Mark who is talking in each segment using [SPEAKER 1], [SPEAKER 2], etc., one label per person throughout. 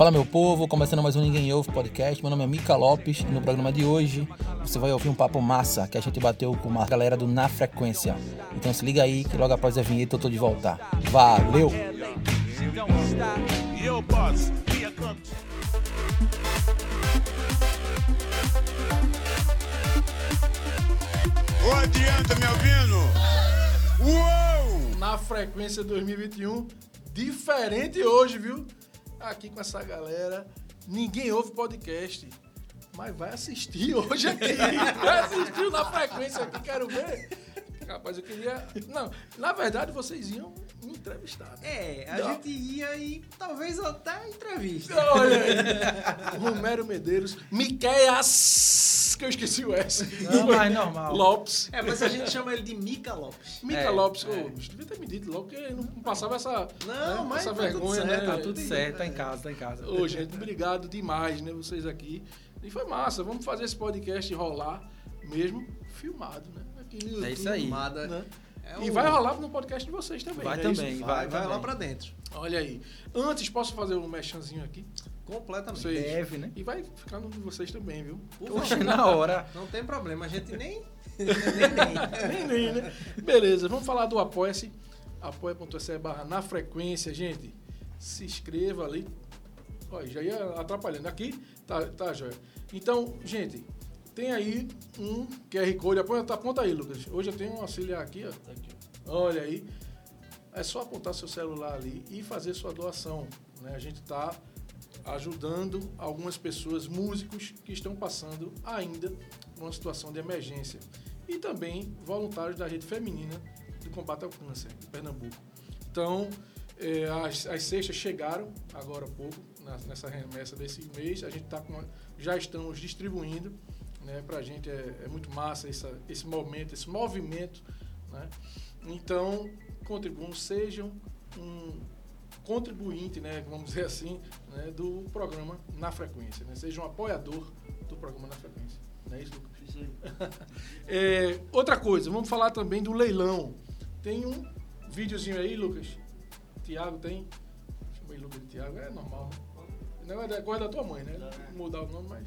[SPEAKER 1] Fala meu povo, começando mais um Ninguém Ouve podcast. Meu nome é Mica Lopes e no programa de hoje você vai ouvir um papo massa que a gente bateu com uma galera do Na Frequência. Então se liga aí que logo após a vinheta eu tô de volta. Valeu!
[SPEAKER 2] Ô, adianta, me ouvindo? Uou!
[SPEAKER 3] Na frequência 2021, diferente hoje, viu? Aqui com essa galera. Ninguém ouve podcast, mas vai assistir hoje aqui. Vai assistir na frequência aqui, quero ver. Rapaz, eu queria. Não, na verdade vocês iam Né?
[SPEAKER 4] É, a
[SPEAKER 3] Não.
[SPEAKER 4] gente ia e talvez até entrevista.
[SPEAKER 3] Olha aí. Romero Medeiros, Miqueias, que eu esqueci o S.
[SPEAKER 4] Não, mas normal.
[SPEAKER 3] Lopes.
[SPEAKER 4] É, mas a gente chama ele de Mica Lopes.
[SPEAKER 3] Mica
[SPEAKER 4] É,
[SPEAKER 3] Lopes,
[SPEAKER 4] é.
[SPEAKER 3] devia ter me dito logo que não passava essa,
[SPEAKER 4] Não,
[SPEAKER 3] né,
[SPEAKER 4] mas
[SPEAKER 3] essa
[SPEAKER 4] tá
[SPEAKER 3] vergonha,
[SPEAKER 4] certo,
[SPEAKER 3] né?
[SPEAKER 4] tá tudo certo, tá em casa, tá em casa.
[SPEAKER 3] Ô, gente, obrigado demais, né? Vocês aqui. E foi massa. Vamos fazer esse podcast rolar mesmo filmado, né? Aqui no YouTube.
[SPEAKER 1] É isso aí.
[SPEAKER 4] Filmada.
[SPEAKER 3] né?
[SPEAKER 4] É
[SPEAKER 3] E
[SPEAKER 4] um-
[SPEAKER 3] vai rolar no podcast de vocês também.
[SPEAKER 1] Vai
[SPEAKER 3] né?
[SPEAKER 1] também.
[SPEAKER 3] Isso?
[SPEAKER 4] Vai, vai
[SPEAKER 1] também.
[SPEAKER 4] lá pra dentro.
[SPEAKER 3] Olha aí. Antes, posso fazer um mechanzinho aqui?
[SPEAKER 4] Completamente.
[SPEAKER 3] Vocês.
[SPEAKER 1] Deve, né?
[SPEAKER 3] E vai ficar no de vocês também, viu?
[SPEAKER 4] Favor.
[SPEAKER 1] na hora.
[SPEAKER 4] Não tem problema, a gente nem.
[SPEAKER 3] nem, nem, né? Beleza, vamos falar do Apoia-se. apoia.se barra na frequência, gente. Se inscreva ali. Olha, já ia atrapalhando. Aqui, tá, tá, joia. Então, gente, tem aí um QR Code. Aponta, aponta aí, Lucas. Hoje eu tenho um auxiliar aqui, ó. Olha aí. É só apontar seu celular ali e fazer sua doação. Né? A gente está ajudando algumas pessoas, músicos, que estão passando ainda por uma situação de emergência. E também voluntários da rede feminina do combate ao câncer de Pernambuco. Então, eh, as, as cestas chegaram agora há pouco, nessa remessa desse mês. A gente tá com, já estamos distribuindo. Né? Para a gente é, é muito massa essa, esse momento, esse movimento. Né? Então, contribuam, sejam um contribuinte, né, vamos dizer assim, né, do programa Na Frequência. Né? Seja um apoiador do programa Na Frequência. Não é isso, Lucas? É, outra coisa, vamos falar também do leilão. Tem um videozinho aí, Lucas. Tiago tem. Chamei Lucas de Tiago, é normal, né? Não é coisa da tua mãe, né? Mudar o nome, mas.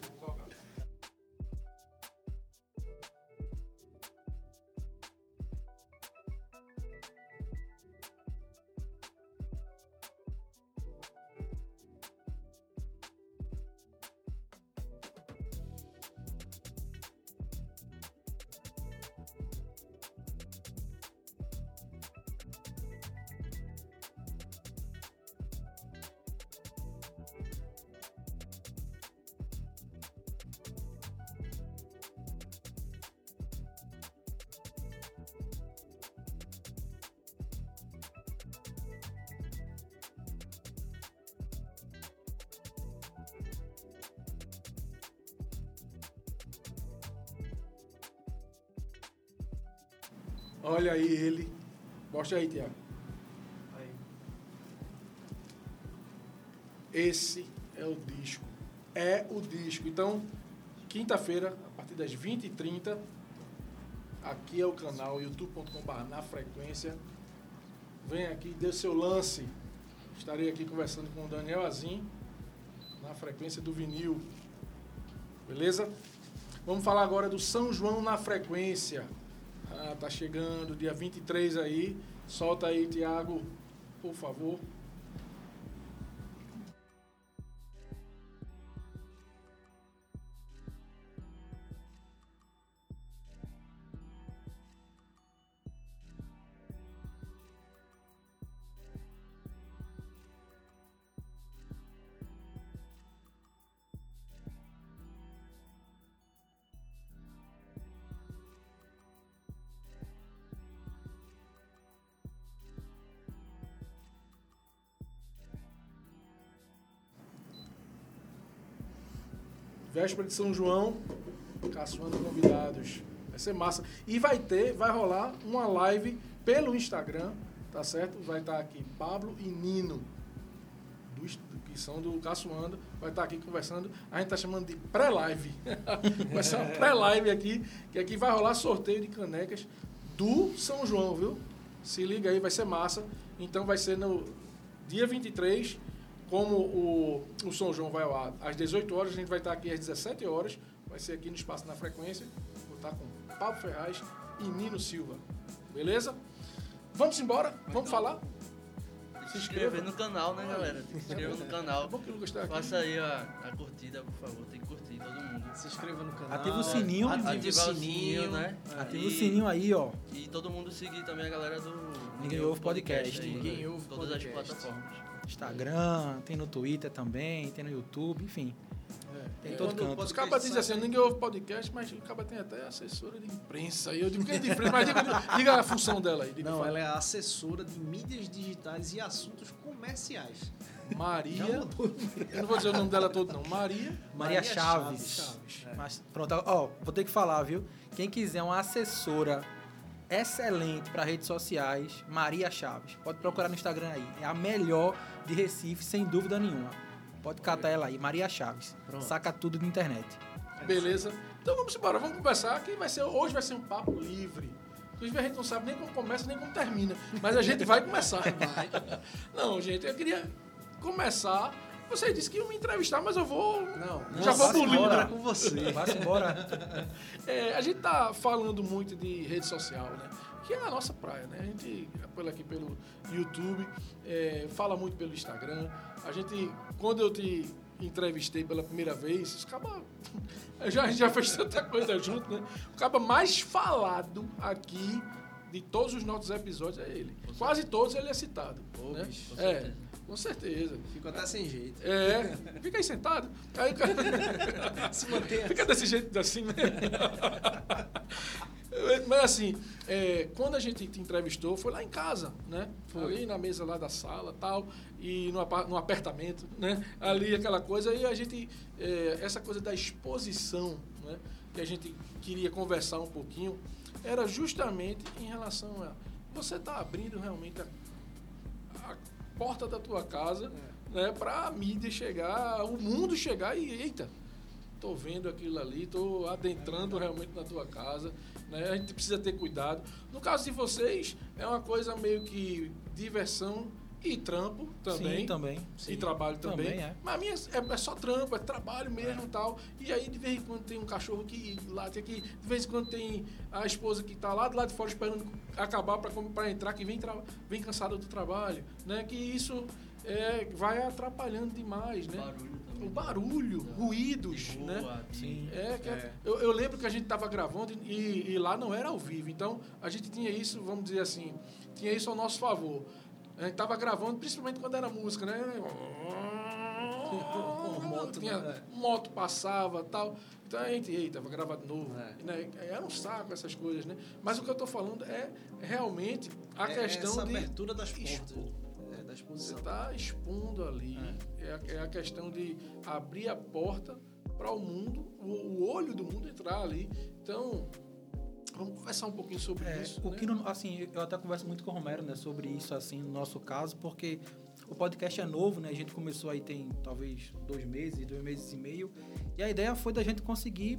[SPEAKER 3] Olha aí ele. Mostra aí, Tiago. Esse é o disco. É o disco. Então, quinta-feira, a partir das 20h30, aqui é o canal youtube.com.br na frequência. Vem aqui, dê seu lance. Estarei aqui conversando com o Daniel Azim na frequência do vinil. Beleza? Vamos falar agora do São João na frequência. Tá chegando, dia 23 aí. Solta aí, Tiago, por favor. Véspera de São João, caçoando convidados. Vai ser massa. E vai ter, vai rolar uma live pelo Instagram, tá certo? Vai estar aqui Pablo e Nino, do, que são do Caçoando, vai estar aqui conversando. A gente tá chamando de pré-live. vai ser uma pré-live aqui, que aqui vai rolar sorteio de canecas do São João, viu? Se liga aí, vai ser massa. Então vai ser no dia 23, como o, o São João vai ao ar às 18 horas, a gente vai estar aqui às 17 horas. Vai ser aqui no Espaço na Frequência. Vou estar com Pablo Ferraz e Nino Silva. Beleza? Vamos embora? Vamos falar?
[SPEAKER 5] Se inscrever no canal, né, galera? Se inscreva no
[SPEAKER 3] É
[SPEAKER 5] canal.
[SPEAKER 3] bom que o Lucas está aqui.
[SPEAKER 5] Faça aí a, a curtida, por favor. Tem que curtir todo mundo.
[SPEAKER 4] Se inscreva no canal.
[SPEAKER 1] Ativa o sininho.
[SPEAKER 5] Ativar
[SPEAKER 4] o sininho,
[SPEAKER 5] né?
[SPEAKER 1] Ativa
[SPEAKER 5] E-
[SPEAKER 1] o sininho aí, ó.
[SPEAKER 5] E todo mundo seguir também a galera do
[SPEAKER 1] Ninguém Ouve Podcast.
[SPEAKER 5] aí,
[SPEAKER 4] Ninguém Ouve
[SPEAKER 5] Todas
[SPEAKER 4] Podcast.
[SPEAKER 5] as plataformas.
[SPEAKER 1] Instagram, tem no Twitter também, tem no YouTube, enfim. Tem
[SPEAKER 3] É,
[SPEAKER 1] todo
[SPEAKER 3] quando
[SPEAKER 1] canto.
[SPEAKER 3] Os cabas dizem assim, ninguém ouve podcast, mas o caba tem até assessora de imprensa. aí. Eu digo que é de imprensa, mas diga, diga a função dela aí. Diga
[SPEAKER 4] Não, ela é assessora de mídias digitais e assuntos comerciais.
[SPEAKER 3] Maria. Eu não vou dizer o nome dela todo, não. Maria.
[SPEAKER 1] Maria, Chaves.
[SPEAKER 4] Chaves. É.
[SPEAKER 1] Mas pronto, ó, vou ter que falar, viu? Quem quiser uma assessora excelente para redes sociais, Maria Chaves. Pode procurar no Instagram aí. É a melhor de Recife, sem dúvida nenhuma. Pode catar ela aí, Maria Chaves.
[SPEAKER 4] Pronto.
[SPEAKER 1] Saca tudo na internet.
[SPEAKER 3] Beleza. Então vamos embora, vamos conversar. Que vai ser, hoje vai ser um papo livre. Inclusive a gente não sabe nem como começa, nem como termina. Mas a gente vai começar. Não, gente, eu queria começar. Você disse que ia me entrevistar, mas eu vou.
[SPEAKER 4] Não,
[SPEAKER 3] Já vou pro livro.
[SPEAKER 1] embora.
[SPEAKER 4] com você.
[SPEAKER 1] Vá-se embora.
[SPEAKER 3] É, a gente tá falando muito de rede social, né? Que é a nossa praia, né? A gente, pelo aqui pelo YouTube, é, fala muito pelo Instagram. A gente, quando eu te entrevistei pela primeira vez, os caba, já, a gente já fez tanta coisa junto, né? O caba mais falado aqui de todos os nossos episódios é ele. Quase todos ele é citado.
[SPEAKER 4] Pô,
[SPEAKER 3] né?
[SPEAKER 4] bicho,
[SPEAKER 5] com
[SPEAKER 3] é,
[SPEAKER 5] certeza.
[SPEAKER 3] com certeza.
[SPEAKER 4] Fico até sem jeito.
[SPEAKER 3] É, fica aí sentado. Aí,
[SPEAKER 4] Se mantenha.
[SPEAKER 3] Fica desse jeito assim, né? Mas assim, é, quando a gente te entrevistou, foi lá em casa, né? Foi ali na mesa lá da sala tal, e no, no apertamento, né? Ali aquela coisa, e a gente, é, essa coisa da exposição, né? Que a gente queria conversar um pouquinho, era justamente em relação a você tá abrindo realmente a, a porta da tua casa, né? Para a mídia chegar, o mundo chegar e, eita, tô vendo aquilo ali, tô adentrando realmente na tua casa, né? A gente precisa ter cuidado. No caso de vocês, é uma coisa meio que diversão e trampo também.
[SPEAKER 1] Sim, também.
[SPEAKER 3] E trabalho também.
[SPEAKER 1] Também é.
[SPEAKER 3] Mas a minha é, é só trampo, é trabalho mesmo e tal. E aí, de vez em quando, tem um cachorro que late aqui, de vez em quando tem a esposa que tá lá do lado de fora esperando acabar para entrar, que vem, tra- vem cansada do trabalho, né? Que isso é, vai atrapalhando demais, né?
[SPEAKER 5] Barulho
[SPEAKER 3] barulho, ruídos,
[SPEAKER 5] De
[SPEAKER 3] né?
[SPEAKER 1] Sim.
[SPEAKER 3] É, que
[SPEAKER 4] É.
[SPEAKER 3] Eu, eu lembro que a gente estava gravando e, e lá não era ao vivo. Então, a gente tinha isso, vamos dizer assim, tinha isso ao nosso favor. A gente estava gravando, principalmente quando era música, né?
[SPEAKER 4] moto,
[SPEAKER 3] tinha,
[SPEAKER 4] né?
[SPEAKER 3] moto passava tal. Então a gente, eita, vai gravar de novo.
[SPEAKER 4] É.
[SPEAKER 3] Né? Era um saco essas coisas, né? Mas o que eu estou falando é realmente a
[SPEAKER 4] É
[SPEAKER 3] questão
[SPEAKER 4] essa
[SPEAKER 3] de
[SPEAKER 4] abertura das portas.
[SPEAKER 3] expor.
[SPEAKER 4] É, da
[SPEAKER 3] Você
[SPEAKER 4] exposição.
[SPEAKER 3] está expondo ali. É. a, é a questão de abrir a porta para o mundo, o, olho do mundo entrar ali. Então, vamos conversar um pouquinho sobre
[SPEAKER 1] É,
[SPEAKER 3] isso.
[SPEAKER 1] o
[SPEAKER 3] né?
[SPEAKER 1] que não- assim, eu até converso muito com o Romero, né, sobre isso assim, no nosso caso, porque o podcast é novo, né? A gente começou aí tem talvez dois meses, dois meses e meio, e a ideia foi da gente conseguir,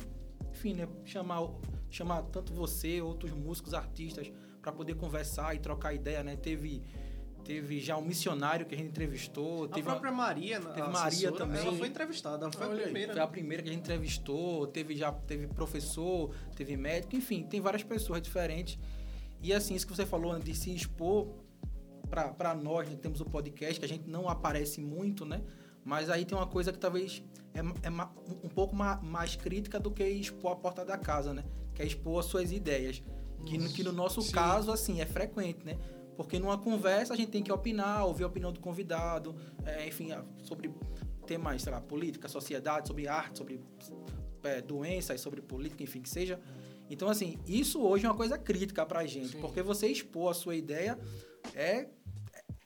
[SPEAKER 1] enfim, né, chamar chamar tanto você, outros músicos, artistas para poder conversar e trocar ideia, né? Teve teve já um missionário que a gente entrevistou,
[SPEAKER 4] A
[SPEAKER 1] teve
[SPEAKER 4] própria Maria,
[SPEAKER 1] teve
[SPEAKER 4] a
[SPEAKER 1] Maria
[SPEAKER 4] assessora,
[SPEAKER 1] também.
[SPEAKER 4] ela foi entrevistada, ela foi
[SPEAKER 3] Olha
[SPEAKER 4] a primeira.
[SPEAKER 1] Foi a primeira que a gente entrevistou, teve já teve professor, teve médico, enfim, tem várias pessoas diferentes. E assim, isso que você falou né, de se expor para nós, né, temos o podcast, que a gente não aparece muito, né? Mas aí tem uma coisa que talvez é, é um pouco ma- mais crítica do que expor a porta da casa, né? Que é expor as suas ideias. Que, no- que no nosso
[SPEAKER 3] Sim.
[SPEAKER 1] caso, assim, é frequente, né? Porque numa conversa a gente tem que opinar, ouvir a opinião do convidado, é, enfim, sobre temas, sei lá, política, sociedade, sobre arte, sobre é, doenças, sobre política, enfim, que seja. Então, assim, isso hoje é uma coisa crítica pra gente,
[SPEAKER 3] Sim.
[SPEAKER 1] porque você expor a sua ideia é,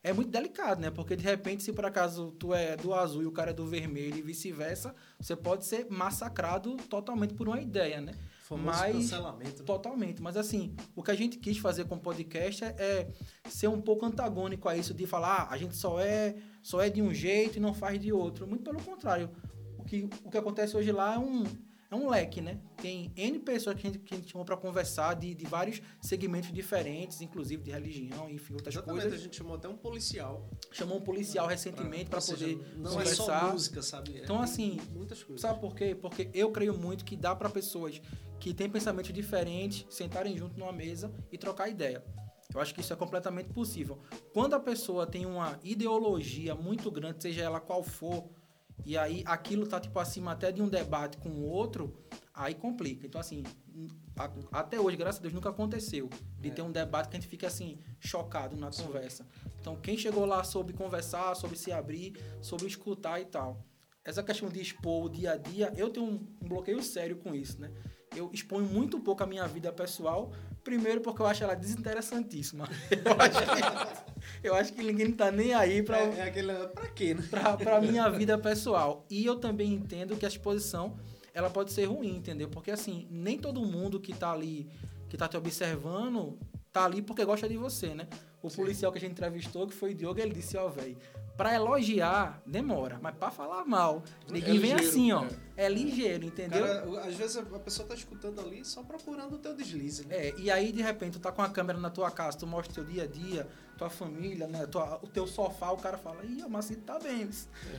[SPEAKER 1] é muito delicado, né? Porque de repente, se por acaso tu é do azul e o cara é do vermelho e vice-versa, você pode ser massacrado totalmente por uma ideia, né?
[SPEAKER 4] Famoso
[SPEAKER 1] Mas-
[SPEAKER 4] cancelamento. né?
[SPEAKER 1] Totalmente. Mas assim, o que a gente quis fazer com o podcast é, é ser um pouco antagônico a isso de falar, ah, a gente só é, só é de um jeito e não faz de outro. Muito pelo contrário. O que, o que acontece hoje lá é um, é um leque, né? Tem N pessoas que a gente, que a gente chamou para conversar de, de vários segmentos diferentes, inclusive de religião, enfim, outras
[SPEAKER 6] Exatamente,
[SPEAKER 1] coisas.
[SPEAKER 6] a gente chamou até um policial.
[SPEAKER 1] Chamou um policial recentemente para poder
[SPEAKER 6] não
[SPEAKER 1] conversar.
[SPEAKER 6] é só música, sabe? É
[SPEAKER 1] Então, assim,
[SPEAKER 6] muitas coisas.
[SPEAKER 1] Sabe por quê? Porque eu creio muito que dá para pessoas que têm pensamentos diferentes sentarem junto numa mesa e trocar ideia. Eu acho que isso é completamente possível. Quando a pessoa tem uma ideologia muito grande, seja ela qual for, e aí aquilo tá tipo acima até de um debate com o outro, aí complica. Então assim, a- até hoje, graças a Deus, nunca aconteceu de ter um debate que a gente fica assim chocado na conversa. Então quem chegou lá soube conversar, soube se abrir, soube escutar e tal. Essa questão de expor o dia a dia, eu tenho um, um bloqueio sério com isso, né? Eu exponho muito pouco a minha vida pessoal, primeiro porque eu acho ela desinteressantíssima. Eu acho que, eu acho que ninguém tá nem aí pra,
[SPEAKER 6] É, é aquele. Pra quê, né?
[SPEAKER 1] pra, pra minha vida pessoal. E eu também entendo que a exposição, ela pode ser ruim, entendeu? Porque assim, nem todo mundo que tá ali, que tá te observando, tá ali porque gosta de você, né? O policial que a gente entrevistou, que foi o Diogo, ele disse, ó, velho, pra elogiar, demora, mas pra falar mal, ninguém vem
[SPEAKER 3] ligeiro,
[SPEAKER 1] assim, ó. É, ligeiro, entendeu?
[SPEAKER 6] Cara, o- às vezes a pessoa tá escutando ali só procurando o teu deslize, né?
[SPEAKER 1] É, e aí de repente tu tá com a câmera na tua casa, tu mostra o teu dia a dia, tua família, né? tua- o teu sofá, o cara fala, ih, a Macito tá bem,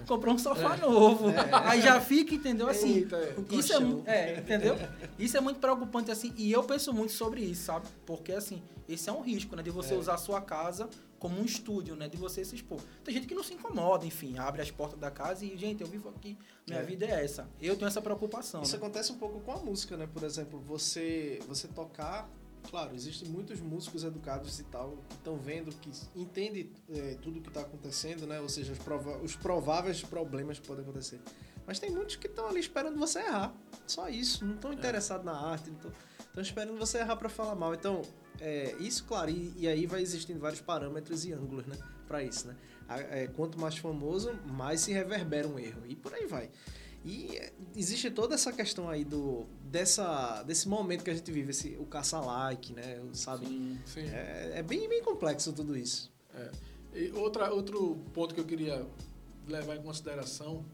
[SPEAKER 1] comprou um sofá novo. Aí já fica, entendeu? Assim,
[SPEAKER 3] Eita, é.
[SPEAKER 1] isso é, é, entendeu? Isso é muito preocupante, assim, e eu penso muito sobre isso, sabe? Porque, assim, esse é um risco, né? De você usar a sua casa como um estúdio, né? De você se expor. Tem gente que não se incomoda, enfim, abre as portas da casa e, gente, eu vivo aqui, minha
[SPEAKER 6] É.
[SPEAKER 1] vida é essa. Eu tenho essa preocupação.
[SPEAKER 6] Isso
[SPEAKER 1] né?
[SPEAKER 6] acontece um pouco com a música, né? Por exemplo, você, você tocar. Claro, existem muitos músicos educados e tal que estão vendo, que entendem é, tudo que está acontecendo, né? Ou seja, os, prova- os prováveis problemas que podem acontecer. Mas tem muitos que estão ali esperando você errar. Só isso. Não estão interessados na arte. Estão esperando você errar para falar mal. Então, é, isso, claro. E, e aí vai existindo vários parâmetros e ângulos, né? Para isso, né? A- é, quanto mais famoso, mais se reverbera um erro. E por aí vai. E é, existe toda essa questão aí do dessa desse momento que a gente vive, esse, o caça-like, né? o- Sabe?
[SPEAKER 1] Sim.
[SPEAKER 3] Sim.
[SPEAKER 6] É, é bem, bem complexo tudo isso.
[SPEAKER 3] É. E outra, outro ponto que eu queria levar em consideração,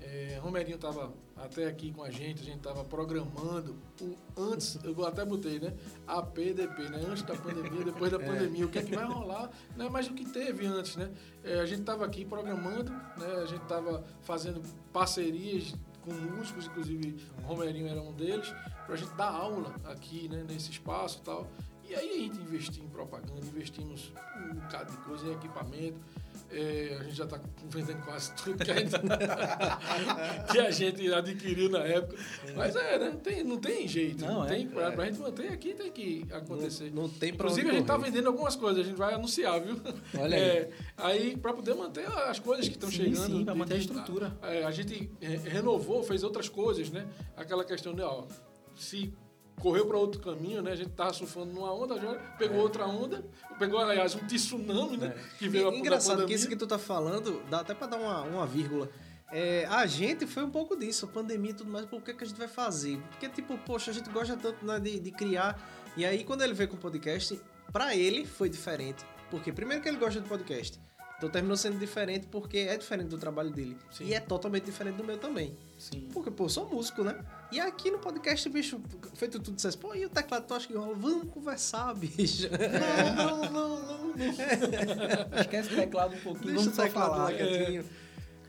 [SPEAKER 3] é, Romerinho estava até aqui com a gente, a gente estava programando o antes, eu até botei, né? APDP, né? Antes da pandemia, depois da pandemia, o que é que vai rolar, né? Mas o que teve antes, né? É, a gente estava aqui programando, né? A gente estava fazendo parcerias com músicos, inclusive o Romerinho era um deles, para a gente dar aula aqui, né? Nesse espaço e tal. E aí a gente investiu em propaganda, investimos um bocado de coisa, em equipamento. É, a gente já está vendendo quase tudo que a, gente, que a gente adquiriu na época. Mas é, né? Não tem, não tem jeito.
[SPEAKER 1] Não,
[SPEAKER 3] Não,
[SPEAKER 1] é.
[SPEAKER 3] tem, pra, pra gente manter aqui tem que acontecer.
[SPEAKER 6] Não, não tem pra
[SPEAKER 3] Inclusive, a gente tá
[SPEAKER 6] correr.
[SPEAKER 3] vendendo algumas coisas, a gente vai anunciar, viu?
[SPEAKER 6] Olha aí.
[SPEAKER 3] É, aí, para poder manter as coisas que estão chegando.
[SPEAKER 1] sim, pra
[SPEAKER 3] de-
[SPEAKER 1] manter a estrutura.
[SPEAKER 3] é, a gente é, renovou, fez outras coisas, né? Aquela questão de, ó, se correu para outro caminho, né? A gente tava surfando numa onda, já pegou
[SPEAKER 6] É.
[SPEAKER 3] outra onda, pegou, aliás, um tsunami, né? Que veio a
[SPEAKER 6] E, engraçado que isso que tu tá falando, dá até pra dar uma, uma vírgula. É, a gente foi um pouco disso, a pandemia e tudo mais, por que, que a gente vai fazer? Porque, tipo, poxa, a gente gosta tanto né, de, de criar. E aí, quando ele veio com o podcast, pra ele foi diferente. Porque, primeiro, que ele gosta de podcast. Então terminou sendo diferente porque é diferente do trabalho dele.
[SPEAKER 3] Sim.
[SPEAKER 6] E é totalmente diferente do meu também.
[SPEAKER 1] Sim.
[SPEAKER 6] Porque, pô, eu sou músico, né? E aqui no podcast, bicho, feito tudo, dissesse, pô, e o teclado tu acha que rola? Vamos conversar, bicho. Não, não, não, não.
[SPEAKER 1] Esquece o teclado um pouquinho,
[SPEAKER 6] Deixa
[SPEAKER 1] vamos
[SPEAKER 6] o
[SPEAKER 1] só
[SPEAKER 6] teclado
[SPEAKER 1] falar.
[SPEAKER 6] lá quietinho.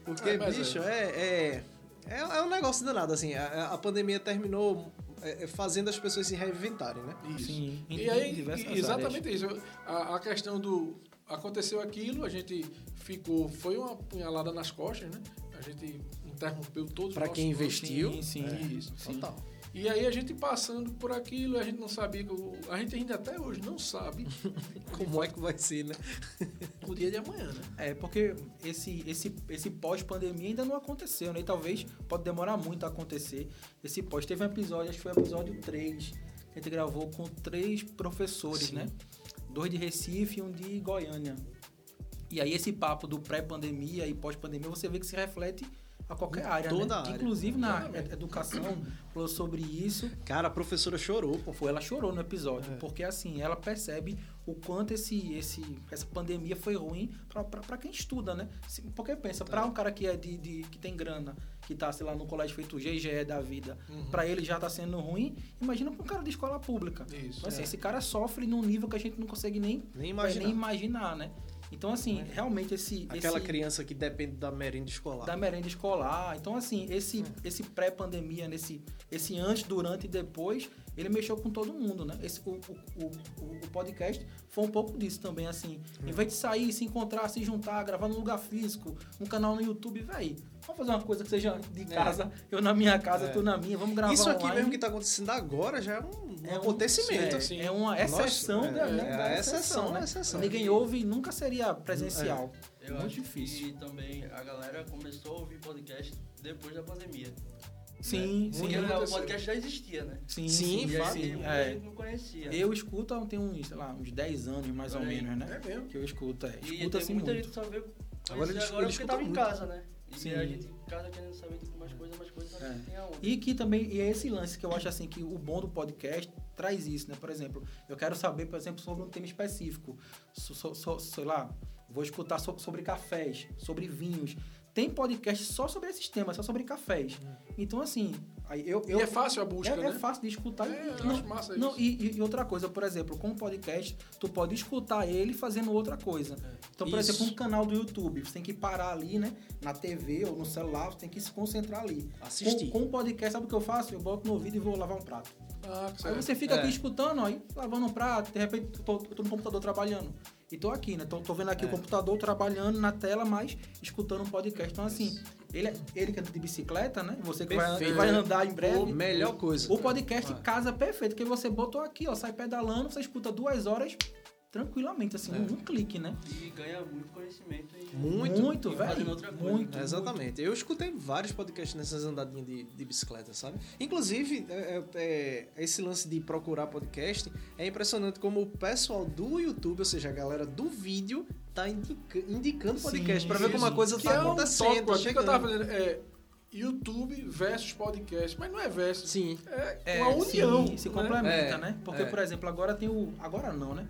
[SPEAKER 6] Porque,
[SPEAKER 3] É, mas
[SPEAKER 6] bicho, é, é, é, é um negócio danado, assim. A, a pandemia terminou é, é, fazendo as pessoas se reinventarem, né?
[SPEAKER 3] Isso.
[SPEAKER 1] Sim,
[SPEAKER 3] E aí, e- exatamente isso. A, a questão do. Aconteceu aquilo, a gente ficou. Foi uma punhalada nas costas, né? A gente interrompeu todos
[SPEAKER 6] Pra
[SPEAKER 3] os
[SPEAKER 6] quem investiu.
[SPEAKER 1] Sim, sim.
[SPEAKER 3] É, isso.
[SPEAKER 6] Total.
[SPEAKER 3] E aí a gente passando por aquilo, a gente não sabia que o- a gente ainda até hoje não sabe
[SPEAKER 6] Como é que vai ser, né?
[SPEAKER 3] o dia de amanhã, né?
[SPEAKER 1] É, porque esse, esse, esse pós-pandemia ainda não aconteceu, né? E talvez pode demorar muito a acontecer. Esse pós. Teve um episódio, acho que foi o episódio 3, que a gente gravou com três professores,
[SPEAKER 6] Sim.
[SPEAKER 1] né? Dois de Recife e um de Goiânia. E aí esse papo do pré-pandemia e pós-pandemia, você vê que se reflete a qualquer área,
[SPEAKER 6] toda
[SPEAKER 1] né?
[SPEAKER 6] área.
[SPEAKER 1] Inclusive na ed- educação falou sobre isso.
[SPEAKER 6] Cara, a professora chorou, pô.
[SPEAKER 1] Pô, ela chorou no
[SPEAKER 6] É.
[SPEAKER 1] episódio, porque assim, ela percebe o quanto esse, esse, essa pandemia foi ruim pra quem estuda, né? Porque pensa, pra um cara que é de, de- que tem grana, que tá, sei lá, no colégio feito GGE da vida, pra ele já tá sendo ruim, imagina pra um cara de escola pública.
[SPEAKER 3] Isso,
[SPEAKER 1] Então, assim,
[SPEAKER 3] é.
[SPEAKER 1] esse cara sofre num nível que a gente não consegue nem,
[SPEAKER 6] Nem
[SPEAKER 1] é,
[SPEAKER 6] imaginar.
[SPEAKER 1] nem imaginar, né? Então, assim, realmente esse.
[SPEAKER 6] Aquela
[SPEAKER 1] esse,
[SPEAKER 6] criança que depende da merenda escolar.
[SPEAKER 1] da merenda escolar. Então, assim, esse,
[SPEAKER 6] É.
[SPEAKER 1] esse pré-pandemia, nesse, esse antes, durante e depois, ele mexeu com todo mundo, né? Esse, o, o, o, o podcast foi um pouco disso também, assim.
[SPEAKER 6] É.
[SPEAKER 1] Em vez de sair, se encontrar, se juntar, gravar num lugar físico, um canal no YouTube, véi, vamos fazer uma coisa que seja de casa, eu na minha casa, tu na minha, vamos gravar
[SPEAKER 6] É. Isso aqui
[SPEAKER 1] online.
[SPEAKER 6] mesmo que tá acontecendo agora já é um, um
[SPEAKER 1] É um-
[SPEAKER 6] acontecimento.
[SPEAKER 1] É,
[SPEAKER 3] sim.
[SPEAKER 1] é uma exceção
[SPEAKER 6] Nossa,
[SPEAKER 1] da,
[SPEAKER 6] é,
[SPEAKER 1] né,
[SPEAKER 6] é
[SPEAKER 1] da
[SPEAKER 6] a
[SPEAKER 1] exceção,
[SPEAKER 6] exceção,
[SPEAKER 1] né?
[SPEAKER 6] exceção.
[SPEAKER 1] Ninguém ouve e nunca seria presencial.
[SPEAKER 5] Eu
[SPEAKER 1] Muito
[SPEAKER 5] acho
[SPEAKER 1] difícil.
[SPEAKER 5] que também a galera começou a ouvir podcast depois da pandemia.
[SPEAKER 1] Sim, sim.
[SPEAKER 5] Porque o podcast já existia, né?
[SPEAKER 1] Sim,
[SPEAKER 6] Sim,
[SPEAKER 5] E
[SPEAKER 1] sim, é.
[SPEAKER 5] gente não conhecia.
[SPEAKER 1] Eu escuto há tem uns, sei lá, uns 10 anos mais ou
[SPEAKER 5] aí.
[SPEAKER 1] menos, né?
[SPEAKER 3] É mesmo.
[SPEAKER 1] Que eu escuto, é.
[SPEAKER 5] E
[SPEAKER 1] Escuto
[SPEAKER 5] tem
[SPEAKER 1] assim
[SPEAKER 5] muita
[SPEAKER 1] muito.
[SPEAKER 5] gente só veio
[SPEAKER 6] Agora
[SPEAKER 5] agora
[SPEAKER 6] ele
[SPEAKER 5] porque
[SPEAKER 6] escuta
[SPEAKER 5] tava em
[SPEAKER 6] muito.
[SPEAKER 5] casa, né? E
[SPEAKER 1] Sim.
[SPEAKER 5] a gente casa querendo saber tipo, mais coisas, mais coisas,
[SPEAKER 1] É.
[SPEAKER 5] tem aonde.
[SPEAKER 1] E que também, e é esse lance que eu acho assim que o bom do podcast traz isso, né? Por exemplo, eu quero saber, por exemplo, sobre um tema específico. So- so- so- sei lá, vou escutar so- sobre cafés, sobre vinhos. Tem podcast só sobre esses temas, só sobre cafés. Então, assim, aí eu,
[SPEAKER 3] E
[SPEAKER 1] eu
[SPEAKER 3] é fácil a busca,
[SPEAKER 1] é,
[SPEAKER 3] né?
[SPEAKER 1] é fácil de escutar.
[SPEAKER 3] É, eu
[SPEAKER 1] não,
[SPEAKER 3] acho massa
[SPEAKER 1] não,
[SPEAKER 3] isso.
[SPEAKER 1] e, e- e outra coisa, por exemplo, com o podcast, tu pode escutar ele fazendo outra coisa. Então, por
[SPEAKER 6] Isso.
[SPEAKER 1] exemplo, um canal do YouTube, você tem que parar ali, né? Na TV ou no celular, você tem que se concentrar ali.
[SPEAKER 6] Assistir.
[SPEAKER 1] Com, com o podcast, sabe o que eu faço? Eu boto no ouvido e vou lavar um prato.
[SPEAKER 3] Ah,
[SPEAKER 1] Aí você fica
[SPEAKER 6] É.
[SPEAKER 1] aqui escutando, aí lavando um prato, de repente eu tô, eu tô no computador trabalhando. E tô aqui, né? Tô, tô vendo aqui o computador trabalhando na tela, mas escutando um podcast. Então, assim, ele, é- ele que é de bicicleta, né? Você que vai, vai andar em breve.
[SPEAKER 6] Melhor coisa.
[SPEAKER 1] O podcast casa perfeito, porque você botou aqui, ó, sai pedalando, você escuta duas horas tranquilamente, assim, um, um clique, né?
[SPEAKER 5] E ganha muito conhecimento e
[SPEAKER 6] Muito.
[SPEAKER 1] Muito,
[SPEAKER 5] e
[SPEAKER 1] velho.
[SPEAKER 5] outra coisa.
[SPEAKER 1] Muito.
[SPEAKER 6] É, Exatamente. Eu escutei vários podcasts nessas andadinhas de, de bicicleta, sabe? Inclusive, é, é, é, esse lance de procurar podcast é impressionante como o pessoal do YouTube, ou seja, a galera do vídeo, tá indica- indicando podcast pra ver como a coisa
[SPEAKER 3] Que
[SPEAKER 6] tá
[SPEAKER 3] é um
[SPEAKER 6] acontecendo.
[SPEAKER 3] tópico aqui que eu tava falando, é YouTube versus podcast, mas não é versus.
[SPEAKER 6] Sim.
[SPEAKER 3] É,
[SPEAKER 1] É,
[SPEAKER 3] uma união.
[SPEAKER 1] sim, se
[SPEAKER 3] né?
[SPEAKER 1] complementa,
[SPEAKER 6] É,
[SPEAKER 1] né? Porque,
[SPEAKER 6] é.
[SPEAKER 1] por exemplo, agora tem o. Agora não, né?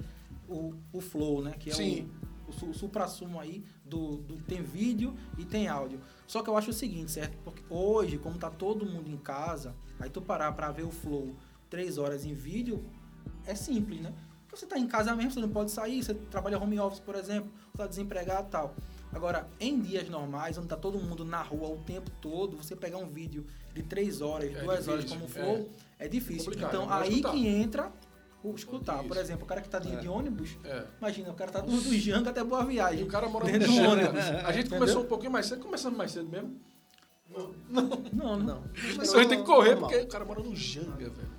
[SPEAKER 1] O, o Flow, né? Que é
[SPEAKER 3] Sim.
[SPEAKER 1] o, o, o supra-sumo aí do, do. Tem vídeo e tem áudio. Só que eu acho o seguinte, certo? Porque hoje, como tá todo mundo em casa, aí tu parar pra ver o Flow três horas em vídeo, é simples, né? Porque Você tá em casa mesmo, você não pode sair, você trabalha home office, por exemplo, tá desempregado e tal. Agora, em dias normais, onde tá todo mundo na rua o tempo todo, você pegar um vídeo de três horas,
[SPEAKER 3] É
[SPEAKER 1] duas horas
[SPEAKER 3] difícil,
[SPEAKER 1] como Flow, é, difícil.
[SPEAKER 3] Complicado,
[SPEAKER 1] então,
[SPEAKER 3] vai
[SPEAKER 1] aí que entra o escutar. Por
[SPEAKER 3] Isso.
[SPEAKER 1] exemplo, o cara que tá de,
[SPEAKER 6] É.
[SPEAKER 1] de ônibus,
[SPEAKER 3] É.
[SPEAKER 1] imagina, o cara tá do, do Janga até Boa
[SPEAKER 3] E
[SPEAKER 1] Viagem.
[SPEAKER 3] o cara mora no
[SPEAKER 1] dentro do
[SPEAKER 3] Janga.
[SPEAKER 1] ônibus.
[SPEAKER 3] A gente
[SPEAKER 1] Entendeu?
[SPEAKER 3] começou um pouquinho mais cedo. Começamos mais cedo mesmo?
[SPEAKER 1] Não, não.
[SPEAKER 6] Não.
[SPEAKER 3] Mas a gente tem que correr
[SPEAKER 6] Normal.
[SPEAKER 3] porque o cara mora no Janga, velho.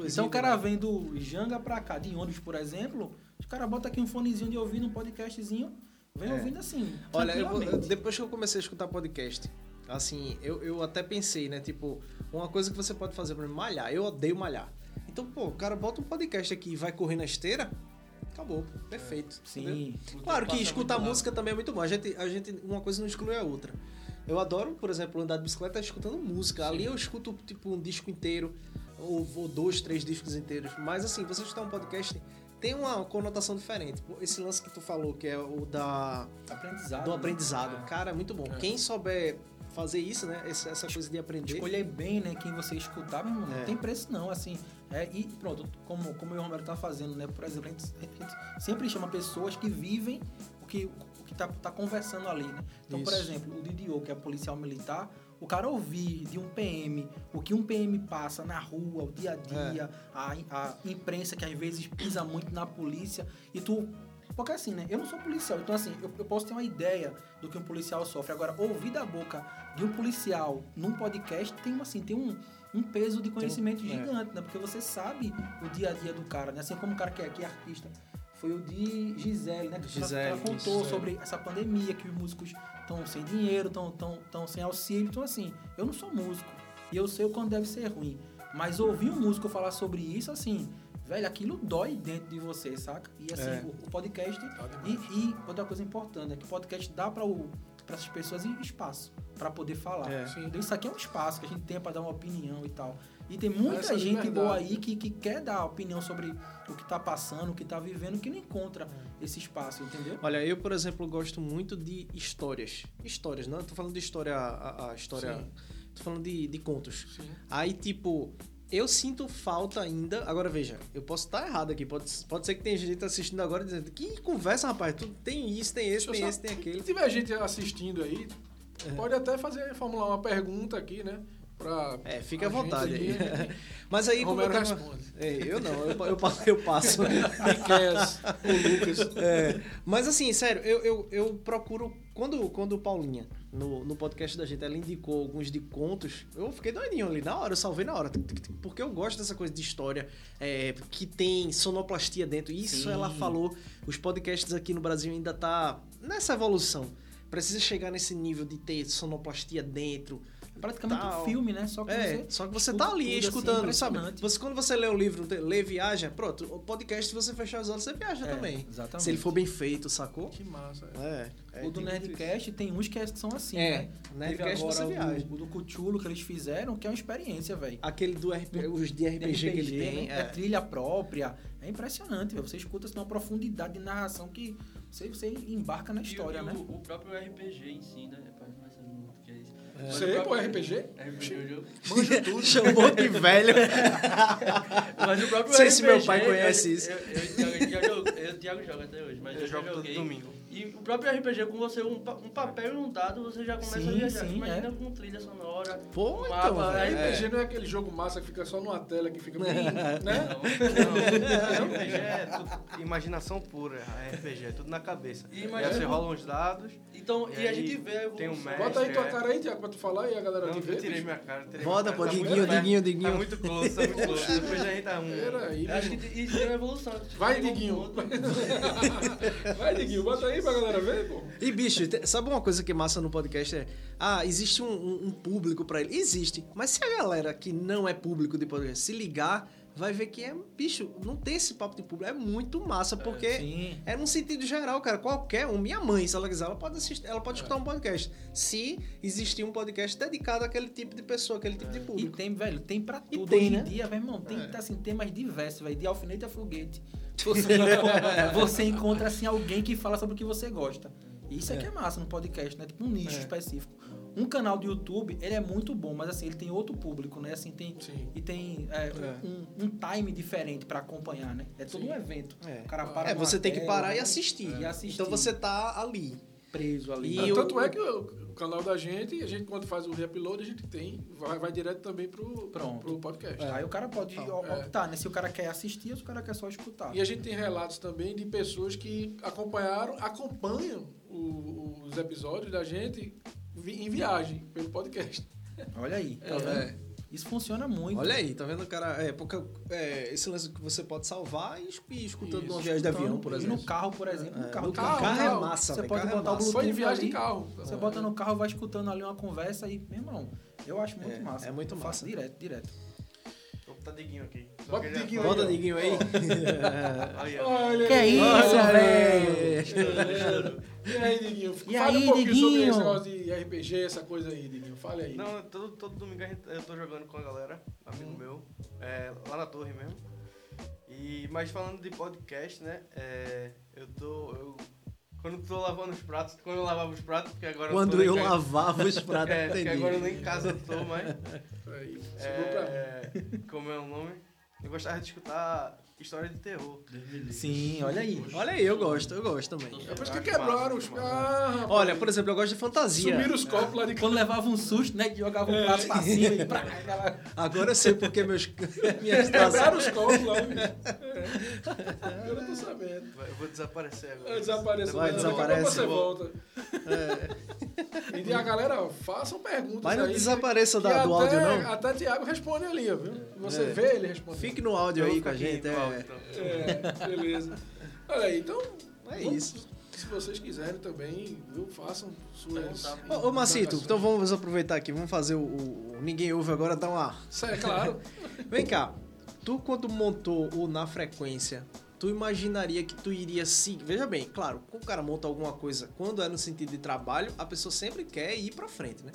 [SPEAKER 1] Então o cara
[SPEAKER 6] que-
[SPEAKER 1] vem do Janga pra cá, de ônibus, por exemplo, os caras botam aqui um fonezinho de ouvido, um podcastzinho, vem
[SPEAKER 6] É.
[SPEAKER 1] ouvindo assim.
[SPEAKER 6] Olha, eu depois que eu comecei a escutar podcast, assim, eu, eu até pensei, né? Tipo, uma coisa que você pode fazer pra mim, malhar. Eu odeio malhar. Então, pô, o cara bota um podcast aqui e vai correr na esteira, acabou, pô, perfeito. entendeu?
[SPEAKER 1] Sim.
[SPEAKER 6] Claro que escutar
[SPEAKER 5] muito
[SPEAKER 6] música também é muito bom. A gente, a gente, uma coisa não exclui a outra. Eu adoro, por exemplo, andar de bicicleta escutando música. Ali eu escuto, tipo, um disco inteiro, ou, ou dois, três discos inteiros. Mas, assim, você escutar um podcast tem uma conotação diferente. Esse lance que tu falou, que é o da,
[SPEAKER 1] Aprendizado.
[SPEAKER 6] do
[SPEAKER 1] né?
[SPEAKER 6] aprendizado. Cara, é muito bom. Quem souber fazer isso, né? Essa, essa coisa de aprender.
[SPEAKER 1] Escolher bem, né, quem você escutar, irmão,
[SPEAKER 6] É.
[SPEAKER 1] não tem preço não, assim. É, e pronto, como, como o Romero tá fazendo, né? Por exemplo, a gente, a gente sempre chama pessoas que vivem o que, o que tá, tá conversando ali, né? Então, por
[SPEAKER 6] Isso.
[SPEAKER 1] exemplo, o Didio, que é policial militar, o cara ouvir de um PM o que um PM passa na rua, o dia a dia, a, a imprensa que às vezes pisa muito na polícia, e tu. Porque assim, né? Eu não sou policial, então assim, eu, eu posso ter uma ideia do que um policial sofre. Agora, ouvir da boca de um policial num podcast tem, assim, tem um, um peso de conhecimento
[SPEAKER 6] é.
[SPEAKER 1] gigante, né? Porque você sabe o dia a dia do cara, né? Assim como o cara que é, que é artista. Foi o de Gisele, né? Que
[SPEAKER 6] Gisele,
[SPEAKER 1] ela contou
[SPEAKER 6] Gisele.
[SPEAKER 1] sobre essa pandemia, que os músicos estão sem dinheiro, estão tão, tão sem auxílio. Então, assim, eu não sou músico. E eu sei o quanto deve ser ruim. Mas ouvir um músico falar sobre isso, assim, velho, aquilo dói dentro de você, saca? E assim,
[SPEAKER 6] É.
[SPEAKER 1] o, o podcast.
[SPEAKER 3] Tá
[SPEAKER 1] E, e outra coisa importante é que o podcast dá para o, para essas pessoas espaço para poder falar.
[SPEAKER 6] É.
[SPEAKER 1] Então, isso aqui é um espaço que a gente tem para dar uma opinião e tal. E tem muita
[SPEAKER 3] Essa
[SPEAKER 1] gente boa aí que, que quer dar opinião sobre o que tá passando, o que tá vivendo, que não encontra esse espaço, entendeu?
[SPEAKER 6] Olha, eu, por exemplo, gosto muito de histórias. Histórias, não? Eu tô falando de história. A, a história.
[SPEAKER 3] Sim.
[SPEAKER 6] Tô falando de, de contos.
[SPEAKER 3] Sim.
[SPEAKER 6] Aí, tipo, eu sinto falta ainda. Agora veja, eu posso estar errado aqui. Pode, pode ser que tem gente assistindo agora dizendo: Que conversa, rapaz? Tu tem isso, tem esse,
[SPEAKER 3] eu
[SPEAKER 6] tem
[SPEAKER 3] só-
[SPEAKER 6] esse, tem aquele.
[SPEAKER 3] Se tiver gente assistindo aí, pode até fazer, formular uma pergunta aqui, né? Pra
[SPEAKER 6] É, fica à vontade aí.
[SPEAKER 3] aí.
[SPEAKER 6] Mas aí, como eu
[SPEAKER 3] Romero responde.
[SPEAKER 6] É, eu não, eu, eu, eu passo.
[SPEAKER 3] Miqueias, o Lucas.
[SPEAKER 6] É, mas assim, sério, eu, eu, eu procuro. Quando, quando Paulinha, no, no podcast da gente, ela indicou alguns de contos, eu fiquei doidinho ali na hora, eu salvei na hora. Porque eu gosto dessa coisa de história é, que tem sonoplastia dentro. Isso
[SPEAKER 1] Sim.
[SPEAKER 6] ela falou. Os podcasts aqui no Brasil ainda tá nessa evolução. Precisa chegar nesse nível de ter sonoplastia dentro.
[SPEAKER 1] Praticamente
[SPEAKER 6] Tal.
[SPEAKER 1] um filme, né? Só que
[SPEAKER 6] É,
[SPEAKER 1] você
[SPEAKER 6] só que você tá ali
[SPEAKER 1] assim,
[SPEAKER 6] escutando, sabe?
[SPEAKER 1] impressionante.
[SPEAKER 6] Você, quando você lê o livro, lê viaja, pronto, o podcast, se você fechar os olhos, você viaja
[SPEAKER 1] É,
[SPEAKER 6] também.
[SPEAKER 1] exatamente.
[SPEAKER 6] Se ele for bem feito, sacou?
[SPEAKER 3] Que massa. é.
[SPEAKER 6] É. é
[SPEAKER 1] o do Nerdcast tem uns que são assim,
[SPEAKER 6] É,
[SPEAKER 1] né?
[SPEAKER 6] Nerdcast
[SPEAKER 1] Teve
[SPEAKER 6] você
[SPEAKER 1] agora
[SPEAKER 6] viaja.
[SPEAKER 1] o, o do Cuchulo que eles fizeram, que é uma experiência, velho.
[SPEAKER 6] Aquele do RPG, os de RPG, que ele tem.
[SPEAKER 1] né? É
[SPEAKER 6] É.
[SPEAKER 1] trilha própria. É impressionante, velho. Você escuta assim, uma profundidade de narração que você, você embarca na história,
[SPEAKER 5] e, o-
[SPEAKER 1] né?
[SPEAKER 5] O, próprio RPG em si, né? É
[SPEAKER 3] Sei, pô, RPG?
[SPEAKER 5] RPG é jogo.
[SPEAKER 3] Manja tudo.
[SPEAKER 6] Chamou de velho.
[SPEAKER 5] Mas o próprio
[SPEAKER 6] Não sei se meu
[SPEAKER 5] RPG,
[SPEAKER 6] pai conhece
[SPEAKER 5] eu-
[SPEAKER 6] isso.
[SPEAKER 5] Eu, eu, eu, já jogo- eu, o Thiago joga até hoje, mas eu,
[SPEAKER 7] Eu jogo todo domingo.
[SPEAKER 5] E o próprio RPG, com você, um, pa- um papel e um dado, você já começa
[SPEAKER 1] Sim,
[SPEAKER 5] a viajar.
[SPEAKER 1] sim,
[SPEAKER 5] Imagina
[SPEAKER 1] é.
[SPEAKER 5] com trilha sonora,
[SPEAKER 6] Pô,
[SPEAKER 5] um
[SPEAKER 6] então,
[SPEAKER 5] mapa,
[SPEAKER 6] velho.
[SPEAKER 5] aí
[SPEAKER 3] RPG não é aquele jogo massa que fica só numa tela, que fica bem,
[SPEAKER 5] Não,
[SPEAKER 3] né?
[SPEAKER 7] Não, RPG é tudo imaginação pura. A RPG é tudo na cabeça.
[SPEAKER 5] E
[SPEAKER 7] E aí
[SPEAKER 5] imagina-
[SPEAKER 7] você rola uns dados.
[SPEAKER 5] Então, e,
[SPEAKER 7] E
[SPEAKER 5] a gente vê a
[SPEAKER 7] tem um mestre.
[SPEAKER 3] Bota aí tua
[SPEAKER 7] é.
[SPEAKER 3] cara aí, Tiago, pra tu falar e a galera
[SPEAKER 7] Não,
[SPEAKER 3] te
[SPEAKER 7] eu
[SPEAKER 3] ver.
[SPEAKER 7] tirei minha cara. tirei
[SPEAKER 6] Bota,
[SPEAKER 7] minha
[SPEAKER 6] pô.
[SPEAKER 7] Tá
[SPEAKER 6] Diguinho. Diguinho, Diguinho.
[SPEAKER 7] Tá muito close, tá muito close. Depois a gente tá um...
[SPEAKER 3] Peraí,
[SPEAKER 5] Acho que isso tem uma evolução.
[SPEAKER 3] Vai, Diguinho. Vai, Diguinho, bota aí pra galera ver, pô.
[SPEAKER 6] E, bicho, sabe uma coisa que é massa no podcast? É, ah, existe um, um- um público pra ele. Existe. Mas se a galera que não é público de podcast se ligar, vai ver que é, bicho, não tem esse papo de público. É muito massa, porque
[SPEAKER 1] Sim.
[SPEAKER 6] é num sentido geral, cara. Qualquer um, minha mãe, se ela quiser, ela pode assistir, ela pode escutar um podcast. Se existir um podcast dedicado àquele tipo de pessoa, aquele tipo de
[SPEAKER 1] E
[SPEAKER 6] público.
[SPEAKER 1] tem, velho, tem pra
[SPEAKER 6] E
[SPEAKER 1] tudo.
[SPEAKER 6] tem,
[SPEAKER 1] Hoje
[SPEAKER 6] né?
[SPEAKER 1] em dia, velho, irmão, tem
[SPEAKER 3] É.
[SPEAKER 1] assim, temas diversos, velho. De alfinete a foguete. Você encontra, você encontra, assim, alguém que fala sobre o que você gosta. Isso aqui é, massa no podcast, né? Tipo um nicho
[SPEAKER 6] É.
[SPEAKER 1] específico. Um canal do YouTube, ele é muito bom, mas assim, ele tem outro público, né? Assim, tem.
[SPEAKER 3] Sim.
[SPEAKER 1] E tem é,
[SPEAKER 6] É.
[SPEAKER 1] Um, um time diferente pra acompanhar, né? É todo
[SPEAKER 3] Sim.
[SPEAKER 1] um evento.
[SPEAKER 6] É.
[SPEAKER 1] O cara para
[SPEAKER 6] É, você tem que parar e
[SPEAKER 1] né?
[SPEAKER 6] assistir.
[SPEAKER 1] E assistir.
[SPEAKER 6] Então você tá ali.
[SPEAKER 1] Preso ali.
[SPEAKER 6] E
[SPEAKER 3] Ah, Tanto é que o, o canal da gente, a gente quando faz o reupload, a gente tem, vai, vai direto também pro,
[SPEAKER 1] Pronto.
[SPEAKER 3] pro podcast.
[SPEAKER 1] Aí o cara pode
[SPEAKER 3] Então, é.
[SPEAKER 1] optar, né? Se o cara quer assistir ou se o cara quer só escutar.
[SPEAKER 3] E a gente tem relatos também de pessoas que acompanharam, acompanham o- os episódios da gente em viagem pelo podcast.
[SPEAKER 1] Olha aí, tá
[SPEAKER 3] É.
[SPEAKER 1] vendo? Isso funciona muito.
[SPEAKER 6] Olha aí, tá vendo, cara? É, porque, é, esse lance que você pode salvar e, e escutando numa viagem de avião, por
[SPEAKER 1] e
[SPEAKER 6] exemplo.
[SPEAKER 1] no carro, por exemplo. no
[SPEAKER 6] É,
[SPEAKER 1] carro,
[SPEAKER 6] no
[SPEAKER 1] tem-
[SPEAKER 3] carro,
[SPEAKER 6] carro é
[SPEAKER 3] carro.
[SPEAKER 6] massa,
[SPEAKER 1] Você
[SPEAKER 6] velho,
[SPEAKER 1] pode
[SPEAKER 6] carro é
[SPEAKER 1] botar o
[SPEAKER 6] massa.
[SPEAKER 3] Foi em
[SPEAKER 1] Bluetooth
[SPEAKER 3] viagem
[SPEAKER 1] ali,
[SPEAKER 3] de carro.
[SPEAKER 1] Você bota no carro, vai escutando ali uma conversa e, meu irmão, eu acho muito
[SPEAKER 6] É,
[SPEAKER 1] massa.
[SPEAKER 6] é muito
[SPEAKER 1] Eu faço
[SPEAKER 6] massa.
[SPEAKER 1] direto, direto.
[SPEAKER 7] Botar Diguinho aqui. Só
[SPEAKER 3] Bota
[SPEAKER 7] já
[SPEAKER 3] Diguinho
[SPEAKER 7] foi.
[SPEAKER 6] Bota
[SPEAKER 3] ó.
[SPEAKER 6] Diguinho aí.
[SPEAKER 7] Aí.
[SPEAKER 3] Olha
[SPEAKER 1] Que
[SPEAKER 3] aí.
[SPEAKER 1] isso, velho?
[SPEAKER 3] E aí, Diguinho?
[SPEAKER 1] E
[SPEAKER 3] Fale
[SPEAKER 1] aí,
[SPEAKER 3] um pouquinho sobre esse negócio de RPG, essa coisa aí, Diguinho. Fale aí.
[SPEAKER 7] Não, todo, todo domingo eu tô jogando com a galera, amigo meu, é, lá na torre mesmo. E, mas falando de podcast, né? é, eu tô. Eu, quando eu tô lavando os pratos, quando eu lavava os pratos, porque agora
[SPEAKER 6] Quando eu
[SPEAKER 7] casa-
[SPEAKER 6] lavava os pratos,
[SPEAKER 7] É, porque agora eu nem em casa eu tô mais.
[SPEAKER 3] Aí, segurou pra mim.
[SPEAKER 7] É, como é o nome? Eu gostava de escutar história de terror.
[SPEAKER 1] Sim, olha aí.
[SPEAKER 6] Olha aí, eu gosto, eu gosto também.
[SPEAKER 3] É por isso que quebraram os. Ah.
[SPEAKER 6] Olha, por exemplo, eu gosto de fantasia.
[SPEAKER 3] Sumiram os copos lá de
[SPEAKER 1] Quando levava um susto, né? Que jogava um prato pra cima e pra.
[SPEAKER 6] Agora eu sei porque meus, minhas
[SPEAKER 3] Quebraram os copos lá, bicho. É. Agora eu tô sabendo.
[SPEAKER 7] Eu vou desaparecer agora.
[SPEAKER 3] Vai desaparecer.
[SPEAKER 6] Vai, desaparece.
[SPEAKER 3] você volta. E a galera, façam perguntas
[SPEAKER 6] Mas não
[SPEAKER 3] aí.
[SPEAKER 6] desapareça
[SPEAKER 3] que
[SPEAKER 6] da- do
[SPEAKER 3] até-
[SPEAKER 6] áudio, não.
[SPEAKER 3] Até Thiago responde ali, ó, viu? Você
[SPEAKER 6] É.
[SPEAKER 3] vê ele respondendo.
[SPEAKER 6] Fique no áudio
[SPEAKER 7] Eu
[SPEAKER 6] aí com a
[SPEAKER 7] aqui
[SPEAKER 6] gente.
[SPEAKER 7] no
[SPEAKER 6] É,
[SPEAKER 7] então.
[SPEAKER 3] É, beleza. Olha aí, então.
[SPEAKER 6] é
[SPEAKER 3] vamos-
[SPEAKER 6] isso.
[SPEAKER 3] Se vocês quiserem também, viu? Façam suas.
[SPEAKER 6] Ô, ô Macito, então vamos aproveitar aqui, vamos fazer o, o- Ninguém Ouve agora, dar uma...
[SPEAKER 3] Isso é claro.
[SPEAKER 6] Vem cá, tu quando montou o Na Frequência, tu imaginaria que tu iria sim. Veja bem, claro, quando o cara monta alguma coisa, quando é no sentido de trabalho, a pessoa sempre quer ir pra frente, né?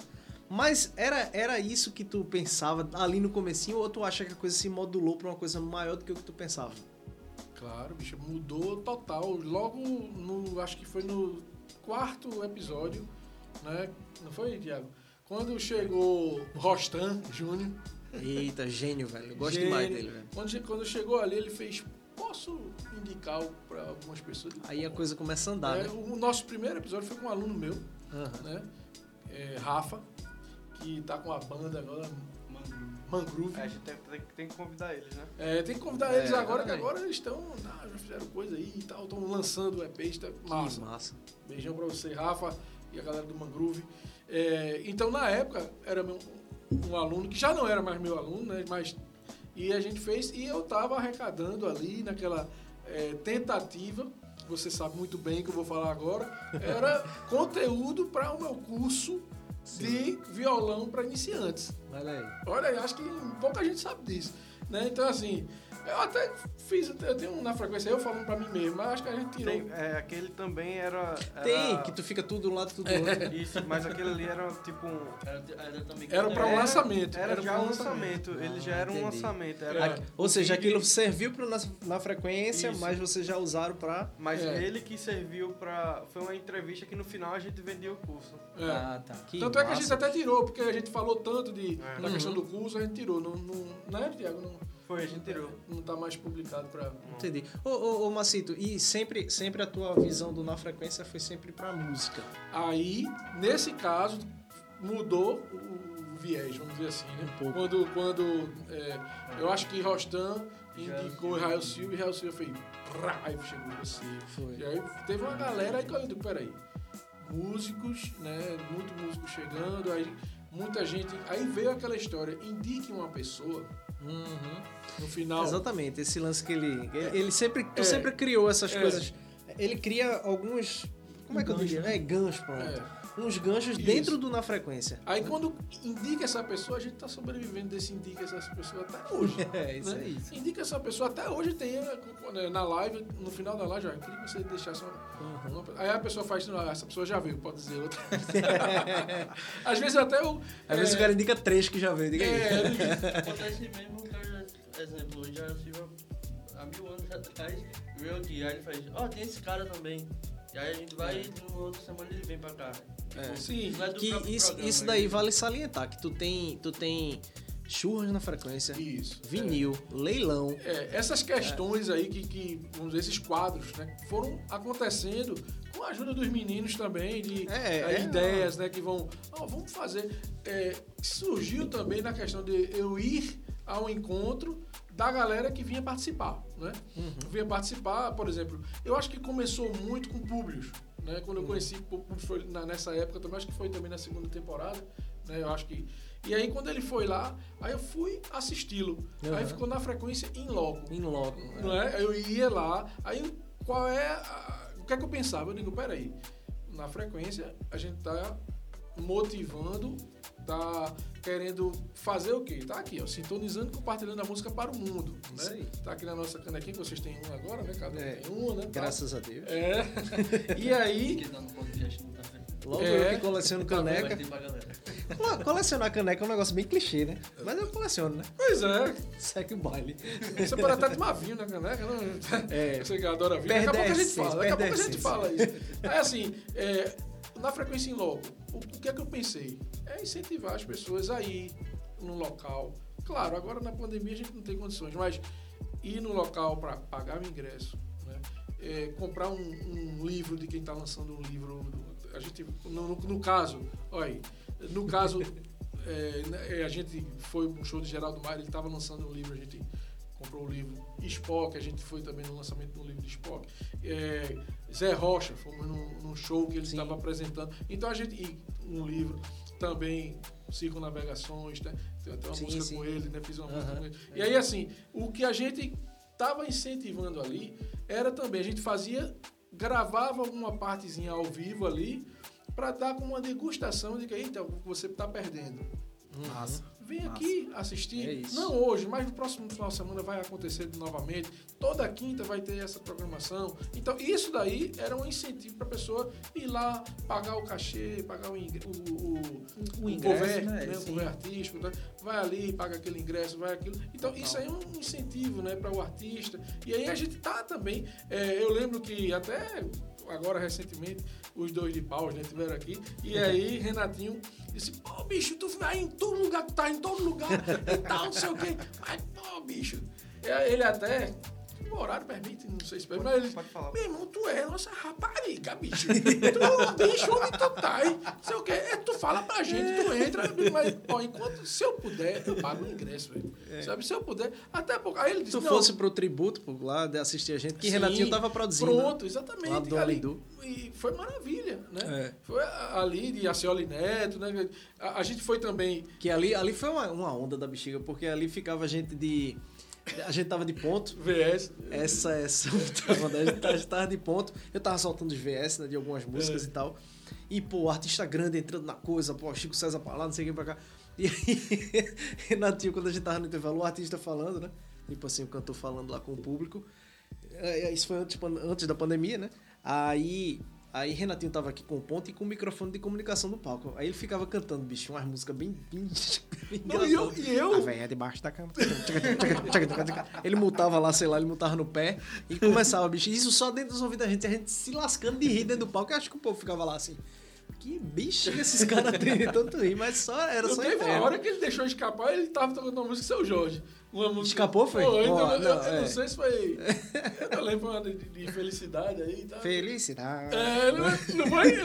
[SPEAKER 6] Mas era, era isso que tu pensava ali no comecinho ou tu acha que a coisa se modulou pra uma coisa maior do que o que tu pensava?
[SPEAKER 3] Claro, bicho, mudou total. Logo no. Acho que foi no quarto episódio, né? Não foi, Thiago? Quando chegou Rostan Júnior.
[SPEAKER 6] Eita, gênio, velho. Eu gosto
[SPEAKER 3] gênio,
[SPEAKER 6] demais dele, velho.
[SPEAKER 3] Quando, quando chegou ali, ele fez. Posso indicar para algumas pessoas?
[SPEAKER 6] Aí a coisa começa a andar,
[SPEAKER 3] É,
[SPEAKER 6] né?
[SPEAKER 3] O nosso primeiro episódio foi com um aluno meu,
[SPEAKER 6] Aham.
[SPEAKER 3] né? É, Rafa, que tá com a banda agora, Mangroove.
[SPEAKER 7] É, a gente tem, tem, tem que convidar eles, né?
[SPEAKER 3] É, tem que convidar
[SPEAKER 6] É,
[SPEAKER 3] eles agora, que agora eles estão. ah, já fizeram coisa aí e tal, estão lançando o EP, está
[SPEAKER 6] Que
[SPEAKER 3] massa.
[SPEAKER 6] massa.
[SPEAKER 3] Beijão pra você, Rafa, e a galera do Mangroove. É, então, na época, era meu- um aluno que já não era mais meu aluno, né? Mas, e a gente fez, e eu tava arrecadando ali naquela é, tentativa, você sabe muito bem que eu vou falar agora, era conteúdo para o meu curso de violão para iniciantes.
[SPEAKER 6] Olha aí.
[SPEAKER 3] Olha, eu acho que pouca gente sabe disso. Né? Então, assim, eu até fiz, eu tenho um na frequência eu falando pra mim mesmo, mas acho que a gente tirou.
[SPEAKER 7] Tem, é, aquele também era, era-
[SPEAKER 6] Tem, que tu fica tudo um lado, tudo do outro.
[SPEAKER 7] Isso, mas aquele ali era tipo um.
[SPEAKER 5] Era, era também
[SPEAKER 3] Era pra um
[SPEAKER 7] Era-
[SPEAKER 3] lançamento.
[SPEAKER 7] Era, já
[SPEAKER 3] pra
[SPEAKER 7] um lançamento. Ele já era um
[SPEAKER 6] Ah, entendi.
[SPEAKER 7] lançamento. Era,
[SPEAKER 3] É.
[SPEAKER 6] Ou seja, aquilo serviu pro, na, na frequência,
[SPEAKER 7] Isso.
[SPEAKER 6] mas vocês já usaram pra.
[SPEAKER 7] Mas
[SPEAKER 3] É.
[SPEAKER 7] ele que serviu pra. Foi uma entrevista que no final a gente vendia o curso.
[SPEAKER 3] É.
[SPEAKER 6] Ah, tá. Que
[SPEAKER 3] Tanto é que a gente
[SPEAKER 6] massa.
[SPEAKER 3] até tirou, porque a gente falou tanto de,
[SPEAKER 7] É.
[SPEAKER 3] da questão do curso, a gente tirou. Não, não, né, Tiago? Não,
[SPEAKER 7] Foi, a gente tirou.
[SPEAKER 3] não tá mais publicado pra.
[SPEAKER 6] Entendi. Ô, ô, ô, Macito, e sempre, sempre a tua visão do Na Frequência foi sempre pra música.
[SPEAKER 3] Aí, nesse caso, mudou o, viés, vamos dizer assim, né?
[SPEAKER 6] Um pouco.
[SPEAKER 3] Quando, quando é, eu acho que Rostan indicou Israel Silva e Israel Silva fez. Aí chegou você.
[SPEAKER 6] Foi.
[SPEAKER 3] E aí teve uma galera aí que eu digo, peraí. Músicos, né? Muito músico chegando, aí muita gente. Aí veio aquela história, indique uma pessoa
[SPEAKER 6] Uhum.
[SPEAKER 3] no final.
[SPEAKER 6] Exatamente, esse lance que ele. Ele, ele sempre. Tu
[SPEAKER 3] É.
[SPEAKER 6] sempre criou essas
[SPEAKER 3] É.
[SPEAKER 6] coisas. Ele cria alguns. Como é que eu
[SPEAKER 3] Gancho,
[SPEAKER 6] diria?
[SPEAKER 3] né?
[SPEAKER 6] É, ganchos, pronto.
[SPEAKER 3] É.
[SPEAKER 6] Uns ganchos
[SPEAKER 3] Isso.
[SPEAKER 6] dentro do Na Frequência.
[SPEAKER 3] Aí quando indica essa pessoa, a gente tá sobrevivendo desse indica essa pessoa até hoje.
[SPEAKER 6] É, isso
[SPEAKER 3] né?
[SPEAKER 6] aí.
[SPEAKER 3] Indica essa pessoa até hoje tem né, na live, no final da live, ó, eu queria que você deixasse uma,
[SPEAKER 6] Uhum.
[SPEAKER 3] uma- Aí a pessoa faz, "Ah, essa pessoa já veio, pode dizer outra. Às vezes até eu.
[SPEAKER 6] Às vezes
[SPEAKER 3] é,
[SPEAKER 6] o cara indica três que já veio. Diga aí.
[SPEAKER 3] é,
[SPEAKER 5] Acontece mesmo, o cara, exemplo, hoje já Silva, há mil anos atrás, veio aqui, aí ele faz, ó, tem esse cara também. E aí a gente vai e no outro semana ele vem pra cá. Tipo,
[SPEAKER 3] Sim.
[SPEAKER 5] é
[SPEAKER 6] Que isso,
[SPEAKER 5] programa,
[SPEAKER 6] isso daí
[SPEAKER 5] ele-
[SPEAKER 6] vale salientar, que tu tem, tu tem churras na frequência,
[SPEAKER 3] Isso.
[SPEAKER 6] vinil, leilão.
[SPEAKER 3] É, essas questões aí que, que, vamos dizer, esses quadros, né, foram acontecendo com a ajuda dos meninos também, de
[SPEAKER 6] É, é,
[SPEAKER 3] ideias, né, que vão, ó, vamos fazer. É, surgiu também na questão de eu ir ao encontro da galera que vinha participar, né? Vinha participar, por exemplo, eu acho que começou muito com Publius, né? Quando eu conheci Publius foi na- nessa época também, acho que foi também na segunda temporada, né? Eu acho que e aí quando ele foi lá, aí eu fui assisti-lo. Aí
[SPEAKER 6] Aham.
[SPEAKER 3] ficou na frequência in loco.
[SPEAKER 6] Em logo.
[SPEAKER 3] Não é? Eu ia lá, aí qual é. a- o que é que eu pensava? Eu digo, peraí, na frequência a gente tá motivando, tá querendo fazer o quê? Tá aqui, ó, sintonizando e compartilhando a música para o mundo. Né?
[SPEAKER 6] Isso aí.
[SPEAKER 3] Tá aqui na nossa canequinha, que vocês têm uma agora, né? Cada um
[SPEAKER 6] É.
[SPEAKER 3] tem uma, né? Tá?
[SPEAKER 6] Graças a Deus.
[SPEAKER 3] É. E aí.
[SPEAKER 5] Tá não tá?
[SPEAKER 6] Logo
[SPEAKER 3] É.
[SPEAKER 6] eu que coleciono caneca. Colecionar caneca é um negócio bem clichê, né? Mas eu coleciono, né?
[SPEAKER 3] Pois é,
[SPEAKER 6] Segue o baile.
[SPEAKER 3] você pode até tomar vinho na caneca, né?
[SPEAKER 6] É.
[SPEAKER 3] Você que adora vinho.
[SPEAKER 6] Perde
[SPEAKER 3] Daqui a pouco a gente fala, daqui a pouco a gente fala isso. Aí assim, é, na frequência em logo, o, o que é que eu pensei? É incentivar as pessoas a ir no local. Claro, agora na pandemia a gente não tem condições, mas ir no local para pagar o ingresso, né? É, comprar um, um livro de quem está lançando um livro. A gente, no, no- no caso, olha aí, no caso, é, né, a gente foi um show de Geraldo Maia, ele estava lançando um livro, a gente comprou o livro Spock, a gente foi também no lançamento do livro de Spock. É, Zé Rocha, fomos num, num show que ele estava apresentando. Então a gente, e um livro também, Circunnavegações, né? tem até uma
[SPEAKER 6] Sim,
[SPEAKER 3] música
[SPEAKER 6] sim.
[SPEAKER 3] com ele, né? Fiz uma música com ele. E aí, assim, o que a gente estava incentivando ali era também, a gente fazia, gravava uma partezinha ao vivo ali, para dar como uma degustação de que, eita, você está perdendo.
[SPEAKER 6] Massa.
[SPEAKER 3] Vem
[SPEAKER 1] Massa.
[SPEAKER 3] aqui assistir.
[SPEAKER 6] É.
[SPEAKER 3] Não hoje, mas no próximo final de semana vai acontecer novamente. Toda quinta vai ter essa programação. Então, isso daí era um incentivo para a pessoa ir lá, pagar o cachê, pagar o, ingre- o, o,
[SPEAKER 1] O ingresso,
[SPEAKER 3] cover,
[SPEAKER 1] né?
[SPEAKER 3] O cover artístico, né? vai ali, paga aquele ingresso, vai aquilo. Então, isso aí é um incentivo né, para o artista. E aí a gente tá também. é, eu lembro que até agora recentemente os dois de paus né, tiveram aqui. E aí Renatinho disse: pô, bicho, tu vai em todo lugar, tu tá em todo lugar e tal, não sei o quê. Mas, pô, bicho. É, Ele até. O horário permite, não sei se permite, mas ele
[SPEAKER 7] Pode falar.
[SPEAKER 3] meu irmão, tu é nossa rapariga, bicho. Tu, bicho, onde tu tá? Sei o quê. É, tu fala pra gente, tu entra. Mas, ó, enquanto, se eu puder, eu pago o ingresso, velho. Sabe, se eu puder. Até pouco. Aí ele disse,
[SPEAKER 6] Se tu
[SPEAKER 3] não,
[SPEAKER 6] fosse pro tributo, pô, lá de assistir a gente, que
[SPEAKER 3] Sim,
[SPEAKER 6] Renatinho tava produzindo.
[SPEAKER 3] Pronto, exatamente.
[SPEAKER 6] Lá do
[SPEAKER 3] ali. E foi maravilha, né?
[SPEAKER 6] É.
[SPEAKER 3] Foi ali de Acioli Neto, né? A, a gente foi também...
[SPEAKER 6] Que ali, ali foi uma, uma onda da bexiga, porque ali ficava gente de. A gente tava de ponto.
[SPEAKER 3] VS.
[SPEAKER 6] Essa, essa. A gente tava- a gente tava de ponto. Eu tava soltando os VS, né, de algumas músicas
[SPEAKER 3] É.
[SPEAKER 6] e tal. E, pô, artista grande entrando na coisa, pô, Chico César pra lá, não sei quem pra cá. E aí, Renatinho, quando a gente tava no intervalo, o artista falando, né? Tipo assim, o cantor falando lá com o público. É, Isso foi antes, antes da pandemia, né? Aí, aí Renatinho tava aqui com o ponto e com o microfone de comunicação no palco. Aí ele ficava cantando, bicho, umas músicas bem. bem, bem
[SPEAKER 3] Não, e eu- e eu-
[SPEAKER 6] A velha debaixo da cama. Ele mutava lá, sei lá, ele mutava no pé e começava, bicho. Isso só dentro dos ouvidos da gente, a gente se lascando de rir dentro do palco. Eu acho que o povo ficava lá assim. Que bicho que esses caras têm tanto rir, mas só era
[SPEAKER 3] Eu
[SPEAKER 6] só
[SPEAKER 3] teve uma hora que ele deixou escapar, ele tava tocando uma música Seu Jorge. Uma música...
[SPEAKER 6] Escapou, foi?
[SPEAKER 3] Pô, então, eu,
[SPEAKER 6] não,
[SPEAKER 3] eu
[SPEAKER 6] é.
[SPEAKER 3] não sei se foi... Eu não lembro uma de, de felicidade aí tal.
[SPEAKER 6] Felicidade.
[SPEAKER 3] É, não, não foi?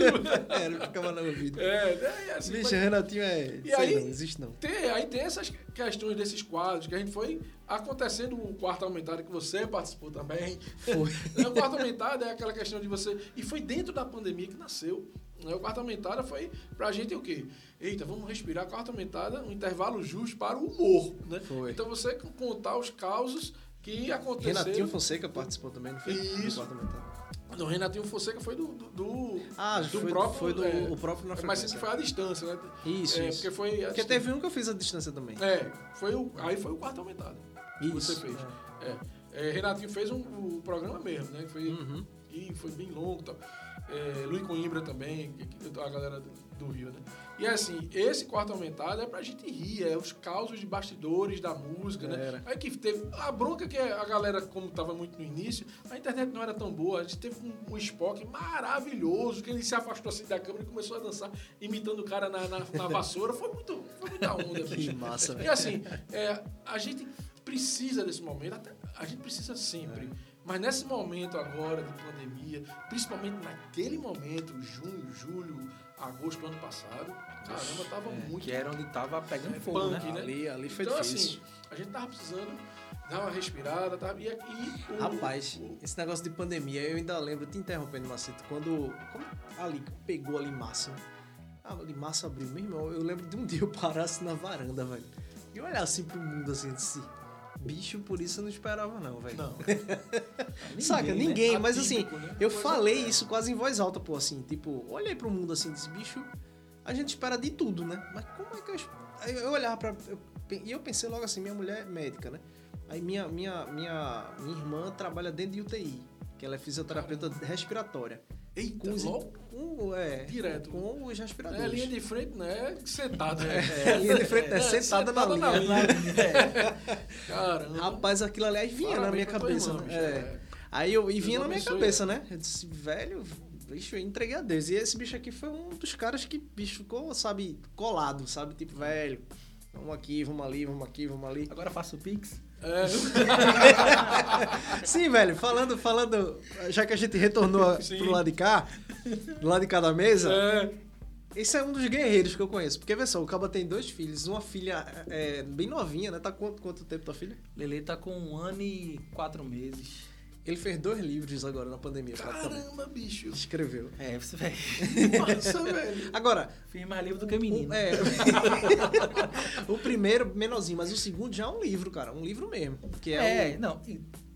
[SPEAKER 6] É, ele ficava no ouvido.
[SPEAKER 3] É, é assim,
[SPEAKER 6] Bicho,
[SPEAKER 3] mas-
[SPEAKER 6] Renatinho é.
[SPEAKER 3] E aí-
[SPEAKER 6] não, existe não.
[SPEAKER 3] Tem, aí tem essas questões desses quadros que a gente foi acontecendo o quarto aumentado que você participou também.
[SPEAKER 6] Foi.
[SPEAKER 3] o quarto aumentado é aquela questão de você. E foi dentro da pandemia que nasceu. Né? O quarto aumentada foi pra gente o quê? Eita, vamos respirar. Quarto aumentada, um intervalo justo para o humor. Né?
[SPEAKER 6] Foi.
[SPEAKER 3] Então você contar os causos que aconteceram.
[SPEAKER 6] Renatinho Fonseca participou também, não foi?
[SPEAKER 3] Isso.
[SPEAKER 6] Do quarto aumentado.
[SPEAKER 3] Do Renatinho Fonseca foi do. do, do
[SPEAKER 6] Ah,
[SPEAKER 3] do
[SPEAKER 6] foi,
[SPEAKER 3] próprio.
[SPEAKER 6] foi do
[SPEAKER 3] é,
[SPEAKER 6] o próprio na
[SPEAKER 3] mas
[SPEAKER 6] frequência.
[SPEAKER 3] foi à distância, né?
[SPEAKER 6] Isso,
[SPEAKER 3] é,
[SPEAKER 6] isso.
[SPEAKER 3] Porque foi.
[SPEAKER 6] Porque
[SPEAKER 3] distância.
[SPEAKER 6] teve um que eu fiz a distância também.
[SPEAKER 3] É, foi o, aí foi o quarto aumentado. que
[SPEAKER 6] Isso,
[SPEAKER 3] Você fez. É. É, Renatinho fez um, o programa mesmo, né? Foi,
[SPEAKER 6] Uhum.
[SPEAKER 3] E foi bem longo e tal. É, Luiz Coimbra também, a galera do, Rio, né? E assim, esse quarto aumentado é pra gente rir, é os causos de bastidores da música, né? Aí que teve. A bronca que a galera, como tava muito no início, a internet não era tão boa. A gente teve um, um Spock maravilhoso, que ele se afastou assim da câmera e começou a dançar, imitando o cara na, na, na vassoura. Foi muito. Foi muita onda,
[SPEAKER 6] Que
[SPEAKER 3] bicho.
[SPEAKER 6] massa,
[SPEAKER 3] E assim, é, a gente precisa desse momento, até- a gente precisa sempre. Mas nesse momento agora de pandemia, principalmente naquele momento, junho, julho, agosto do ano passado, caramba, tava muito
[SPEAKER 1] Que era onde tava pegando
[SPEAKER 3] É,
[SPEAKER 1] fogo,
[SPEAKER 3] punk,
[SPEAKER 1] né?
[SPEAKER 3] né?
[SPEAKER 6] Ali, ali foi
[SPEAKER 3] então,
[SPEAKER 6] difícil.
[SPEAKER 3] assim, a gente tava precisando dar uma respirada, tá? E, e o-
[SPEAKER 6] Rapaz,
[SPEAKER 3] o-
[SPEAKER 6] esse negócio de pandemia, eu ainda lembro, te interrompendo, Macito, quando, quando ali pegou ali massa, né? Ah, ali massa abriu, meu irmão, eu lembro de um dia eu parasse na varanda, velho, e olhar assim pro mundo assim, eu disse, bicho, por isso eu não esperava não, velho.
[SPEAKER 3] Não.
[SPEAKER 6] Saca,
[SPEAKER 1] Ninguém, né?
[SPEAKER 6] ninguém, mas assim,
[SPEAKER 3] Atípico, né?
[SPEAKER 6] eu falei
[SPEAKER 3] é.
[SPEAKER 6] isso quase em voz alta, pô, assim, tipo, olhei pro mundo assim, disse, bicho, a gente espera de tudo, né? Mas como é que eu. Aí eu olhava pra. eu e eu pensei logo assim, minha mulher é médica, né? Aí minha, minha, minha, minha irmã trabalha dentro de UTI, que ela é fisioterapeuta respiratória.
[SPEAKER 3] Eita,
[SPEAKER 6] os,
[SPEAKER 3] logo,
[SPEAKER 6] com, é,
[SPEAKER 3] Direto.
[SPEAKER 6] com os
[SPEAKER 3] é
[SPEAKER 6] respiradores.
[SPEAKER 3] linha de frente, né? Sentada.
[SPEAKER 6] É, a linha de frente, né? sentada, na linha.
[SPEAKER 3] Caramba.
[SPEAKER 6] Rapaz, aquilo aliás vinha na
[SPEAKER 3] Parabéns
[SPEAKER 6] minha
[SPEAKER 3] pra tua
[SPEAKER 6] cabeça,
[SPEAKER 3] irmã,
[SPEAKER 6] né? É.
[SPEAKER 3] é.
[SPEAKER 6] Aí eu e vinha na minha cabeça, né? Eu disse, velho, bicho, eu entreguei a Deus. E esse bicho aqui foi um dos caras que, bicho, ficou, sabe, colado, sabe? Tipo, velho, vamos aqui, vamos ali, vamos aqui, vamos ali.
[SPEAKER 1] Agora faço o Pix.
[SPEAKER 3] É,
[SPEAKER 6] Sim, velho, falando, falando, já que a gente retornou
[SPEAKER 3] Sim.
[SPEAKER 6] pro lado de cá, do lado de cá da mesa,
[SPEAKER 3] é,
[SPEAKER 6] esse é um dos guerreiros que eu conheço. Porque, vê só, o Caba tem dois filhos, uma filha é, bem novinha, né? Tá quanto, quanto tempo tua filha?
[SPEAKER 1] Lele tá com um ano e quatro meses.
[SPEAKER 6] Ele fez dois livros agora na pandemia,
[SPEAKER 3] caramba, bicho.
[SPEAKER 6] Escreveu.
[SPEAKER 1] É, você vai.
[SPEAKER 3] Nossa, velho.
[SPEAKER 6] Agora,
[SPEAKER 1] Fiz mais livro do que menino.
[SPEAKER 6] O, é, o primeiro, menorzinho, mas o segundo já é um livro, cara. Um livro mesmo. Que é,
[SPEAKER 1] É,
[SPEAKER 6] o-
[SPEAKER 1] não.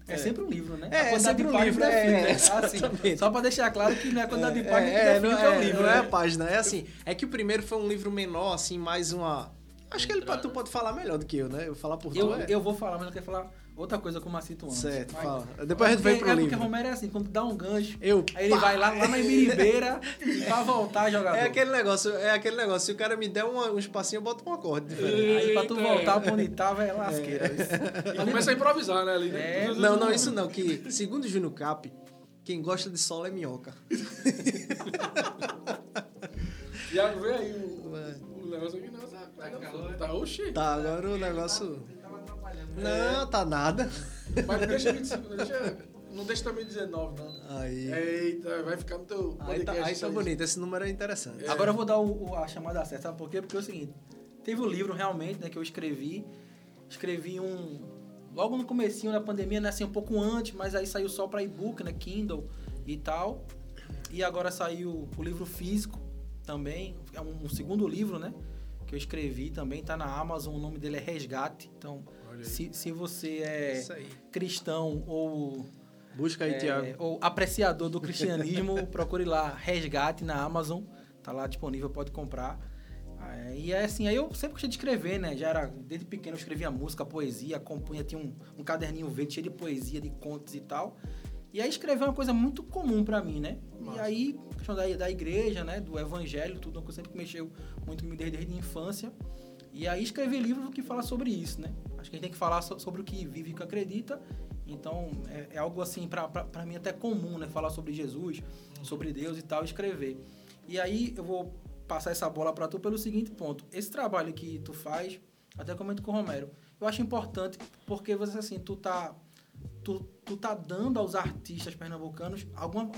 [SPEAKER 1] É,
[SPEAKER 6] É.
[SPEAKER 1] sempre um livro, né?
[SPEAKER 6] É,
[SPEAKER 1] A
[SPEAKER 6] é sempre um livro,
[SPEAKER 1] define,
[SPEAKER 6] é,
[SPEAKER 1] né?
[SPEAKER 6] exatamente.
[SPEAKER 1] Assim, só pra deixar claro que não é a quantidade de
[SPEAKER 6] É,
[SPEAKER 1] páginas
[SPEAKER 6] é,
[SPEAKER 1] que define é o
[SPEAKER 6] é,
[SPEAKER 1] livro.
[SPEAKER 6] não é a
[SPEAKER 1] né?
[SPEAKER 6] página. É assim, é que o primeiro foi um livro menor, assim, mais uma.
[SPEAKER 4] Acho que ele, pode- tu pode falar melhor do que eu, né? Eu falar por tu
[SPEAKER 1] Eu,
[SPEAKER 4] é...
[SPEAKER 1] eu vou falar, mas eu quero falar outra coisa com o Macito antes.
[SPEAKER 4] Certo,
[SPEAKER 1] Vai.
[SPEAKER 4] fala. Depois a gente vem pro
[SPEAKER 1] É
[SPEAKER 4] livro.
[SPEAKER 1] porque Romero é assim, quando dá um gancho,
[SPEAKER 4] Eu,
[SPEAKER 1] aí ele vai lá, lá na Miribeira pra voltar jogador.
[SPEAKER 4] É aquele negócio, é aquele negócio. Se o cara me der uma- um espacinho, eu boto um acorde diferente.
[SPEAKER 1] Aí pra tu voltar pra onde tava é lasqueira.
[SPEAKER 3] E começa a improvisar, né, ali, né?
[SPEAKER 1] É.
[SPEAKER 4] Não, não, isso não. Que, segundo o Júnior Cap, quem gosta de solo é minhoca.
[SPEAKER 3] Tiago, vê aí o, o negócio aqui. Não, tá, tá, fogo. tá oxi.
[SPEAKER 4] Tá, agora o negócio... Não, tá nada.
[SPEAKER 3] Mas não deixa 25, não deixa, não deixa também 19, não.
[SPEAKER 4] Aí,
[SPEAKER 3] Eita, vai ficar no teu
[SPEAKER 4] aí, tá, aí tá bonito. Esse número é interessante.
[SPEAKER 1] Agora eu vou dar o- o- a chamada certa, sabe por quê? Porque é o seguinte, teve o livro realmente, né, que eu escrevi, escrevi um, logo no comecinho da pandemia, né, assim, um pouco antes, mas aí saiu só para e-book, né, Kindle e tal, e agora saiu o livro físico também, é um, um segundo livro, né, que eu escrevi também, tá na Amazon, o nome dele é Resgate, então. Se, se você é
[SPEAKER 4] aí.
[SPEAKER 1] cristão ou
[SPEAKER 4] Busca aí,
[SPEAKER 1] é,
[SPEAKER 4] Thiago.
[SPEAKER 1] ou apreciador do cristianismo, procure lá Resgate na Amazon, tá lá disponível, pode comprar. É, e é assim, aí eu sempre gostei de escrever, né? Já era, desde pequeno eu escrevia música, poesia, compunha, tinha um, um caderninho verde cheio de poesia, de contos e tal. E aí escrever é uma coisa muito comum pra mim, né? E
[SPEAKER 3] Massa.
[SPEAKER 1] aí, questão da, da igreja, né? Do evangelho, tudo, uma coisa sempre que mexeu muito comigo desde, desde a infância. E aí escrever livros que fala sobre isso, né? Acho que a gente tem que falar so- sobre o que vive e o que acredita. Então, é, é algo assim, pra mim até comum, né? Falar sobre Jesus, sobre Deus e tal, escrever. E aí eu vou passar essa bola pra tu pelo seguinte ponto. Esse trabalho que tu faz, até comento com o Romero, eu acho importante porque você, assim, tu tá... Tu, tu tá dando aos artistas pernambucanos alguma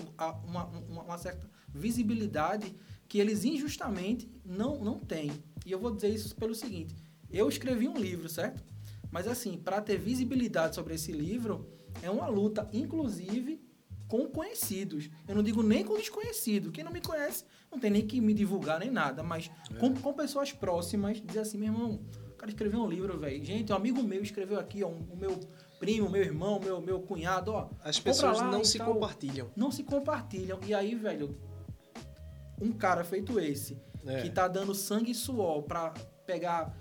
[SPEAKER 1] uma, uma, uma certa visibilidade que eles injustamente não, não têm. E eu vou dizer isso pelo seguinte: eu escrevi um livro, certo? Mas assim, para ter visibilidade sobre esse livro, é uma luta, inclusive com conhecidos. Eu não digo nem com desconhecido. Quem não me conhece não tem nem que me divulgar nem nada, mas com, com pessoas próximas, dizer assim, meu irmão, o cara escreveu um livro, velho. Gente, um amigo meu escreveu aqui, ó, um- o meu primo, meu irmão, meu, meu cunhado, ó.
[SPEAKER 4] As pessoas não se
[SPEAKER 1] tal
[SPEAKER 4] compartilham.
[SPEAKER 1] não se compartilham. E aí, velho, um cara feito esse,
[SPEAKER 4] É.
[SPEAKER 1] que tá dando sangue e suor pra pegar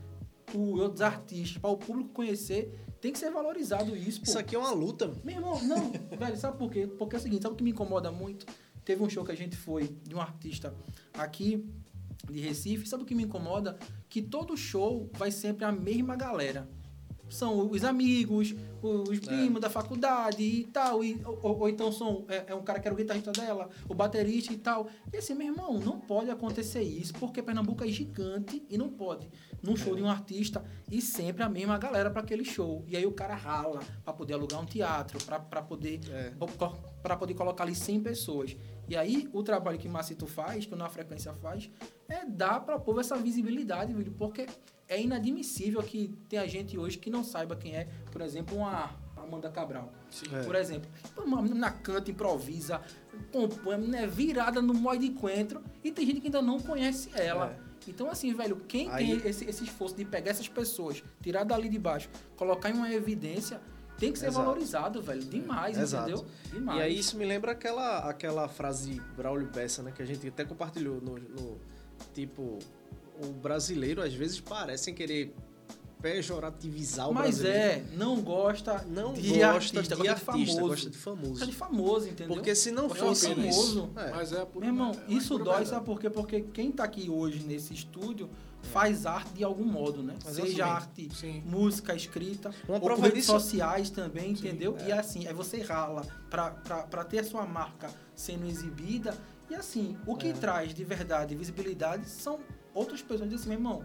[SPEAKER 1] o, outros artistas, para o público conhecer, tem que ser valorizado isso, pô.
[SPEAKER 4] Isso aqui é uma luta.
[SPEAKER 1] Meu irmão, não, velho, sabe por quê? Porque é o seguinte, sabe o que me incomoda muito? Teve um show que a gente foi de um artista aqui de Recife, sabe o que me incomoda? Que todo show vai sempre a mesma galera. São os amigos, os primos da faculdade e tal. E, ou, ou- ou então são, é, é um cara que era o guitarrista dela, o baterista e tal. E assim, meu irmão, não pode acontecer isso, porque Pernambuco é gigante e não pode, num show de um artista, e sempre a mesma galera para aquele show. E aí o cara rala para poder alugar um teatro, para poder
[SPEAKER 4] É.
[SPEAKER 1] para poder colocar ali 100 pessoas. E aí, o trabalho que Macito faz, que o Na Frequência faz, é dar para o povo essa visibilidade, porque é inadmissível que tenha gente hoje que não saiba quem é, por exemplo, uma Amanda Cabral.
[SPEAKER 4] É.
[SPEAKER 1] Por exemplo, uma menina canta, improvisa, compõe, né, virada no modo de encontro, e tem gente que ainda não conhece ela.
[SPEAKER 4] É.
[SPEAKER 1] Então, assim, velho, quem
[SPEAKER 4] Aí-
[SPEAKER 1] tem esse, esse esforço de pegar essas pessoas, tirar dali de baixo, colocar em uma evidência, tem que ser
[SPEAKER 4] Exato.
[SPEAKER 1] valorizado, velho. Demais,
[SPEAKER 4] Exato.
[SPEAKER 1] entendeu? Demais.
[SPEAKER 4] E aí isso me lembra aquela, aquela frase de Braulio Bessa, né? Que a gente até compartilhou no, no- Tipo, o brasileiro às vezes parece querer pejorativizar o
[SPEAKER 1] Mas
[SPEAKER 4] brasileiro.
[SPEAKER 1] é, não gosta
[SPEAKER 4] Não
[SPEAKER 1] de
[SPEAKER 4] gosta
[SPEAKER 1] artista,
[SPEAKER 4] de
[SPEAKER 1] gosta
[SPEAKER 4] artista,
[SPEAKER 1] de famoso.
[SPEAKER 4] gosta de famoso.
[SPEAKER 1] Gosta de famoso, entendeu?
[SPEAKER 4] Porque se não
[SPEAKER 1] Gosta de
[SPEAKER 4] fosse
[SPEAKER 1] famoso.
[SPEAKER 4] É.
[SPEAKER 3] Mas é por
[SPEAKER 1] Meu irmão,
[SPEAKER 3] é
[SPEAKER 1] isso
[SPEAKER 3] por
[SPEAKER 1] dói,
[SPEAKER 3] verdade.
[SPEAKER 1] sabe por quê? Porque quem tá aqui hoje nesse estúdio faz arte de algum modo, né?
[SPEAKER 4] Exatamente.
[SPEAKER 1] Seja arte,
[SPEAKER 3] Sim.
[SPEAKER 1] música, escrita,
[SPEAKER 4] Uma
[SPEAKER 1] ou redes
[SPEAKER 4] disso-
[SPEAKER 1] sociais também, entendeu? E assim, é você rala pra ter a sua marca sendo exibida. E assim, o que
[SPEAKER 4] É.
[SPEAKER 1] traz de verdade visibilidade são outras pessoas dizem assim, meu irmão,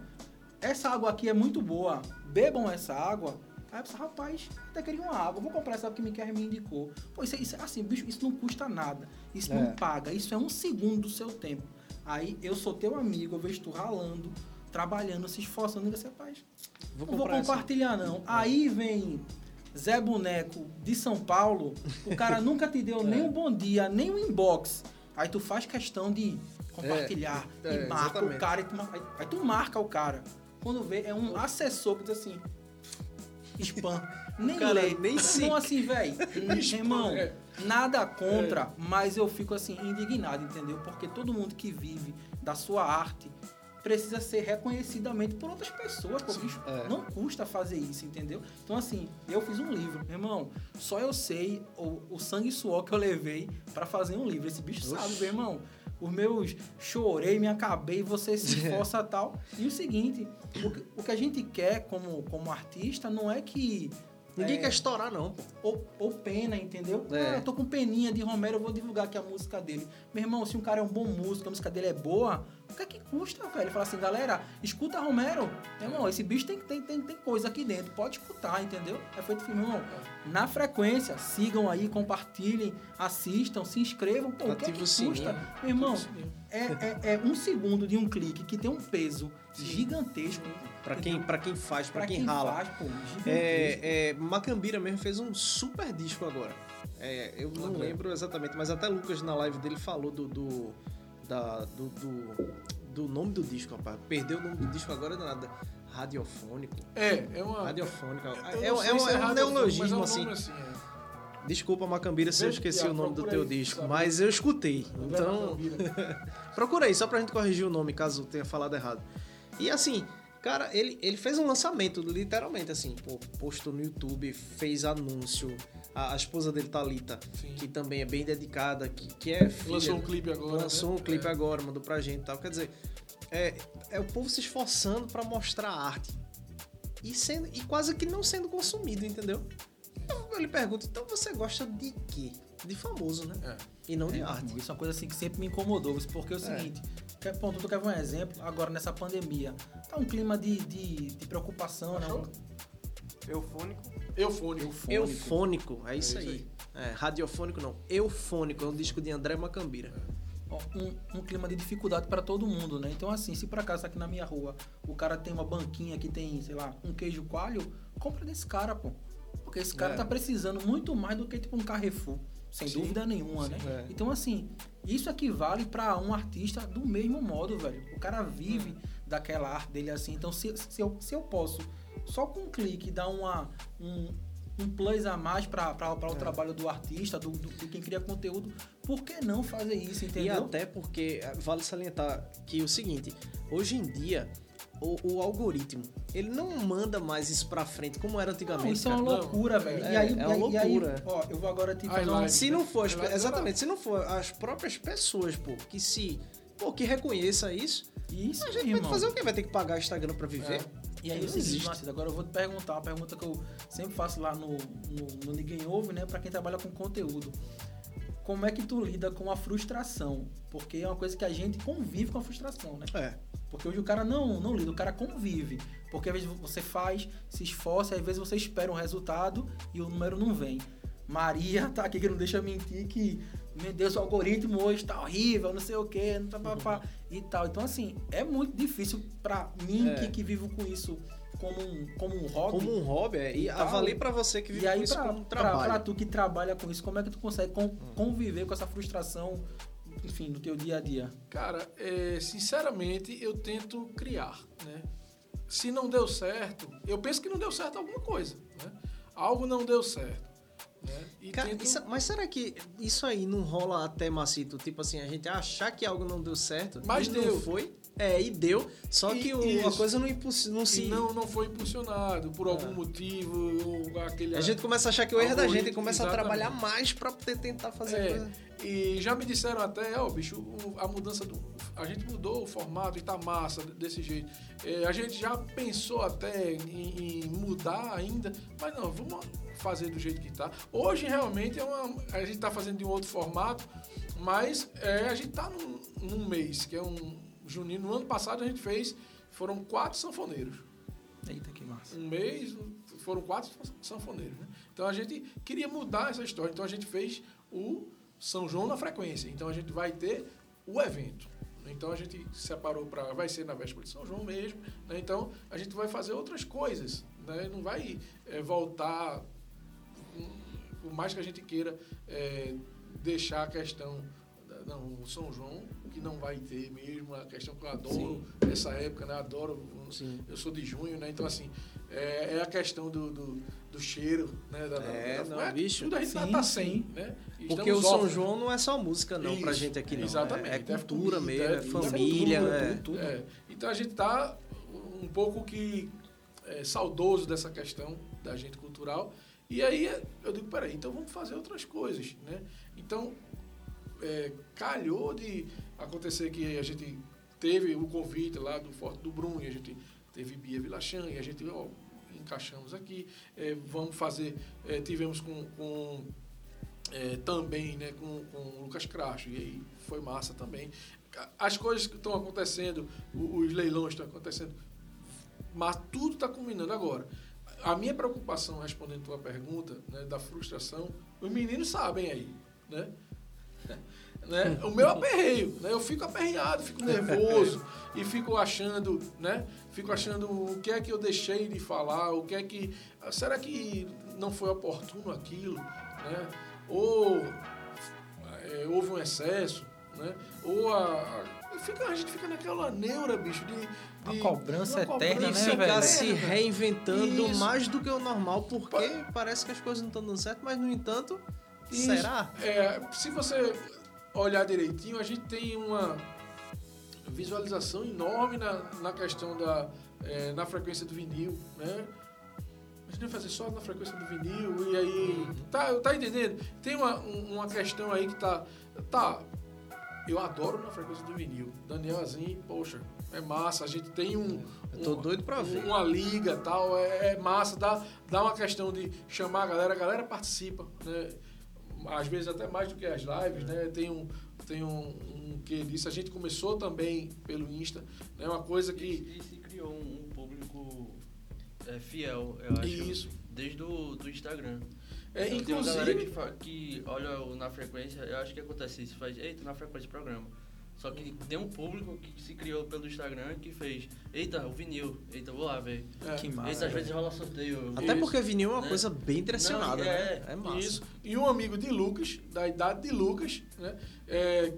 [SPEAKER 1] essa água aqui é muito boa, bebam essa água. Aí eu pensei, rapaz, até queria uma água, vou comprar essa água que me quer me indicou. Pô, isso, é- isso é assim, bicho, isso não custa nada. Isso
[SPEAKER 4] É.
[SPEAKER 1] não paga, isso é um segundo do seu tempo. Aí eu sou teu amigo, eu vejo tu ralando, trabalhando, se esforçando, e você, rapaz,
[SPEAKER 4] Vou
[SPEAKER 1] não vou
[SPEAKER 4] comprar essa.
[SPEAKER 1] compartilhar não. Aí vem Zé Boneco de São Paulo, o cara nunca te deu nem um bom dia, nem um inbox. Aí tu faz questão de compartilhar
[SPEAKER 4] É, é,
[SPEAKER 1] e marca
[SPEAKER 4] exatamente.
[SPEAKER 1] o cara. E tu, aí, aí tu marca o cara. Quando vê, é um assessor que diz assim, spam. Nem
[SPEAKER 4] cara
[SPEAKER 1] lê.
[SPEAKER 4] nem se-
[SPEAKER 1] Então assim, velho, irmão,
[SPEAKER 3] é.
[SPEAKER 1] nada contra, mas eu fico assim, indignado, entendeu? Porque todo mundo que vive da sua arte precisa ser reconhecidamente por outras pessoas. Pô, bicho,
[SPEAKER 6] É.
[SPEAKER 1] não custa fazer isso, entendeu? Então, assim, eu fiz um livro, meu irmão. Só eu sei o, o sangue e suor que eu levei pra fazer um livro. Esse bicho sabe, meu irmão. Os meus chorei, me acabei, você se esforça e tal. E o seguinte, o, que- o que a gente quer como, como artista não é que.
[SPEAKER 6] Ninguém
[SPEAKER 1] é,
[SPEAKER 6] quer estourar, não,
[SPEAKER 1] ou, ou pena, entendeu?
[SPEAKER 6] É.
[SPEAKER 1] Ah, eu tô com peninha de Romero, eu vou divulgar aqui a música dele. Meu irmão, se um cara é um bom músico, a música dele é boa, o que é que custa, velho? Fala assim, galera, escuta Romero. Meu irmão, esse bicho tem, tem, tem, tem coisa aqui dentro, pode escutar, entendeu? É feito filme, irmão. Na frequência, sigam aí, compartilhem, assistam, se inscrevam. Pô, o que é que
[SPEAKER 6] sininho.
[SPEAKER 1] custa? Meu irmão, é, é, é um segundo de um clique que tem um peso gigantesco.
[SPEAKER 6] Pra quem, pra quem faz, pra,
[SPEAKER 1] Pra
[SPEAKER 6] quem,
[SPEAKER 1] quem
[SPEAKER 6] rala.
[SPEAKER 1] faz, pô.
[SPEAKER 6] É, é, Macambira mesmo fez um super disco agora. É, eu não lembro exatamente, mas até Lucas na live dele falou do. do, da- do, do, do nome do disco, rapaz. Perdeu o nome do disco agora nada. Radiofônico.
[SPEAKER 3] É, é uma.
[SPEAKER 6] Radiofônico. É, é,
[SPEAKER 3] sei
[SPEAKER 6] é um, é um neologismo
[SPEAKER 3] é
[SPEAKER 6] assim.
[SPEAKER 3] assim é.
[SPEAKER 6] Desculpa, Macambira, se eu esqueci o nome do teu disco,
[SPEAKER 3] sabe?
[SPEAKER 6] mas eu escutei. Então. Procura aí, só pra gente corrigir o nome, caso tenha falado errado. E assim, cara, ele, ele fez um lançamento, literalmente, assim, pô, postou no YouTube, fez anúncio. A, a esposa dele, Thalita,
[SPEAKER 3] Sim.
[SPEAKER 6] que também é bem dedicada, que, que é filha.
[SPEAKER 3] Lançou um clipe agora.
[SPEAKER 6] Lançou
[SPEAKER 3] né?
[SPEAKER 6] um clipe
[SPEAKER 3] É.
[SPEAKER 6] agora, mandou pra gente e tal. Quer dizer, é, é o povo se esforçando pra mostrar a arte. E, sendo, e quase que não sendo consumido, entendeu? Eu, eu lhe pergunto, então você gosta de quê? De famoso, né?
[SPEAKER 3] É.
[SPEAKER 6] E não de
[SPEAKER 1] É,
[SPEAKER 6] arte.
[SPEAKER 1] Isso é uma coisa assim que sempre me incomodou, porque é o seguinte, quer, ponto, tu quer ver um exemplo? Agora nessa pandemia, tá um clima de, de, de preocupação, né?
[SPEAKER 3] Achou?
[SPEAKER 7] Eufônico.
[SPEAKER 3] Eufônico.
[SPEAKER 6] Eufônico, é isso,
[SPEAKER 3] É isso
[SPEAKER 6] aí. É, radiofônico não, eufônico, é um disco de André Macambira.
[SPEAKER 1] Ó, Um, um clima de dificuldade para todo mundo, né? Então assim, se por acaso aqui na minha rua o cara tem uma banquinha que tem, sei lá, um queijo coalho, compra desse cara, pô. Porque esse cara
[SPEAKER 6] É.
[SPEAKER 1] tá precisando muito mais do que tipo um Carrefour, sem
[SPEAKER 3] Sim.
[SPEAKER 1] dúvida nenhuma, né?
[SPEAKER 6] É.
[SPEAKER 1] Então assim, isso equivale para um artista do mesmo modo, velho. O cara vive
[SPEAKER 3] Hum.
[SPEAKER 1] daquela arte dele assim. Então se, se, eu, se eu posso só com um clique dar uma um, um plus a mais para
[SPEAKER 3] É.
[SPEAKER 1] o trabalho do artista, do, do, de quem cria conteúdo, por que não fazer isso,
[SPEAKER 6] E
[SPEAKER 1] entendeu?
[SPEAKER 6] até porque eh, vale salientar que o seguinte, hoje em dia o, o algoritmo, ele não manda mais isso pra frente como era antigamente.
[SPEAKER 1] Não, isso é
[SPEAKER 6] cara.
[SPEAKER 1] uma
[SPEAKER 3] Não,
[SPEAKER 1] loucura, velho.
[SPEAKER 6] é,
[SPEAKER 1] e aí,
[SPEAKER 6] é uma
[SPEAKER 1] e aí-
[SPEAKER 6] loucura.
[SPEAKER 1] ó, eu vou agora te fazer uma...
[SPEAKER 6] Se não for, exatamente, se não for as próprias pessoas, pô, que se, pô, que reconheça isso,
[SPEAKER 1] Isso,
[SPEAKER 6] a gente
[SPEAKER 1] irmão.
[SPEAKER 6] vai fazer o quê? Vai ter que pagar Instagram pra viver?
[SPEAKER 1] E aí,
[SPEAKER 6] Não existe.
[SPEAKER 1] Agora eu vou te perguntar uma pergunta que eu sempre faço lá no, no, no Ninguém Ouve, né? Pra quem trabalha com conteúdo. Como é que tu lida com a frustração? Porque é uma coisa que a gente convive com a frustração, né?
[SPEAKER 6] É.
[SPEAKER 1] Porque hoje o cara não, não lida, o cara convive. Porque às vezes você faz, se esforça, às vezes você espera um resultado e o número não vem. Maria tá aqui que não deixa mentir que, meu Deus, o algoritmo hoje tá horrível, não sei o quê, não tá, pá, pá, e tal. Então, assim, é muito difícil pra mim
[SPEAKER 6] É.
[SPEAKER 1] que, que vivo com isso como um, como um hobby.
[SPEAKER 6] Como um hobby, é, e
[SPEAKER 1] E tal.
[SPEAKER 6] avalie pra você que vive
[SPEAKER 1] e aí,
[SPEAKER 6] com isso
[SPEAKER 1] pra,
[SPEAKER 6] como um
[SPEAKER 1] pra,
[SPEAKER 6] trabalho.
[SPEAKER 1] pra tu que trabalha com isso, como é que tu consegue con- conviver com essa frustração, enfim, no teu dia a dia?
[SPEAKER 3] Cara, é, sinceramente, eu tento criar, né? Se não deu certo, eu penso que não deu certo alguma coisa, né? Algo não deu certo, né? E
[SPEAKER 6] Cara,
[SPEAKER 3] tento...
[SPEAKER 6] isso- mas será que isso aí não rola até macito? Tipo assim, a gente achar que algo não deu certo,
[SPEAKER 3] Mas
[SPEAKER 6] e
[SPEAKER 3] deu.
[SPEAKER 6] não foi? É, e deu, só
[SPEAKER 3] E-
[SPEAKER 6] que o- a coisa não, impulsi- não se...
[SPEAKER 3] não, não foi impulsionado por algum
[SPEAKER 6] Ah.
[SPEAKER 3] motivo, aquele...
[SPEAKER 6] A gente começa a achar que o erro é da gente e começa a
[SPEAKER 3] exatamente.
[SPEAKER 6] trabalhar mais pra poder tentar fazer a
[SPEAKER 3] É,
[SPEAKER 6] coisa.
[SPEAKER 3] e já me disseram até, ó, bicho, o- a mudança do. A gente mudou o formato e tá massa desse jeito. É, a gente já pensou até em, em mudar ainda, mas não, vamos fazer do jeito que tá. Hoje realmente é uma. A gente tá fazendo de um outro formato, mas é, a gente tá num, num mês, que é um junino. No ano passado a gente fez. Foram quatro sanfoneiros
[SPEAKER 1] Eita, que massa.
[SPEAKER 3] um mês, foram quatro sanfoneiros. Né? Então a gente queria mudar essa história. Então a gente fez o São João na frequência. Então a gente vai ter o evento. Então a gente separou para. Vai ser na véspera de São João mesmo. né? Então a gente vai fazer outras coisas. Né? Não vai eh, voltar. hum, Por mais que a gente queira eh, deixar a questão. Não, o São João, que não vai ter mesmo, a questão que eu adoro essa época, né? Adoro.
[SPEAKER 6] Sim.
[SPEAKER 3] Eu sou de junho, né? Então, assim, é, é a questão do, do, do cheiro, né? Da,
[SPEAKER 6] É,
[SPEAKER 3] da,
[SPEAKER 6] não, bicho.
[SPEAKER 3] Tudo a gente
[SPEAKER 1] Sim,
[SPEAKER 3] tá
[SPEAKER 1] sim.
[SPEAKER 3] sem, né?
[SPEAKER 6] Porque o São. João não é só música, não, pra
[SPEAKER 3] Isso,
[SPEAKER 6] gente aqui, não.
[SPEAKER 3] Exatamente.
[SPEAKER 6] É, é cultura
[SPEAKER 3] comida,
[SPEAKER 6] mesmo, é
[SPEAKER 3] isso,
[SPEAKER 6] família,
[SPEAKER 1] tudo,
[SPEAKER 6] é.
[SPEAKER 1] tudo, tudo.
[SPEAKER 3] É. Então, a gente está um pouco que é, saudoso dessa questão da agente cultural. E aí eu digo, peraí, então vamos fazer outras coisas, né? Então, é, calhou de acontecer que a gente teve o convite lá do Forte do Brum, e a gente teve Bia Vilachan, e a gente ó, encaixamos aqui. É, vamos fazer, é, tivemos com, com é, também né, com, com o Lucas Cracho, e aí foi massa também. As coisas que estão acontecendo, os leilões estão acontecendo, mas tudo está culminando agora. A minha preocupação, respondendo a tua pergunta, né, da frustração, os meninos sabem aí, né? né? O meu aperreio, né? Eu fico aperreado, fico nervoso e fico achando, né? Fico achando o que é que eu deixei de falar, o que é que será que não foi oportuno aquilo, né? Ou é, houve um excesso, né? Ou a, a, fica, a gente fica naquela neura, bicho, de, de
[SPEAKER 1] a cobrança eterna,
[SPEAKER 3] cobrança
[SPEAKER 1] né,
[SPEAKER 4] ficar
[SPEAKER 1] velho?
[SPEAKER 4] se reinventando
[SPEAKER 3] Isso.
[SPEAKER 4] mais do que o normal, porque parece que as coisas não estão dando certo, mas no entanto,
[SPEAKER 3] Isso.
[SPEAKER 4] será?
[SPEAKER 3] É, se você olhar direitinho, a gente tem uma visualização enorme na, na questão da é, na frequência do vinil, né? A gente vai fazer só na frequência do vinil e aí tá, tá entendendo? Tem uma, um- uma questão aí que tá tá eu adoro na frequência do vinil. Daniel Azim, poxa, é massa. A gente tem um.
[SPEAKER 4] Eu tô
[SPEAKER 3] um-
[SPEAKER 4] doido pra
[SPEAKER 3] um-
[SPEAKER 4] ver.
[SPEAKER 3] Uma liga tal, é, é massa. Dá, dá uma questão de chamar a galera, a galera participa, né? Às vezes até mais do que as lives, né? Tem um, tem um, um que disso. A gente começou também pelo Insta, né? Uma coisa que.
[SPEAKER 5] E, e se criou um, um público é, fiel, eu acho.
[SPEAKER 3] Isso.
[SPEAKER 5] Desde o do Instagram.
[SPEAKER 3] É,
[SPEAKER 5] Então, tem uma galera que,
[SPEAKER 3] inclusive.
[SPEAKER 5] que olha na frequência, eu acho que acontece isso, faz, eita, na frequência programa. Só que tem um público que se criou pelo Instagram que fez, eita, o vinil, eita, vou lá ver.
[SPEAKER 3] é,
[SPEAKER 1] Que massa.
[SPEAKER 5] Eita, às vezes rola sorteio.
[SPEAKER 4] Até
[SPEAKER 3] Isso.
[SPEAKER 4] porque vinil é uma
[SPEAKER 5] Né?
[SPEAKER 4] coisa bem direcionada,
[SPEAKER 5] Não,
[SPEAKER 4] né?
[SPEAKER 5] é,
[SPEAKER 4] É massa.
[SPEAKER 3] Isso. E um amigo de Lucas, da idade de Lucas, né? é,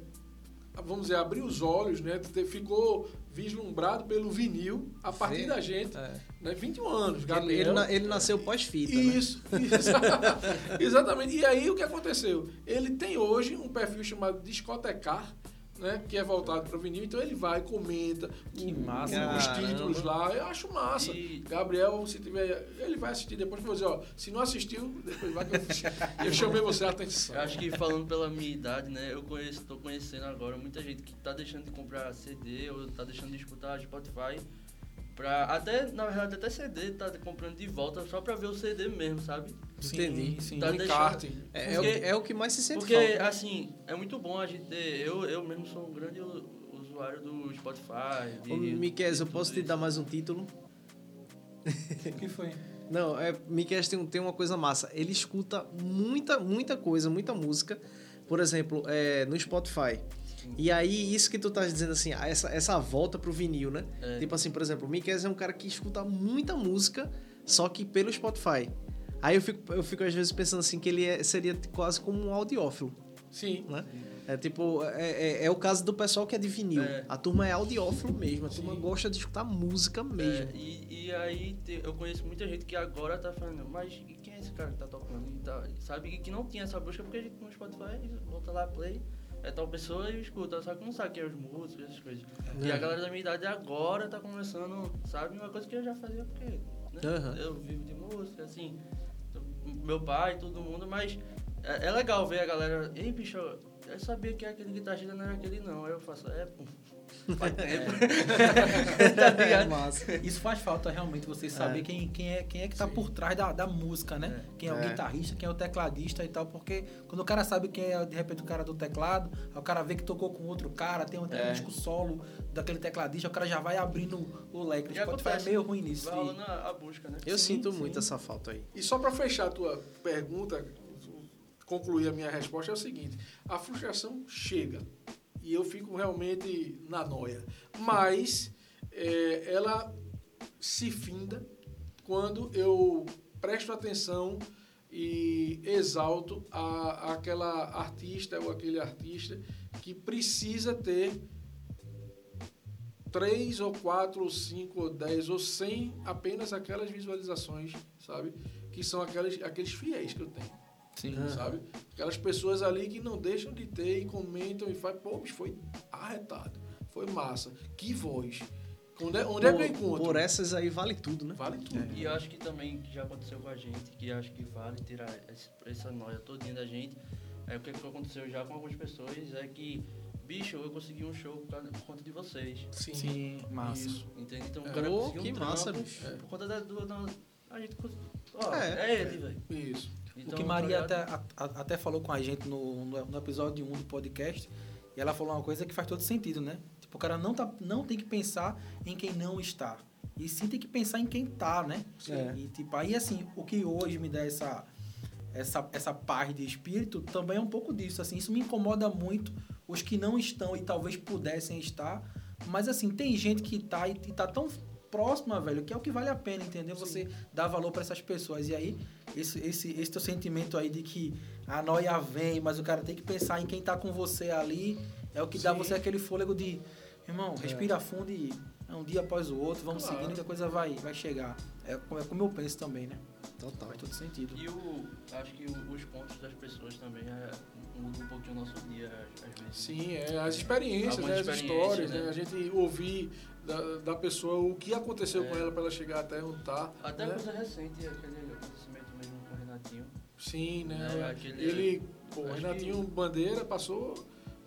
[SPEAKER 3] vamos dizer, abriu os olhos, né? Ficou vislumbrado pelo vinil a partir
[SPEAKER 4] Vê.
[SPEAKER 3] da gente,
[SPEAKER 4] É.
[SPEAKER 3] né? 21 anos,
[SPEAKER 4] Ele,
[SPEAKER 3] Gabriel.
[SPEAKER 4] ele na- ele nasceu pós-fita, né?
[SPEAKER 3] Isso, isso. exatamente. E aí o que aconteceu? Ele tem hoje um perfil chamado Discotecar, né? Que é voltado para o vinil, então ele vai, comenta
[SPEAKER 1] Que
[SPEAKER 3] o-
[SPEAKER 1] massa.
[SPEAKER 3] os
[SPEAKER 4] Caramba.
[SPEAKER 3] títulos lá. Eu acho massa.
[SPEAKER 5] E-
[SPEAKER 3] Gabriel, se tiver. Ele vai assistir depois dizer, ó, se não assistiu, depois vai que eu, eu chamei você a atenção.
[SPEAKER 5] Eu acho que falando pela minha idade, né, eu conheço, tô conhecendo agora muita gente que tá deixando de comprar CD ou tá deixando de escutar Spotify pra até, na verdade, até CD tá comprando de volta só pra ver o CD mesmo, sabe?
[SPEAKER 4] Entendi.
[SPEAKER 1] Sim,
[SPEAKER 5] Tá
[SPEAKER 3] um
[SPEAKER 5] deixando-.
[SPEAKER 4] É, é o,
[SPEAKER 5] Porque-
[SPEAKER 4] é o que mais se sente
[SPEAKER 5] Porque,
[SPEAKER 4] falta.
[SPEAKER 5] assim, é muito bom a gente ter. Eu, eu mesmo sou um grande usuário do Spotify. De,
[SPEAKER 4] Ô, Miquel, eu posso te
[SPEAKER 5] isso.
[SPEAKER 4] dar mais um título?
[SPEAKER 1] O que foi?
[SPEAKER 4] Não, é, Miquel tem, tem uma coisa massa. Ele escuta muita, muita coisa, muita música. Por exemplo, é, no Spotify. E aí, isso que tu tá dizendo assim, ah, essa, essa volta pro vinil, né?
[SPEAKER 5] É.
[SPEAKER 4] Tipo assim, por exemplo, o Miquel é um cara que escuta muita música, só que pelo Spotify. Aí eu fico, eu fico às vezes pensando assim, que ele é- seria quase como um audiófilo,
[SPEAKER 3] Sim.
[SPEAKER 4] né? É tipo, é, é, é o caso do pessoal que é de vinil.
[SPEAKER 5] É.
[SPEAKER 4] A turma é audiófilo mesmo, a turma
[SPEAKER 3] Sim.
[SPEAKER 4] gosta de escutar música mesmo.
[SPEAKER 5] É, e, e aí eu conheço muita gente que agora tá falando, mas quem é esse cara que tá tocando? E tá, sabe? E que não tinha essa busca porque a gente no Spotify volta lá, play, é tal pessoa e escuta, só que não sabe quem é os músicos, essas coisas. E a galera da minha idade agora tá começando, sabe? Uma coisa que eu já fazia porque né?
[SPEAKER 4] Aham.
[SPEAKER 5] eu vivo de música, assim, meu pai, todo mundo, mas é, é legal ver a galera, ei bicho, eu sabia que aquele guitarrista não era aquele não. Aí eu faço, é, pô. Faz tempo. tá
[SPEAKER 4] massa.
[SPEAKER 1] Isso faz falta realmente você saber quem, quem, é, quem é que tá por trás da, da música, né? Quem é o
[SPEAKER 4] É.
[SPEAKER 1] guitarrista, quem é o tecladista e tal, porque quando o cara sabe quem é, de repente, o cara do teclado, aí o cara vê que tocou com outro cara, tem um, tem um
[SPEAKER 4] É.
[SPEAKER 1] disco solo daquele tecladista, o cara já vai abrindo o leque. O Spotify é meio ruim nisso.
[SPEAKER 5] Vai
[SPEAKER 1] e-
[SPEAKER 5] a busca, né?
[SPEAKER 4] Eu
[SPEAKER 1] Sim,
[SPEAKER 4] sinto
[SPEAKER 1] sim.
[SPEAKER 4] muito essa falta aí.
[SPEAKER 3] E só para fechar a tua pergunta, concluir a minha resposta é o seguinte: a frustração chega e eu fico realmente na noia, mas é, ela se finda quando eu presto atenção e exalto a, aquela artista ou aquele artista que precisa ter três ou quatro ou cinco ou dez ou cem apenas aquelas visualizações, sabe? Que são aquelas, aqueles fiéis que eu tenho,
[SPEAKER 1] Sim.
[SPEAKER 3] sabe? Aquelas pessoas ali que não deixam de ter e comentam e fazem, pô, bicho, foi arretado, foi massa, que voz. Onde é, onde é que eu
[SPEAKER 4] por,
[SPEAKER 3] encontro?
[SPEAKER 4] por essas aí vale tudo, né?
[SPEAKER 3] Vale tudo.
[SPEAKER 5] E eu acho que também que já aconteceu com a gente, que acho que vale tirar esse- essa noia todinha da gente. É o que que aconteceu já com algumas pessoas, é que, bicho, eu consegui um show por por conta de vocês.
[SPEAKER 3] Sim.
[SPEAKER 1] Sim, massa.
[SPEAKER 5] Isso, entende? Então o
[SPEAKER 3] É.
[SPEAKER 5] cara conseguiu
[SPEAKER 4] que
[SPEAKER 5] um
[SPEAKER 4] massa, bicho.
[SPEAKER 5] Por conta da, do, da, a gente cons- ó,
[SPEAKER 4] É.
[SPEAKER 5] é, ele, velho.
[SPEAKER 3] Isso.
[SPEAKER 1] O
[SPEAKER 5] Então,
[SPEAKER 1] que
[SPEAKER 5] tá
[SPEAKER 1] Maria
[SPEAKER 5] ligado?
[SPEAKER 1] até, a- a- até falou com a gente no, no, no episódio 1 do podcast, e ela falou uma coisa que faz todo sentido, né? Tipo, o cara não, tá, não tem que pensar em quem não está. E sim tem que pensar em quem tá, né?
[SPEAKER 4] É.
[SPEAKER 1] E tipo, aí assim, o que hoje me dá essa, essa, essa paz de espírito também é um pouco disso. Assim, isso me incomoda muito os que não estão e talvez pudessem estar. Mas assim, tem gente que tá e, e tá tão próxima, velho, que é o que vale a pena, entendeu? Você dar valor para essas pessoas. E aí, esse, esse, esse teu sentimento aí de que a noia vem, mas o cara tem que pensar em quem tá com você ali, é o que dá
[SPEAKER 3] Sim.
[SPEAKER 1] você aquele fôlego de, irmão, respira fundo e é um dia após o outro, vamos
[SPEAKER 3] Claro.
[SPEAKER 1] seguindo que a coisa vai, vai chegar. É, é como eu penso também, né?
[SPEAKER 4] Total.
[SPEAKER 1] Faz todo sentido.
[SPEAKER 5] E o, acho que o- os pontos das pessoas também é, mudam um pouquinho o nosso dia, às vezes.
[SPEAKER 3] Sim, é, as experiências, né, as histórias, né?
[SPEAKER 5] né?
[SPEAKER 3] A gente ouvir da, da pessoa o que aconteceu
[SPEAKER 5] É.
[SPEAKER 3] com ela para ela chegar até onde tá.
[SPEAKER 5] Até
[SPEAKER 3] né?
[SPEAKER 5] coisa recente, aquele acontecimento mesmo com o Renatinho.
[SPEAKER 3] Sim, né?
[SPEAKER 5] É, aquele-
[SPEAKER 3] Ele, pô,
[SPEAKER 5] acho
[SPEAKER 3] Renatinho Bandeira passou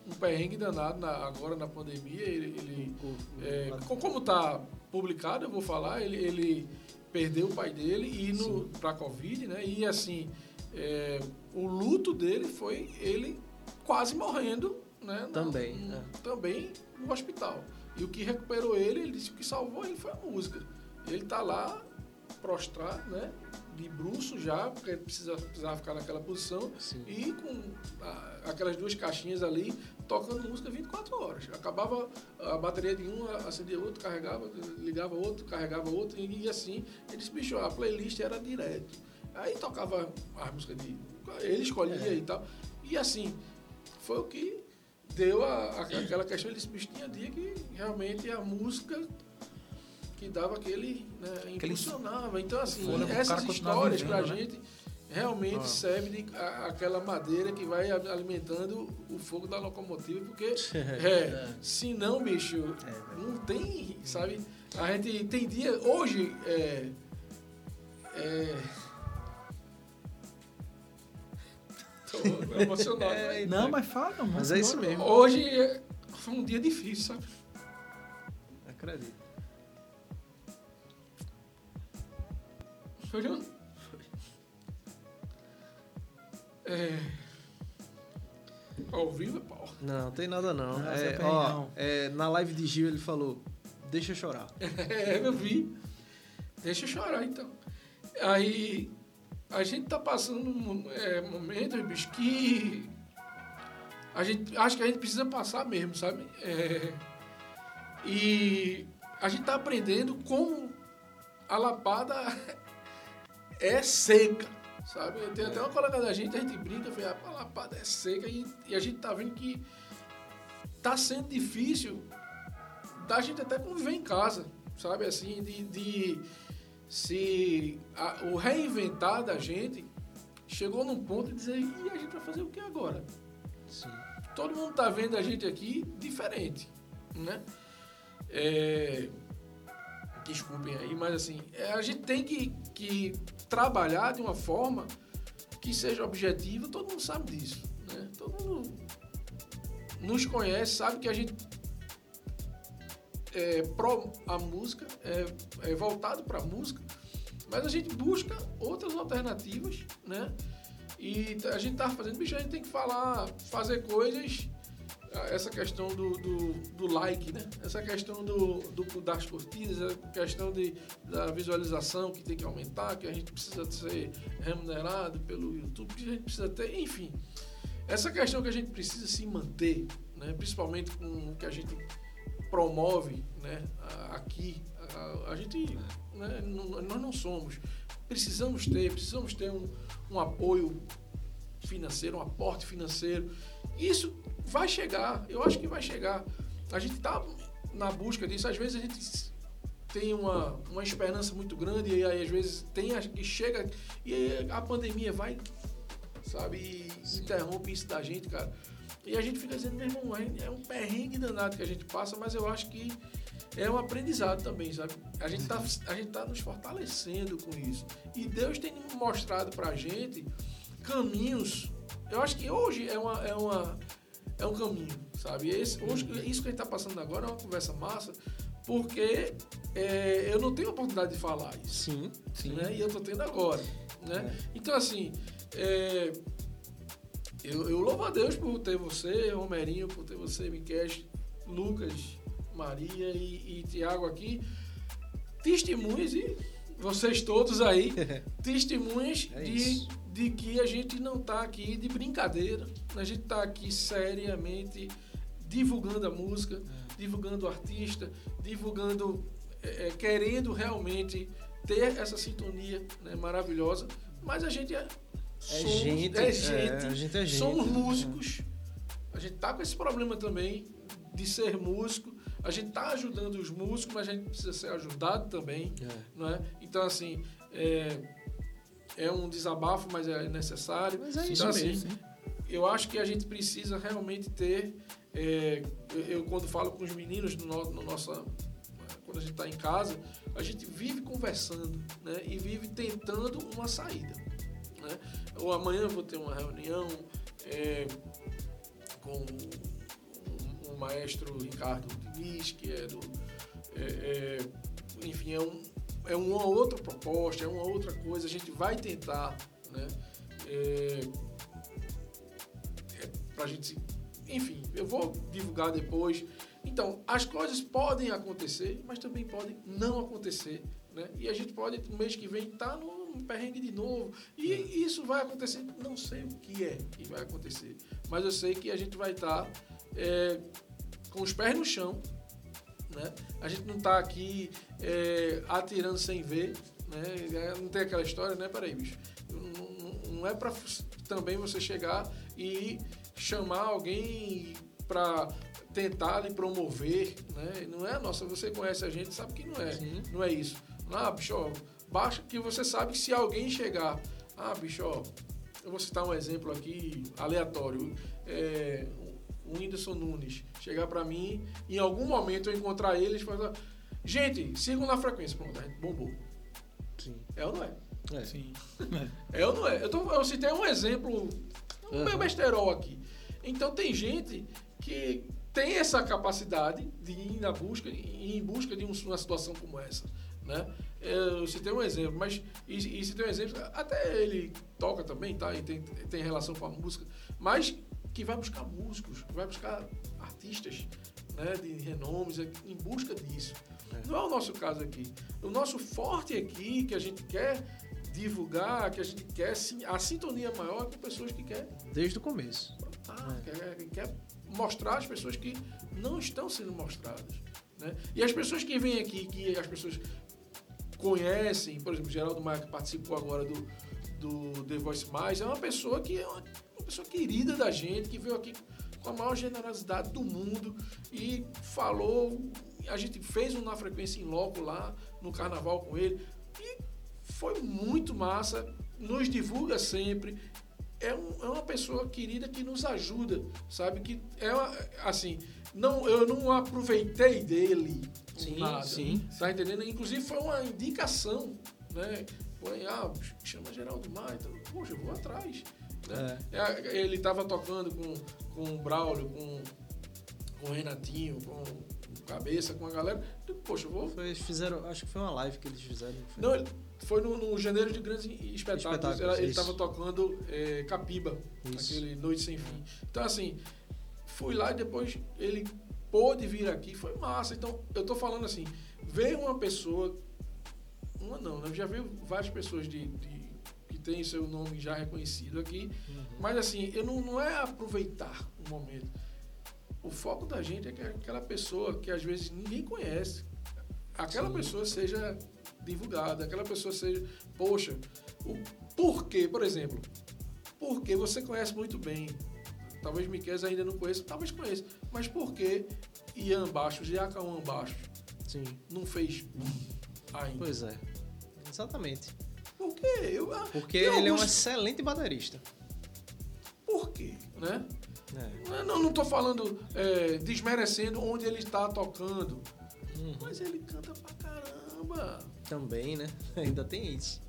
[SPEAKER 3] um perrengue danado na- agora na pandemia. Ele, ele, é, co- como tá publicado, eu vou falar, ele, ele perdeu o pai dele e no para Covid, né? E assim, é, o luto dele foi ele quase morrendo, né?
[SPEAKER 4] Também,
[SPEAKER 3] no-
[SPEAKER 4] é.
[SPEAKER 3] Também no hospital. E o que recuperou ele, ele disse que o que salvou ele foi a música. Ele tá lá prostrado, né? De bruço já, porque ele precisa, precisava ficar naquela posição.
[SPEAKER 4] Sim.
[SPEAKER 3] E com a- aquelas duas caixinhas ali, tocando música 24 horas. Acabava a bateria de um, acendia outro, carregava, ligava outro, carregava outro, e, e assim. Ele disse, bicho, a playlist era direto. Aí tocava as músicas de. Ele escolhia e tal. E assim, foi o que deu a, a- aquela questão. Ele disse, bicho, tinha dia que realmente a música que dava aquele. Né, impulsionava. Então, assim,
[SPEAKER 1] fôlego
[SPEAKER 3] essas histórias pra
[SPEAKER 1] vivendo, né?
[SPEAKER 3] gente realmente
[SPEAKER 4] Ah.
[SPEAKER 3] serve de a- aquela madeira que vai a- alimentando o fogo da locomotiva, porque é, se não, bicho,
[SPEAKER 1] É,
[SPEAKER 3] não tem, sabe? A gente tem dia, hoje, é, é, tô emocionado.
[SPEAKER 4] É,
[SPEAKER 3] né?
[SPEAKER 1] Não, mas fala, mano.
[SPEAKER 4] Mas é isso mesmo.
[SPEAKER 3] Hoje foi um dia difícil, sabe?
[SPEAKER 4] Acredito.
[SPEAKER 3] Foi não? É, ao vivo é pau.
[SPEAKER 4] Não, tem nada não.
[SPEAKER 1] Não,
[SPEAKER 4] É, ó,
[SPEAKER 1] não.
[SPEAKER 4] é, na live de Gil ele falou, deixa eu chorar.
[SPEAKER 3] É, eu vi. Deixa eu chorar, então. Aí, a gente tá passando um é, momento, bicho, que a gente, acho que a gente precisa passar mesmo, sabe? É, e a gente tá aprendendo como a lapada é seca, sabe? Tem até uma colega da gente, a gente brinca, fala, a lapada é seca e, e a gente tá vendo que tá sendo difícil da gente até conviver em casa, sabe? Assim, de, de se a- o reinventar da gente chegou num ponto de dizer, e a gente vai fazer o que agora?
[SPEAKER 4] Sim.
[SPEAKER 3] Todo mundo tá vendo a gente aqui diferente, né? É, desculpem aí, mas assim, é, a gente tem que, que trabalhar de uma forma que seja objetiva, todo mundo sabe disso, né? Todo mundo nos conhece, sabe que a gente é pró a música, é, é voltado para a música, mas a gente busca outras alternativas, né? E a gente tá fazendo, bicho, a gente tem que falar, fazer coisas, ah, essa questão do, do, do like, né? Essa questão do, do- das curtidas, a questão de, da visualização que tem que aumentar, que a gente precisa ser remunerado pelo YouTube, que a gente precisa ter, enfim. Essa questão que a gente precisa se manter, né? principalmente com o que a gente promove né? aqui, a, a gente, né? nós não somos. Precisamos ter, precisamos ter um, um apoio financeiro, um aporte financeiro. Isso vai chegar, eu acho que vai chegar. A gente está na busca disso, às vezes a gente tem uma, uma esperança muito grande e aí às vezes tem a, que chega e aí a pandemia vai, sabe, e interrompe isso da gente, cara. E a gente fica dizendo, meu irmão, é é um perrengue danado que a gente passa, mas eu acho que é um aprendizado também, sabe? A gente tá, a gente tá nos fortalecendo com isso. E Deus tem mostrado pra gente caminhos. Eu acho que hoje é uma, é uma é um caminho, sabe? Esse, hoje, isso que a gente tá passando agora é uma conversa massa, porque é, eu não tenho oportunidade de falar isso.
[SPEAKER 4] Sim, sim.
[SPEAKER 3] Né? E eu tô tendo agora, né?
[SPEAKER 4] É.
[SPEAKER 3] Então, assim, é, eu, eu louvo a Deus por ter você, Romerinho, por ter você, Miquel, Lucas, Maria e, e Tiago aqui. Testemunhas e vocês todos aí, testemunhas
[SPEAKER 4] É
[SPEAKER 3] de, de que a gente não tá aqui de brincadeira, a gente tá aqui seriamente divulgando a música,
[SPEAKER 4] É.
[SPEAKER 3] divulgando o artista, divulgando, é, é, querendo realmente ter essa sintonia né, maravilhosa, mas a gente é,
[SPEAKER 4] É
[SPEAKER 3] somos-
[SPEAKER 4] gente,
[SPEAKER 3] é
[SPEAKER 4] é,
[SPEAKER 3] gente,
[SPEAKER 4] a gente é gente.
[SPEAKER 3] somos músicos, a gente tá com esse problema também de ser músico, a gente tá ajudando os músicos, mas a gente precisa ser ajudado também,
[SPEAKER 4] É.
[SPEAKER 3] não é? Então assim, é, é um desabafo, mas é necessário.
[SPEAKER 4] Mas é
[SPEAKER 3] então,
[SPEAKER 4] isso
[SPEAKER 3] assim,
[SPEAKER 4] mesmo.
[SPEAKER 3] eu acho que a gente precisa realmente ter. é, eu, eu, quando falo com os meninos no, no- no nossa, quando a gente está em casa, a gente vive conversando, né? E vive tentando uma saída, né? Ou amanhã vou ter uma reunião é, com o, maestro Ricardo Diniz, que é do, é, é, enfim, é um é uma outra proposta, é uma outra coisa. A gente vai tentar, né? É, pra gente. Enfim, eu vou divulgar depois. Então, as coisas podem acontecer, mas também podem não acontecer. Né? E a gente pode, no mês que vem, estar num perrengue de novo. E isso vai acontecer. Não sei o que é que vai acontecer. Mas eu sei que a gente vai estar é, com os pés no chão. Né? A gente não está aqui é, atirando sem ver. Né? É, Não tem aquela história, né? Peraí, bicho. Não, não- é para também você chegar e chamar alguém para tentar lhe promover, né? Não é nossa, você conhece a gente, sabe que não é.
[SPEAKER 4] Sim.
[SPEAKER 3] Não é isso. Ah, bicho, ó, basta que você sabe que se alguém chegar, ah, bicho, ó, eu vou citar um exemplo aqui aleatório. É, o Whindersson Nunes chegar para mim, em algum momento eu encontrar ele e falar, gente, sigam na frequência. Pronto, a gente bombou.
[SPEAKER 4] Sim.
[SPEAKER 3] É ou não é?
[SPEAKER 4] É.
[SPEAKER 1] Sim.
[SPEAKER 3] É ou não é? Eu, tô, eu citei um exemplo, um
[SPEAKER 4] Uhum.
[SPEAKER 3] besterol aqui. Então tem gente que tem essa capacidade de ir na busca, ir em busca de um- uma situação como essa. Né? Eu citei um exemplo, mas e, e citei um exemplo, até ele toca também, tá? E tem, tem relação com a música, mas que vai buscar músicos, vai buscar artistas né, de renomes em busca disso. Não é o nosso caso aqui. O nosso forte aqui, que a gente quer divulgar, que a gente quer sim, a sintonia maior é com pessoas que querem
[SPEAKER 4] Desde o começo.
[SPEAKER 3] ah, quer, quer mostrar as pessoas que não estão sendo mostradas. Né? E as pessoas que vêm aqui, que as pessoas conhecem, por exemplo, Geraldo Maia, que participou agora do, do The Voice Mais, é uma pessoa que é uma, uma pessoa querida da gente, que veio aqui com a maior generosidade do mundo e falou. A gente fez um na frequência em loco lá no carnaval com ele e foi muito massa, nos divulga sempre. É, um- é uma pessoa querida que nos ajuda, sabe? Que é uma- assim, não, eu não aproveitei dele
[SPEAKER 4] Sim,
[SPEAKER 3] nada.
[SPEAKER 4] sim.
[SPEAKER 3] Tá entendendo? Inclusive foi uma indicação, né? Foi, ah, chama Geraldo Maia, então, poxa, eu vou atrás. Né? É, Ele estava tocando com, com o Braulio, com, com o Renatinho, com o Cabeça, com a galera. Eu, Poxa, eu vou
[SPEAKER 4] Foi, fizeram, acho que foi uma live que eles fizeram. não foi?
[SPEAKER 3] não, ele foi no, no Janeiro de Grandes Espetáculos.
[SPEAKER 4] Espetáculos,
[SPEAKER 3] ele estava tocando é, Capiba,
[SPEAKER 4] Isso.
[SPEAKER 3] aquele Noite Sem Fim. Então, assim, fui lá e depois ele pôde vir aqui, foi massa. Então, eu tô falando assim, veio uma pessoa, uma não, né? Já veio várias pessoas de, de- que tem seu nome já reconhecido aqui,
[SPEAKER 4] Uhum.
[SPEAKER 3] mas assim, eu não, não é aproveitar o momento. O foco da gente é que aquela pessoa que às vezes ninguém conhece, aquela
[SPEAKER 4] Sim.
[SPEAKER 3] pessoa seja divulgada, aquela pessoa seja, poxa, o porquê, por exemplo, porque você conhece muito bem, talvez Miquel ainda não conheça, talvez conheça, mas por que Ian Baixos, Jacauã Baixos,
[SPEAKER 4] Sim.
[SPEAKER 3] não fez ainda?
[SPEAKER 4] Pois é. Exatamente.
[SPEAKER 3] Por quê? Eu, ah,
[SPEAKER 4] Porque ele é um
[SPEAKER 3] alguns-
[SPEAKER 4] excelente baterista.
[SPEAKER 3] Por quê, né?
[SPEAKER 4] É.
[SPEAKER 3] Não, não tô falando é, desmerecendo onde ele está tocando. Mas ele canta pra caramba.
[SPEAKER 4] Também, né? Ainda tem isso.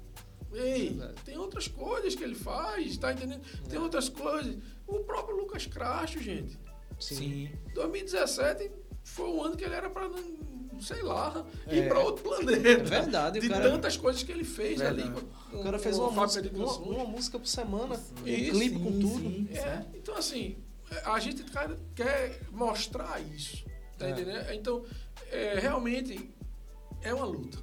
[SPEAKER 3] Ei,
[SPEAKER 4] Verdade.
[SPEAKER 3] tem outras coisas que ele faz, tá entendendo? Tem outras coisas. O próprio Lucas Cracho, gente.
[SPEAKER 1] Sim.
[SPEAKER 3] 2017 foi o ano que ele era pra, não sei lá, ir
[SPEAKER 4] É.
[SPEAKER 3] pra outro planeta.
[SPEAKER 4] É verdade,
[SPEAKER 3] De
[SPEAKER 4] cara-
[SPEAKER 3] tantas coisas que ele fez ali.
[SPEAKER 1] Verdade.
[SPEAKER 3] com-
[SPEAKER 4] O cara fez uma
[SPEAKER 3] fábrica
[SPEAKER 4] música,
[SPEAKER 3] de
[SPEAKER 4] uma, uma música por semana, um
[SPEAKER 3] Isso,
[SPEAKER 4] clipe com
[SPEAKER 1] sim,
[SPEAKER 4] tudo.
[SPEAKER 1] sim.
[SPEAKER 3] É, então assim, a gente cara, quer mostrar isso, tá
[SPEAKER 4] É.
[SPEAKER 3] entendendo? Então, é, realmente é uma luta,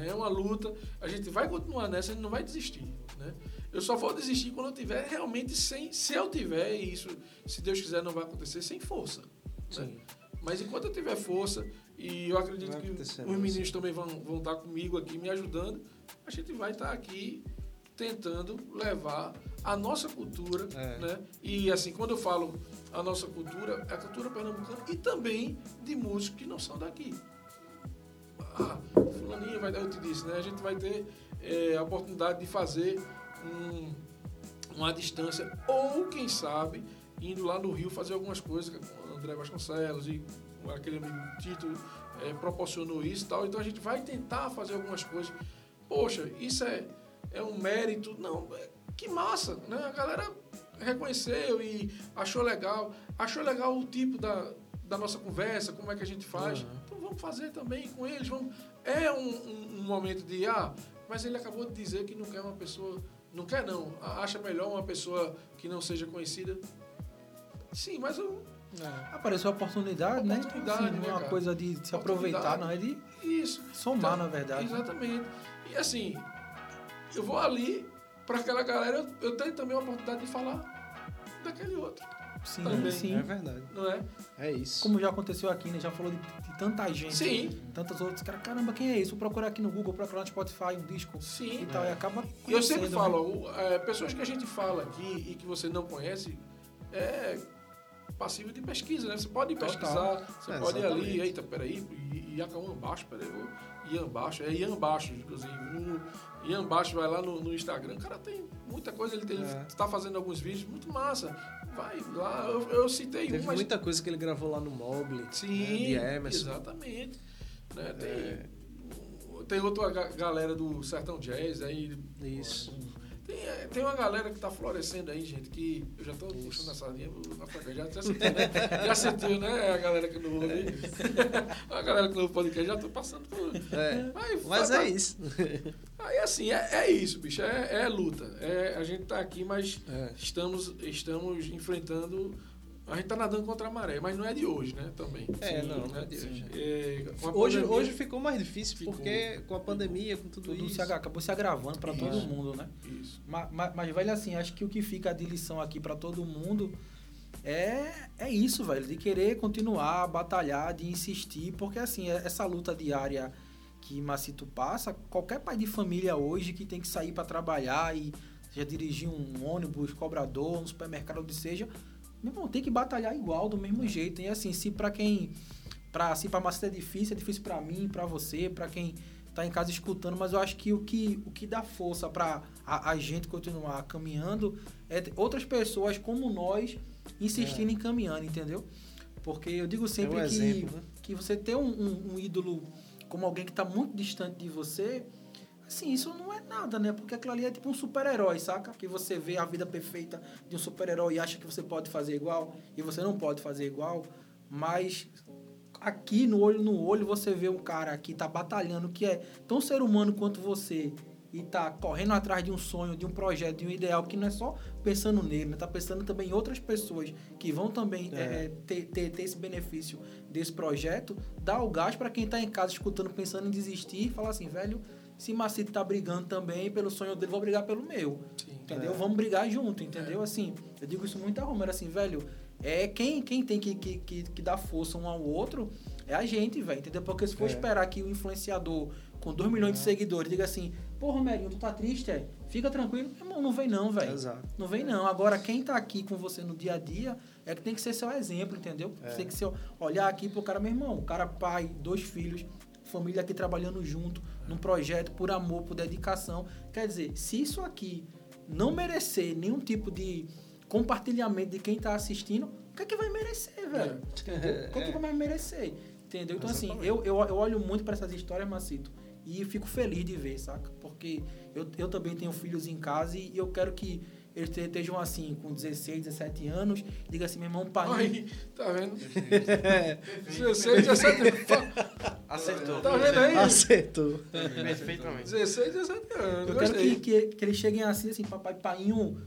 [SPEAKER 3] né? é uma luta. A gente vai continuar nessa, a gente não vai desistir, né? Eu só vou desistir quando eu tiver realmente sem, se eu tiver e isso, se Deus quiser, não vai acontecer sem força. né? Mas enquanto eu tiver força e eu acredito que os meninos também vão, vão estar comigo aqui me ajudando, a gente vai estar aqui tentando levar a nossa cultura,
[SPEAKER 4] É.
[SPEAKER 3] né? E assim, quando eu falo a nossa cultura, é a cultura pernambucana e também de músicos que não são daqui. Ah, fulaninho vai, eu te disse, né? A gente vai ter é, a oportunidade de fazer um, uma distância ou quem sabe indo lá no Rio fazer algumas coisas com o André Vasconcelos e aquele amigo Tito é, proporcionou isso e tal. Então a gente vai tentar fazer algumas coisas. Poxa, isso é, é um mérito. Não, é- que massa, né? A galera reconheceu e achou legal. Achou legal o tipo da, da nossa conversa, como é que a gente faz.
[SPEAKER 4] Uhum.
[SPEAKER 3] Vamos fazer também com eles. Vamos... É um, um- um momento de, ah, mas ele acabou de dizer que não quer uma pessoa. Não quer não, acha melhor uma pessoa que não seja conhecida. Sim, mas eu,
[SPEAKER 1] Apareceu a oportunidade, né?
[SPEAKER 3] Oportunidade,
[SPEAKER 1] Assim, não
[SPEAKER 3] né,
[SPEAKER 1] é uma
[SPEAKER 3] cara?
[SPEAKER 1] coisa de se aproveitar, não é de
[SPEAKER 3] isso.
[SPEAKER 1] somar,
[SPEAKER 3] Então,
[SPEAKER 1] na verdade.
[SPEAKER 3] Exatamente. E assim, eu vou ali, para aquela galera, eu, eu tenho também a oportunidade de falar daquele outro,
[SPEAKER 1] Sim,
[SPEAKER 3] também.
[SPEAKER 1] sim.
[SPEAKER 4] É verdade.
[SPEAKER 3] não é?
[SPEAKER 4] É isso.
[SPEAKER 1] Como já aconteceu aqui, né? Já falou de, de tanta gente.
[SPEAKER 3] Sim.
[SPEAKER 1] Tantas outras. Cara, caramba, quem é isso? Vou procurar aqui no Google, procurar no Spotify um disco
[SPEAKER 3] Sim.
[SPEAKER 1] e tal. E acaba.
[SPEAKER 3] E eu sempre falo,
[SPEAKER 1] né?
[SPEAKER 3] o- é, pessoas que a gente fala aqui e que você não conhece, é passível de pesquisa, né? Você pode
[SPEAKER 1] Total.
[SPEAKER 3] pesquisar, você
[SPEAKER 4] É,
[SPEAKER 3] pode ir ali,
[SPEAKER 4] exatamente.
[SPEAKER 3] eita, peraí, I- Iacauã Baixo, peraí, vou- Ian Baixo, é Ian Baixo, inclusive. O Ian Baixo vai lá no, no Instagram, o cara tem muita coisa, ele
[SPEAKER 4] É.
[SPEAKER 3] está fazendo alguns vídeos, muito massa. Vai lá, eu, eu citei
[SPEAKER 4] Teve
[SPEAKER 3] um, mas
[SPEAKER 4] muita coisa que ele gravou lá no Mobile.
[SPEAKER 3] Sim,
[SPEAKER 4] né, Emerson.
[SPEAKER 3] exatamente. Né, tem,
[SPEAKER 4] É.
[SPEAKER 3] tem outra ga- galera do Sertão Jazz aí.
[SPEAKER 4] Isso.
[SPEAKER 3] Tem, é, tem uma galera que tá florescendo aí, gente, que eu já tô puxando essa linha na frente, já, já sentiu, né? Já sentiu, né? A galera que não ouve. a galera que não ouve podcast, já tô passando por.
[SPEAKER 4] É.
[SPEAKER 3] Mas,
[SPEAKER 4] Mas é isso.
[SPEAKER 3] Aí assim, é, é isso, bicho. É, é luta. É, a gente tá aqui, mas
[SPEAKER 4] É.
[SPEAKER 3] estamos, estamos enfrentando. A gente tá nadando contra a maré, mas não é de hoje, né? Também.
[SPEAKER 4] É, não, não
[SPEAKER 3] né?
[SPEAKER 4] é de hoje.
[SPEAKER 3] É, com a
[SPEAKER 4] Hoje,
[SPEAKER 3] pandemia-
[SPEAKER 4] hoje ficou mais difícil,
[SPEAKER 3] Ficou.
[SPEAKER 4] porque com a pandemia, com tudo,
[SPEAKER 1] Tudo
[SPEAKER 4] isso.
[SPEAKER 1] se, acabou se agravando pra todo mundo, né?
[SPEAKER 3] Isso.
[SPEAKER 1] Mas, mas, mas, velho, assim, acho que o que fica de lição aqui pra todo mundo é, é isso, velho, de querer continuar, batalhar, de insistir, porque assim, é- essa luta diária que Macito passa, qualquer pai de família hoje que tem que sair pra trabalhar e seja dirigir um ônibus, cobrador, um supermercado, onde seja, meu irmão, tem que batalhar igual, do mesmo jeito. E assim, se pra quem. Pra, assim, pra Macito é difícil, é difícil pra mim, pra você, pra quem tá em casa escutando, mas eu acho que o que, o que dá força pra a, a gente continuar caminhando é outras pessoas como nós insistindo em caminhando, entendeu? Porque eu digo sempre
[SPEAKER 4] É um
[SPEAKER 1] que,
[SPEAKER 4] exemplo, né?
[SPEAKER 1] que você ter um, um- um ídolo como alguém que tá muito distante de você, assim, isso não é nada, né? Porque aquilo ali é tipo um super-herói, saca? Que você vê a vida perfeita de um super-herói e acha que você pode fazer igual e você não pode fazer igual, mas aqui no olho no olho você vê um cara que tá batalhando, que é tão ser humano quanto você e tá correndo atrás de um sonho, de um projeto, de um ideal que não é só pensando nele, né? Tá pensando também em outras pessoas que vão também
[SPEAKER 4] É.
[SPEAKER 1] eh, ter, ter, ter esse benefício desse projeto, dá o gás para quem tá em casa escutando, pensando em desistir e falar assim, velho, se Macito tá brigando também pelo sonho dele, vou brigar pelo meu.
[SPEAKER 3] Sim.
[SPEAKER 1] Entendeu?
[SPEAKER 4] É.
[SPEAKER 1] Vamos brigar junto, entendeu? Assim, eu digo isso muito a Romero, assim, velho, é quem, quem tem que, que, que, que dar força um ao outro é a gente, velho, entendeu? Porque se for
[SPEAKER 4] É.
[SPEAKER 1] esperar que o influenciador com 2 milhões de seguidores diga assim, pô, Romerinho, tu tá triste, é? Fica tranquilo. Meu irmão, não vem não, velho.
[SPEAKER 4] Exato.
[SPEAKER 1] Não vem não. Agora, quem tá aqui com você no dia a dia é que tem que ser seu exemplo, entendeu?
[SPEAKER 4] É.
[SPEAKER 1] Você tem que ser, olhar aqui pro cara, meu irmão, o cara pai, dois filhos, família aqui trabalhando junto, num projeto por amor, por dedicação. Quer dizer, se isso aqui não merecer nenhum tipo de compartilhamento de quem tá assistindo, o que é que vai merecer, velho? Entendeu? O que é que vai merecer? Entendeu? Então, assim, eu, eu, eu olho muito para essas histórias, Macito, e fico feliz de ver, saca? Porque eu, eu também tenho filhos em casa e eu quero que eles te- estejam assim, com 16, 17 anos, diga assim, meu irmão, pai.
[SPEAKER 3] Aí, tá vendo? 16, 17 fa-
[SPEAKER 7] Acertou.
[SPEAKER 3] Tá vendo aí?
[SPEAKER 6] Acertou.
[SPEAKER 7] Perfeitamente.
[SPEAKER 3] 16, 17 anos.
[SPEAKER 1] Eu quero que, que, que eles cheguem assim, assim, papai, painho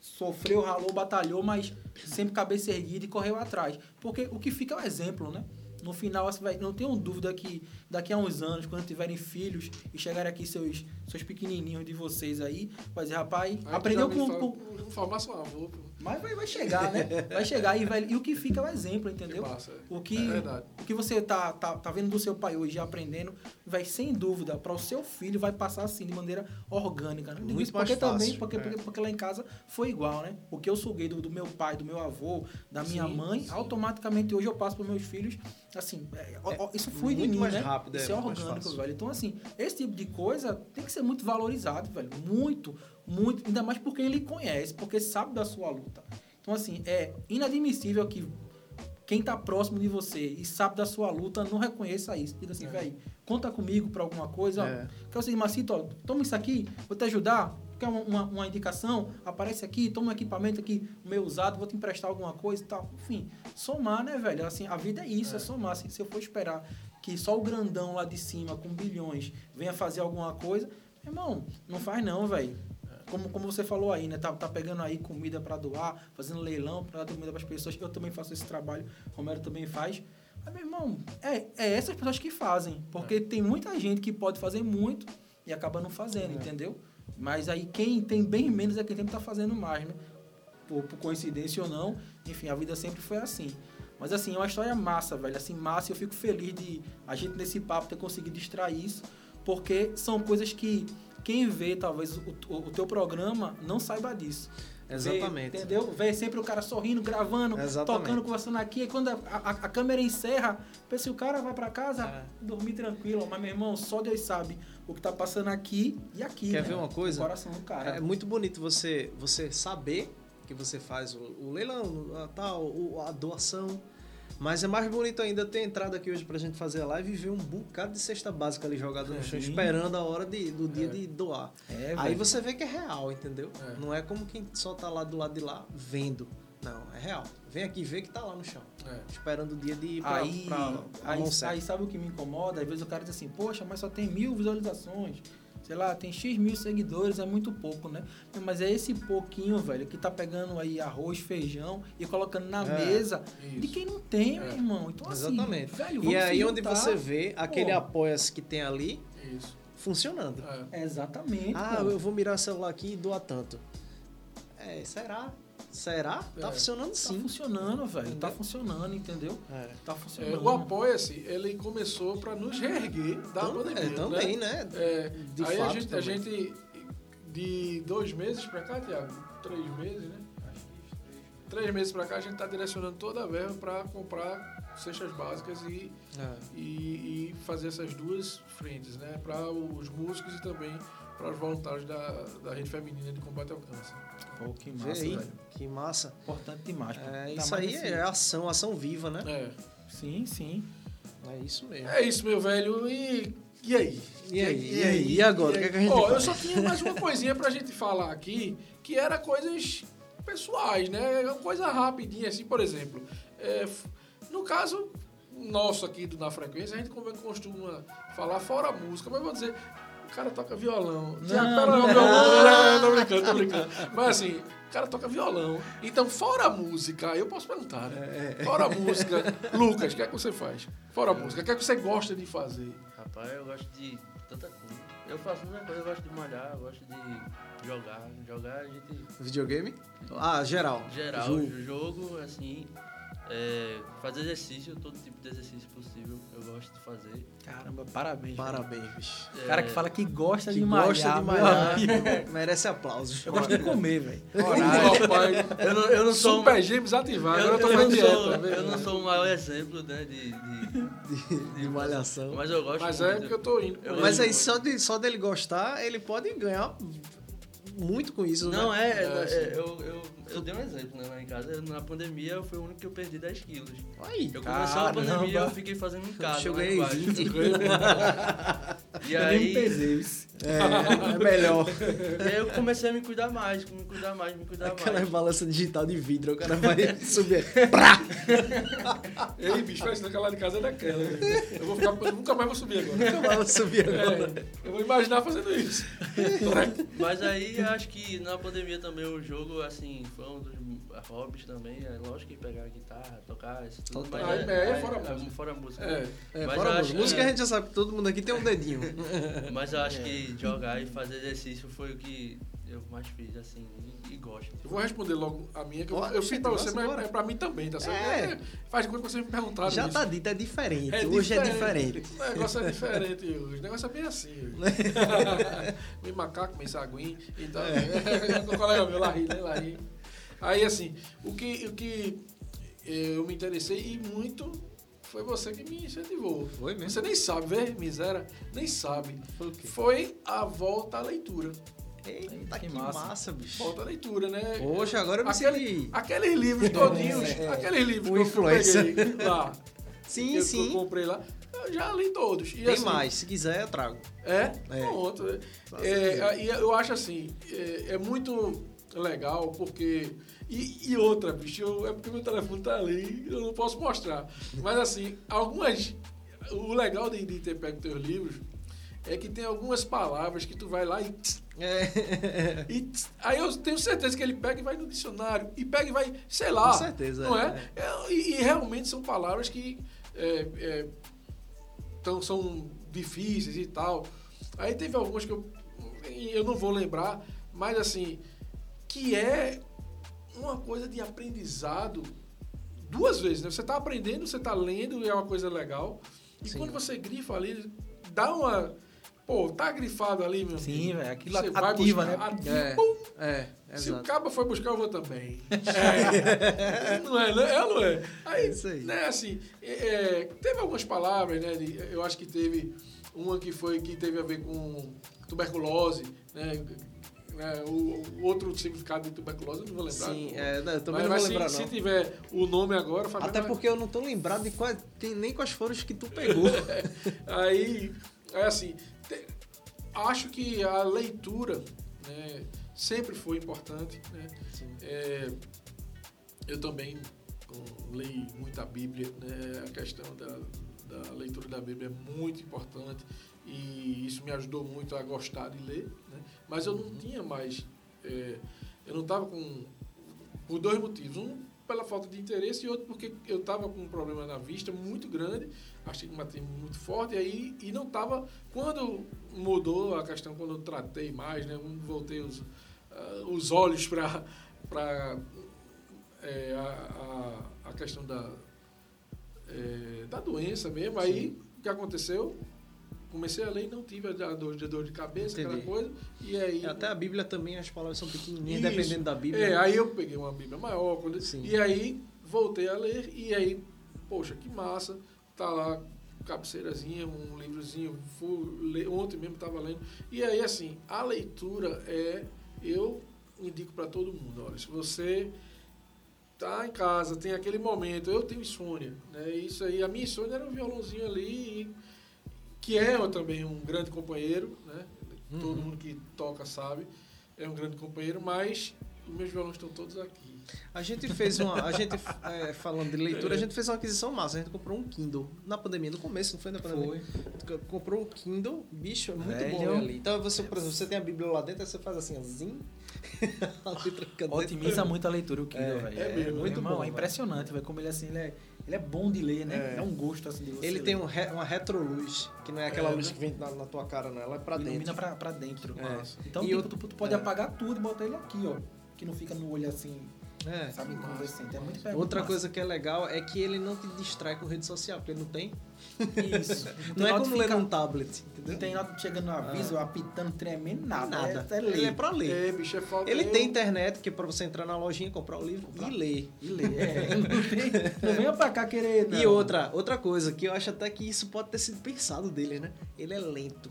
[SPEAKER 1] sofreu, ralou, batalhou, mas sempre cabeça erguida e correu atrás. Porque o que fica é o exemplo, né? No final, você vai, não tenho dúvida que daqui a uns anos, quando tiverem filhos e chegarem aqui seus, seus pequenininhos de vocês aí, vai dizer, rapaz,
[SPEAKER 3] Aí
[SPEAKER 1] aprendeu com,
[SPEAKER 3] fala-
[SPEAKER 1] com-
[SPEAKER 3] Não fala seu avô, pô.
[SPEAKER 1] Mas vai, vai chegar, né? Vai chegar e, vai, e o que fica é o exemplo, entendeu?
[SPEAKER 3] Que massa.
[SPEAKER 1] O que,
[SPEAKER 3] É
[SPEAKER 1] o que você tá, tá, tá vendo do seu pai hoje e aprendendo, vai sem dúvida, para o seu filho, vai passar assim, de maneira orgânica. Né?
[SPEAKER 6] Muito
[SPEAKER 1] isso porque
[SPEAKER 6] fácil,
[SPEAKER 1] também, porque,
[SPEAKER 6] é.
[SPEAKER 1] porque, porque lá em casa foi igual, né? O que eu suguei do, do meu pai, do meu avô, da minha
[SPEAKER 3] Sim,
[SPEAKER 1] mãe,
[SPEAKER 3] sim.
[SPEAKER 1] automaticamente hoje eu passo para meus filhos, assim, é, ó, isso flui de
[SPEAKER 6] muito
[SPEAKER 1] mim,
[SPEAKER 6] mais
[SPEAKER 1] né?
[SPEAKER 6] rápido, é,
[SPEAKER 1] isso é orgânico, velho. Então, assim, esse tipo de coisa tem que ser muito valorizado, velho. Muito, muito. Ainda mais porque ele conhece, porque sabe da sua luta. Então, assim, é inadmissível que quem tá próximo de você e sabe da sua luta não reconheça isso. Diga assim, velho, conta comigo pra alguma coisa.
[SPEAKER 6] É.
[SPEAKER 1] Ó, quer seguinte, Macito, ó, toma isso aqui, vou te ajudar. Quer uma, uma, uma indicação? Aparece aqui, toma um equipamento aqui, meu usado, vou te emprestar alguma coisa e tal. Enfim, somar, né, velho? Assim, a vida é isso, é, somar. Assim, se eu for esperar que só o grandão lá de cima, com bilhões, venha fazer alguma coisa, irmão, não faz não, velho. Como, como você falou aí, né? Tá, tá pegando aí comida para doar, fazendo leilão para dar comida para as pessoas. Eu também faço esse trabalho, Romero também faz. Mas, meu irmão, é, é essas pessoas que fazem. Porque tem muita gente que pode fazer muito e acaba não fazendo, entendeu? Mas aí quem tem bem menos é quem tem que tá fazendo mais, né? Por, por coincidência ou não. Enfim, a vida sempre foi assim. Mas assim, é uma história massa, velho. Assim, massa. Eu fico feliz de a gente nesse papo ter conseguido extrair isso. Porque são coisas que quem vê, talvez, o, o, teu programa não saiba disso.
[SPEAKER 6] Exatamente.
[SPEAKER 1] Vê, entendeu? Vê sempre o cara sorrindo, gravando,
[SPEAKER 6] Exatamente.
[SPEAKER 1] tocando, conversando aqui. Aí quando a, a, a câmera encerra, pensa o cara vai pra casa,
[SPEAKER 6] É.
[SPEAKER 1] dormir tranquilo. Mas, meu irmão, só Deus sabe o que tá passando aqui e aqui.
[SPEAKER 6] Quer
[SPEAKER 1] né?
[SPEAKER 6] ver uma coisa?
[SPEAKER 1] O coração do cara.
[SPEAKER 6] É muito bonito você, você saber que você faz o, o leilão, a, tal, a doação. Mas é mais bonito ainda ter entrado aqui hoje pra gente fazer a live e ver um bocado de cesta básica ali jogado no chão, esperando a hora de- do dia de doar.
[SPEAKER 1] É,
[SPEAKER 6] Aí você vê que é real, entendeu?
[SPEAKER 3] É.
[SPEAKER 6] Não é como quem só tá lá do lado de lá vendo. Não, é real. Vem aqui ver que tá lá no chão.
[SPEAKER 3] É.
[SPEAKER 6] Esperando o dia de ir pra,
[SPEAKER 1] Aí,
[SPEAKER 6] pra, a
[SPEAKER 1] aí, aí sabe o que me incomoda? Às vezes o cara diz assim, poxa, mas só tem mil visualizações. Sei lá, tem X mil seguidores, é muito pouco, né? Mas é esse pouquinho, velho, que tá pegando aí arroz, feijão e colocando na
[SPEAKER 6] É,
[SPEAKER 1] mesa de
[SPEAKER 3] isso.
[SPEAKER 1] quem não tem,
[SPEAKER 3] É.
[SPEAKER 1] meu irmão. Então, assim,
[SPEAKER 6] Exatamente.
[SPEAKER 1] velho,
[SPEAKER 6] e aí onde você vê aquele apoia-se que tem ali
[SPEAKER 3] Isso.
[SPEAKER 6] funcionando.
[SPEAKER 3] É.
[SPEAKER 1] Exatamente.
[SPEAKER 6] Ah,
[SPEAKER 1] pô.
[SPEAKER 6] eu vou mirar o celular aqui e doar tanto. É, será? Será? Tá
[SPEAKER 3] É.
[SPEAKER 6] funcionando
[SPEAKER 1] Tá
[SPEAKER 6] sim.
[SPEAKER 1] funcionando, velho. Tá funcionando, entendeu?
[SPEAKER 6] É.
[SPEAKER 1] Tá
[SPEAKER 3] É,
[SPEAKER 1] funcionando.
[SPEAKER 3] o Apoia-se, ele começou para nos reerguer da
[SPEAKER 6] Tam-
[SPEAKER 3] pandemia.
[SPEAKER 6] é, também, né?
[SPEAKER 3] É,
[SPEAKER 6] De
[SPEAKER 3] aí a
[SPEAKER 6] fato
[SPEAKER 3] gente, a gente, de dois meses para cá, Tiago, três meses, né? Três meses para cá, a gente está direcionando toda a verba para comprar cestas básicas e,
[SPEAKER 6] É.
[SPEAKER 3] e, e fazer essas duas frentes, né? Para os músicos e também para os voluntários da, da rede feminina de combate ao câncer.
[SPEAKER 1] Pô, que massa,
[SPEAKER 6] aí,
[SPEAKER 1] velho.
[SPEAKER 6] que massa.
[SPEAKER 1] Importante demais.
[SPEAKER 6] É,
[SPEAKER 1] Ainda
[SPEAKER 6] isso aí
[SPEAKER 1] esse-
[SPEAKER 6] é ação, ação viva, né?
[SPEAKER 3] É,
[SPEAKER 1] Sim, sim.
[SPEAKER 6] É isso mesmo.
[SPEAKER 3] é isso, meu velho. E, e aí?
[SPEAKER 6] E aí? E aí? E agora? O que é que a gente
[SPEAKER 3] Ó, eu só tinha mais uma coisinha pra gente falar aqui, que era coisas pessoais, né? Coisa rapidinha, assim, por exemplo. é, no caso nosso aqui do Na Frequência, a gente como é que costuma falar fora a música, mas eu vou dizer, o cara toca violão. Tiago, pera, não, violão. Não, tô brincando, tô brincando. Mas assim, o cara toca violão. Então, fora a música, eu posso perguntar, né? Fora a música, Lucas, o que é que você faz? Fora a música, o que é que você gosta de fazer?
[SPEAKER 5] Rapaz, eu gosto de tanta coisa. Eu faço muita coisa, eu gosto de malhar, eu gosto de jogar. Jogar a gente.
[SPEAKER 6] Videogame? Ah, geral.
[SPEAKER 5] Geral,
[SPEAKER 6] Jogo.
[SPEAKER 5] jogo, assim. É, fazer exercício, todo tipo de exercício possível, eu gosto de fazer.
[SPEAKER 1] Caramba, parabéns.
[SPEAKER 6] Parabéns, bicho.
[SPEAKER 5] É,
[SPEAKER 1] Cara que fala que gosta
[SPEAKER 6] Que
[SPEAKER 1] de malhar.
[SPEAKER 6] gosta de malhar, merece aplausos.
[SPEAKER 1] Eu gosto de comer, velho.
[SPEAKER 3] Rapaz,
[SPEAKER 5] Eu não, eu não sou.
[SPEAKER 3] Super Gêmeos ativar,
[SPEAKER 5] Eu,
[SPEAKER 3] agora eu tô
[SPEAKER 5] eu
[SPEAKER 3] fazendo
[SPEAKER 5] não
[SPEAKER 3] dieta.
[SPEAKER 5] sou, eu não sou o maior exemplo, né, de, de,
[SPEAKER 6] De malhação.
[SPEAKER 5] Mas eu gosto
[SPEAKER 3] Mas
[SPEAKER 5] muito.
[SPEAKER 3] é porque eu tô indo.
[SPEAKER 5] Eu
[SPEAKER 3] com
[SPEAKER 6] Mas aí, só, de, só dele gostar, ele pode ganhar muito com isso,
[SPEAKER 5] Não,
[SPEAKER 6] né?
[SPEAKER 5] é, é,
[SPEAKER 3] É,
[SPEAKER 5] é, eu, eu, eu dei um exemplo, né, lá em casa. Na pandemia, eu fui o único que eu perdi 10 quilos.
[SPEAKER 6] Aí.
[SPEAKER 5] Eu comecei a pandemia e eu fiquei fazendo em casa,
[SPEAKER 6] ganhei
[SPEAKER 5] embaixo.
[SPEAKER 6] 20.
[SPEAKER 5] E
[SPEAKER 1] Eu nem me
[SPEAKER 5] aí,
[SPEAKER 1] pesei, isso.
[SPEAKER 6] É, é melhor.
[SPEAKER 5] e aí eu comecei a me cuidar mais, me cuidar mais, me cuidar
[SPEAKER 6] Aquela
[SPEAKER 5] mais.
[SPEAKER 6] balança digital de vidro, o cara vai subir.
[SPEAKER 3] Ei, bicho, parece que aquela lá de casa é daquela. né? Eu vou ficar, eu nunca mais vou subir agora.
[SPEAKER 6] Nunca vai subir agora.
[SPEAKER 3] É, eu vou imaginar fazendo isso.
[SPEAKER 5] Mas aí eu acho que na pandemia também o jogo, assim, foi um dos hobbies também. É lógico que pegar a guitarra, tocar, isso tudo.
[SPEAKER 6] Total.
[SPEAKER 5] Mas
[SPEAKER 3] Ah, é, é fora a música.
[SPEAKER 5] fora a música.
[SPEAKER 3] É.
[SPEAKER 6] É,
[SPEAKER 5] Mas
[SPEAKER 6] fora
[SPEAKER 5] eu
[SPEAKER 6] a
[SPEAKER 5] acho
[SPEAKER 6] música. Música a gente já sabe que todo mundo aqui tem um dedinho.
[SPEAKER 5] Mas eu acho que jogar e fazer exercício foi o que eu mais fiz, assim, e, e gosto.
[SPEAKER 3] Eu vou responder logo a minha, que eu, eu fiz pra você, mas é pra mim também, tá certo?
[SPEAKER 6] É.
[SPEAKER 3] É, Faz conta que vocês me perguntaram
[SPEAKER 6] Já
[SPEAKER 3] isso.
[SPEAKER 6] tá dito, é diferente.
[SPEAKER 3] É
[SPEAKER 6] Hoje é diferente.
[SPEAKER 3] O negócio é diferente hoje. O negócio é bem assim. hoje. meio macaco, meio saguinho. Então,
[SPEAKER 6] É.
[SPEAKER 3] o colega meu lá ri, né? Lá ri. Aí, assim, o que, o que eu me interessei e muito foi você que me incentivou.
[SPEAKER 6] Foi mesmo?
[SPEAKER 3] Você nem sabe, vê, miséria? Nem sabe.
[SPEAKER 6] Foi o quê?
[SPEAKER 3] Foi a volta à leitura.
[SPEAKER 6] Eita,
[SPEAKER 1] Que
[SPEAKER 6] que,
[SPEAKER 1] massa.
[SPEAKER 6] massa. bicho.
[SPEAKER 3] Volta à leitura, né?
[SPEAKER 6] Poxa, agora eu me
[SPEAKER 3] Aquele,
[SPEAKER 6] senti...
[SPEAKER 3] aqueles livros todinhos,
[SPEAKER 6] É, é.
[SPEAKER 3] aqueles livros
[SPEAKER 6] O
[SPEAKER 3] que eu
[SPEAKER 6] influencer.
[SPEAKER 3] peguei lá,
[SPEAKER 6] Sim,
[SPEAKER 3] que eu- que
[SPEAKER 6] sim.
[SPEAKER 3] eu comprei lá, eu já li todos. E,
[SPEAKER 6] Tem
[SPEAKER 3] assim,
[SPEAKER 6] mais. Se quiser, eu trago.
[SPEAKER 3] É?
[SPEAKER 6] É.
[SPEAKER 3] Pronto. É,
[SPEAKER 6] Só
[SPEAKER 3] É, aí eu acho assim, é, é muito legal porque. E, e outra, bicho, eu- é porque meu telefone tá ali, eu não posso mostrar. Mas assim, algumas. O legal de, de ter pego teus livros é que tem algumas palavras que tu vai lá e.
[SPEAKER 6] É.
[SPEAKER 3] e aí eu tenho certeza que ele pega e vai no dicionário. E pega e vai, sei lá.
[SPEAKER 6] Com certeza,
[SPEAKER 3] Não
[SPEAKER 6] é.
[SPEAKER 3] é? É, e, e realmente são palavras que é, é, tão, são difíceis e tal. Aí teve algumas que eu, eu não vou lembrar, mas assim, que é uma coisa de aprendizado duas vezes, né? Você está aprendendo, você está lendo e é uma coisa legal. E
[SPEAKER 6] Sim.
[SPEAKER 3] quando você grifa ali, dá uma. Pô, tá grifado ali, meu
[SPEAKER 1] Sim,
[SPEAKER 3] filho.
[SPEAKER 1] velho, aquilo
[SPEAKER 3] Você vai
[SPEAKER 1] ativa,
[SPEAKER 3] buscar,
[SPEAKER 1] né?
[SPEAKER 6] É,
[SPEAKER 3] pum,
[SPEAKER 6] é,
[SPEAKER 3] se o
[SPEAKER 6] exato.
[SPEAKER 3] cabo foi buscar, eu vou também. É. não é, não é, é ou não é? Aí,
[SPEAKER 6] É isso aí.
[SPEAKER 3] né, assim, é, é, teve algumas palavras, né? de- eu acho que teve uma que foi que teve a ver com tuberculose, né? né, o, o outro significado de tuberculose, eu não vou lembrar.
[SPEAKER 6] Sim, é, não, eu também
[SPEAKER 3] mas,
[SPEAKER 6] não vou
[SPEAKER 3] se,
[SPEAKER 6] lembrar,
[SPEAKER 3] se
[SPEAKER 6] não.
[SPEAKER 3] tiver o nome agora, Fabiano
[SPEAKER 6] Até
[SPEAKER 3] vai-
[SPEAKER 6] porque eu não tô lembrado de tem nem quais foram os que tu pegou.
[SPEAKER 3] Aí, é assim, acho que a leitura né, sempre foi importante. Né? É, eu também leio muito a Bíblia, né? a questão da, da leitura da Bíblia é muito importante e isso me ajudou muito a gostar de ler. Né? Mas eu não tinha mais, é, eu não estava com, por dois motivos. Um, pela falta de interesse e outro porque eu estava com um problema na vista muito grande, astigmatismo muito forte, e aí e não estava. Quando mudou a questão, quando eu tratei mais, né, voltei os, ah, os olhos para é, a, a, a questão da, é, da doença mesmo, aí o que aconteceu? Comecei a ler e não tive a dor, a dor de cabeça, aquela
[SPEAKER 6] Entendi.
[SPEAKER 3] coisa, e aí.
[SPEAKER 6] Até a Bíblia também, as palavras são pequenininhas,
[SPEAKER 3] Isso.
[SPEAKER 6] dependendo da Bíblia.
[SPEAKER 3] É, aí eu peguei uma Bíblia maior, quando-
[SPEAKER 6] Sim.
[SPEAKER 3] e aí voltei a ler, e aí, poxa, que massa, tá lá, cabeceirazinha, um livrozinho, ler, ontem mesmo estava lendo, e aí, assim, a leitura é, eu indico para todo mundo, olha, se você tá em casa, tem aquele momento, eu tenho insônia, né, isso aí, a minha insônia era um violãozinho ali, que é também um grande companheiro, né, todo mundo que toca sabe, é um grande companheiro, mas meus violões estão todos aqui.
[SPEAKER 6] A gente fez uma. A gente, é, falando de leitura, a gente fez uma aquisição massa. A gente comprou um Kindle na pandemia, no começo, não foi na pandemia?
[SPEAKER 1] Foi.
[SPEAKER 6] Comprou um Kindle, bicho, é muito
[SPEAKER 1] Velho.
[SPEAKER 6] bom ali. Então você, por exemplo, você tem a Bíblia lá dentro, aí você faz assim, ó, zim. a letra fica dentro.
[SPEAKER 1] Otimiza muito a leitura o Kindle,
[SPEAKER 6] É,
[SPEAKER 1] velho.
[SPEAKER 3] é mesmo,
[SPEAKER 6] muito
[SPEAKER 1] irmão,
[SPEAKER 6] bom,
[SPEAKER 1] É impressionante, velho, como ele assim, ele é, ele é bom de ler, né?
[SPEAKER 6] É.
[SPEAKER 1] É, um gosto assim de você
[SPEAKER 6] Ele
[SPEAKER 1] ler.
[SPEAKER 6] tem um re- uma retroluz, que não é aquela
[SPEAKER 3] É,
[SPEAKER 6] luz
[SPEAKER 3] né?
[SPEAKER 6] que vem na, na tua cara, não. Ela é pra
[SPEAKER 1] Ilumina
[SPEAKER 6] dentro.
[SPEAKER 1] pra, pra dentro.
[SPEAKER 6] É.
[SPEAKER 1] Então,
[SPEAKER 6] E
[SPEAKER 1] tipo,
[SPEAKER 6] outro-
[SPEAKER 1] tu, tu pode
[SPEAKER 6] é.
[SPEAKER 1] apagar tudo e botar ele aqui, ó. Que não fica no olho assim,
[SPEAKER 6] É.
[SPEAKER 1] sabe, incandescente. É muito
[SPEAKER 6] Outra
[SPEAKER 1] muito
[SPEAKER 6] coisa que é legal é que ele não te distrai com rede social, porque ele não tem.
[SPEAKER 1] massa. Isso.
[SPEAKER 6] Não, é como ler num tablet,
[SPEAKER 1] Não
[SPEAKER 6] entendeu?
[SPEAKER 1] tem nada chegando no aviso, apitando, tremendo, nada.
[SPEAKER 6] Nada.
[SPEAKER 1] É, é
[SPEAKER 6] ele é
[SPEAKER 1] ler.
[SPEAKER 6] pra ler.
[SPEAKER 3] É, bicho, é falta.
[SPEAKER 6] Ele tem internet, que é pra você entrar na lojinha, comprar o livro e ler.
[SPEAKER 1] E ler. É, não, tem, não venha pra cá querer.
[SPEAKER 6] E
[SPEAKER 1] não.
[SPEAKER 6] outra, outra coisa, que eu acho até que isso pode ter sido pensado dele, né? Ele é lento,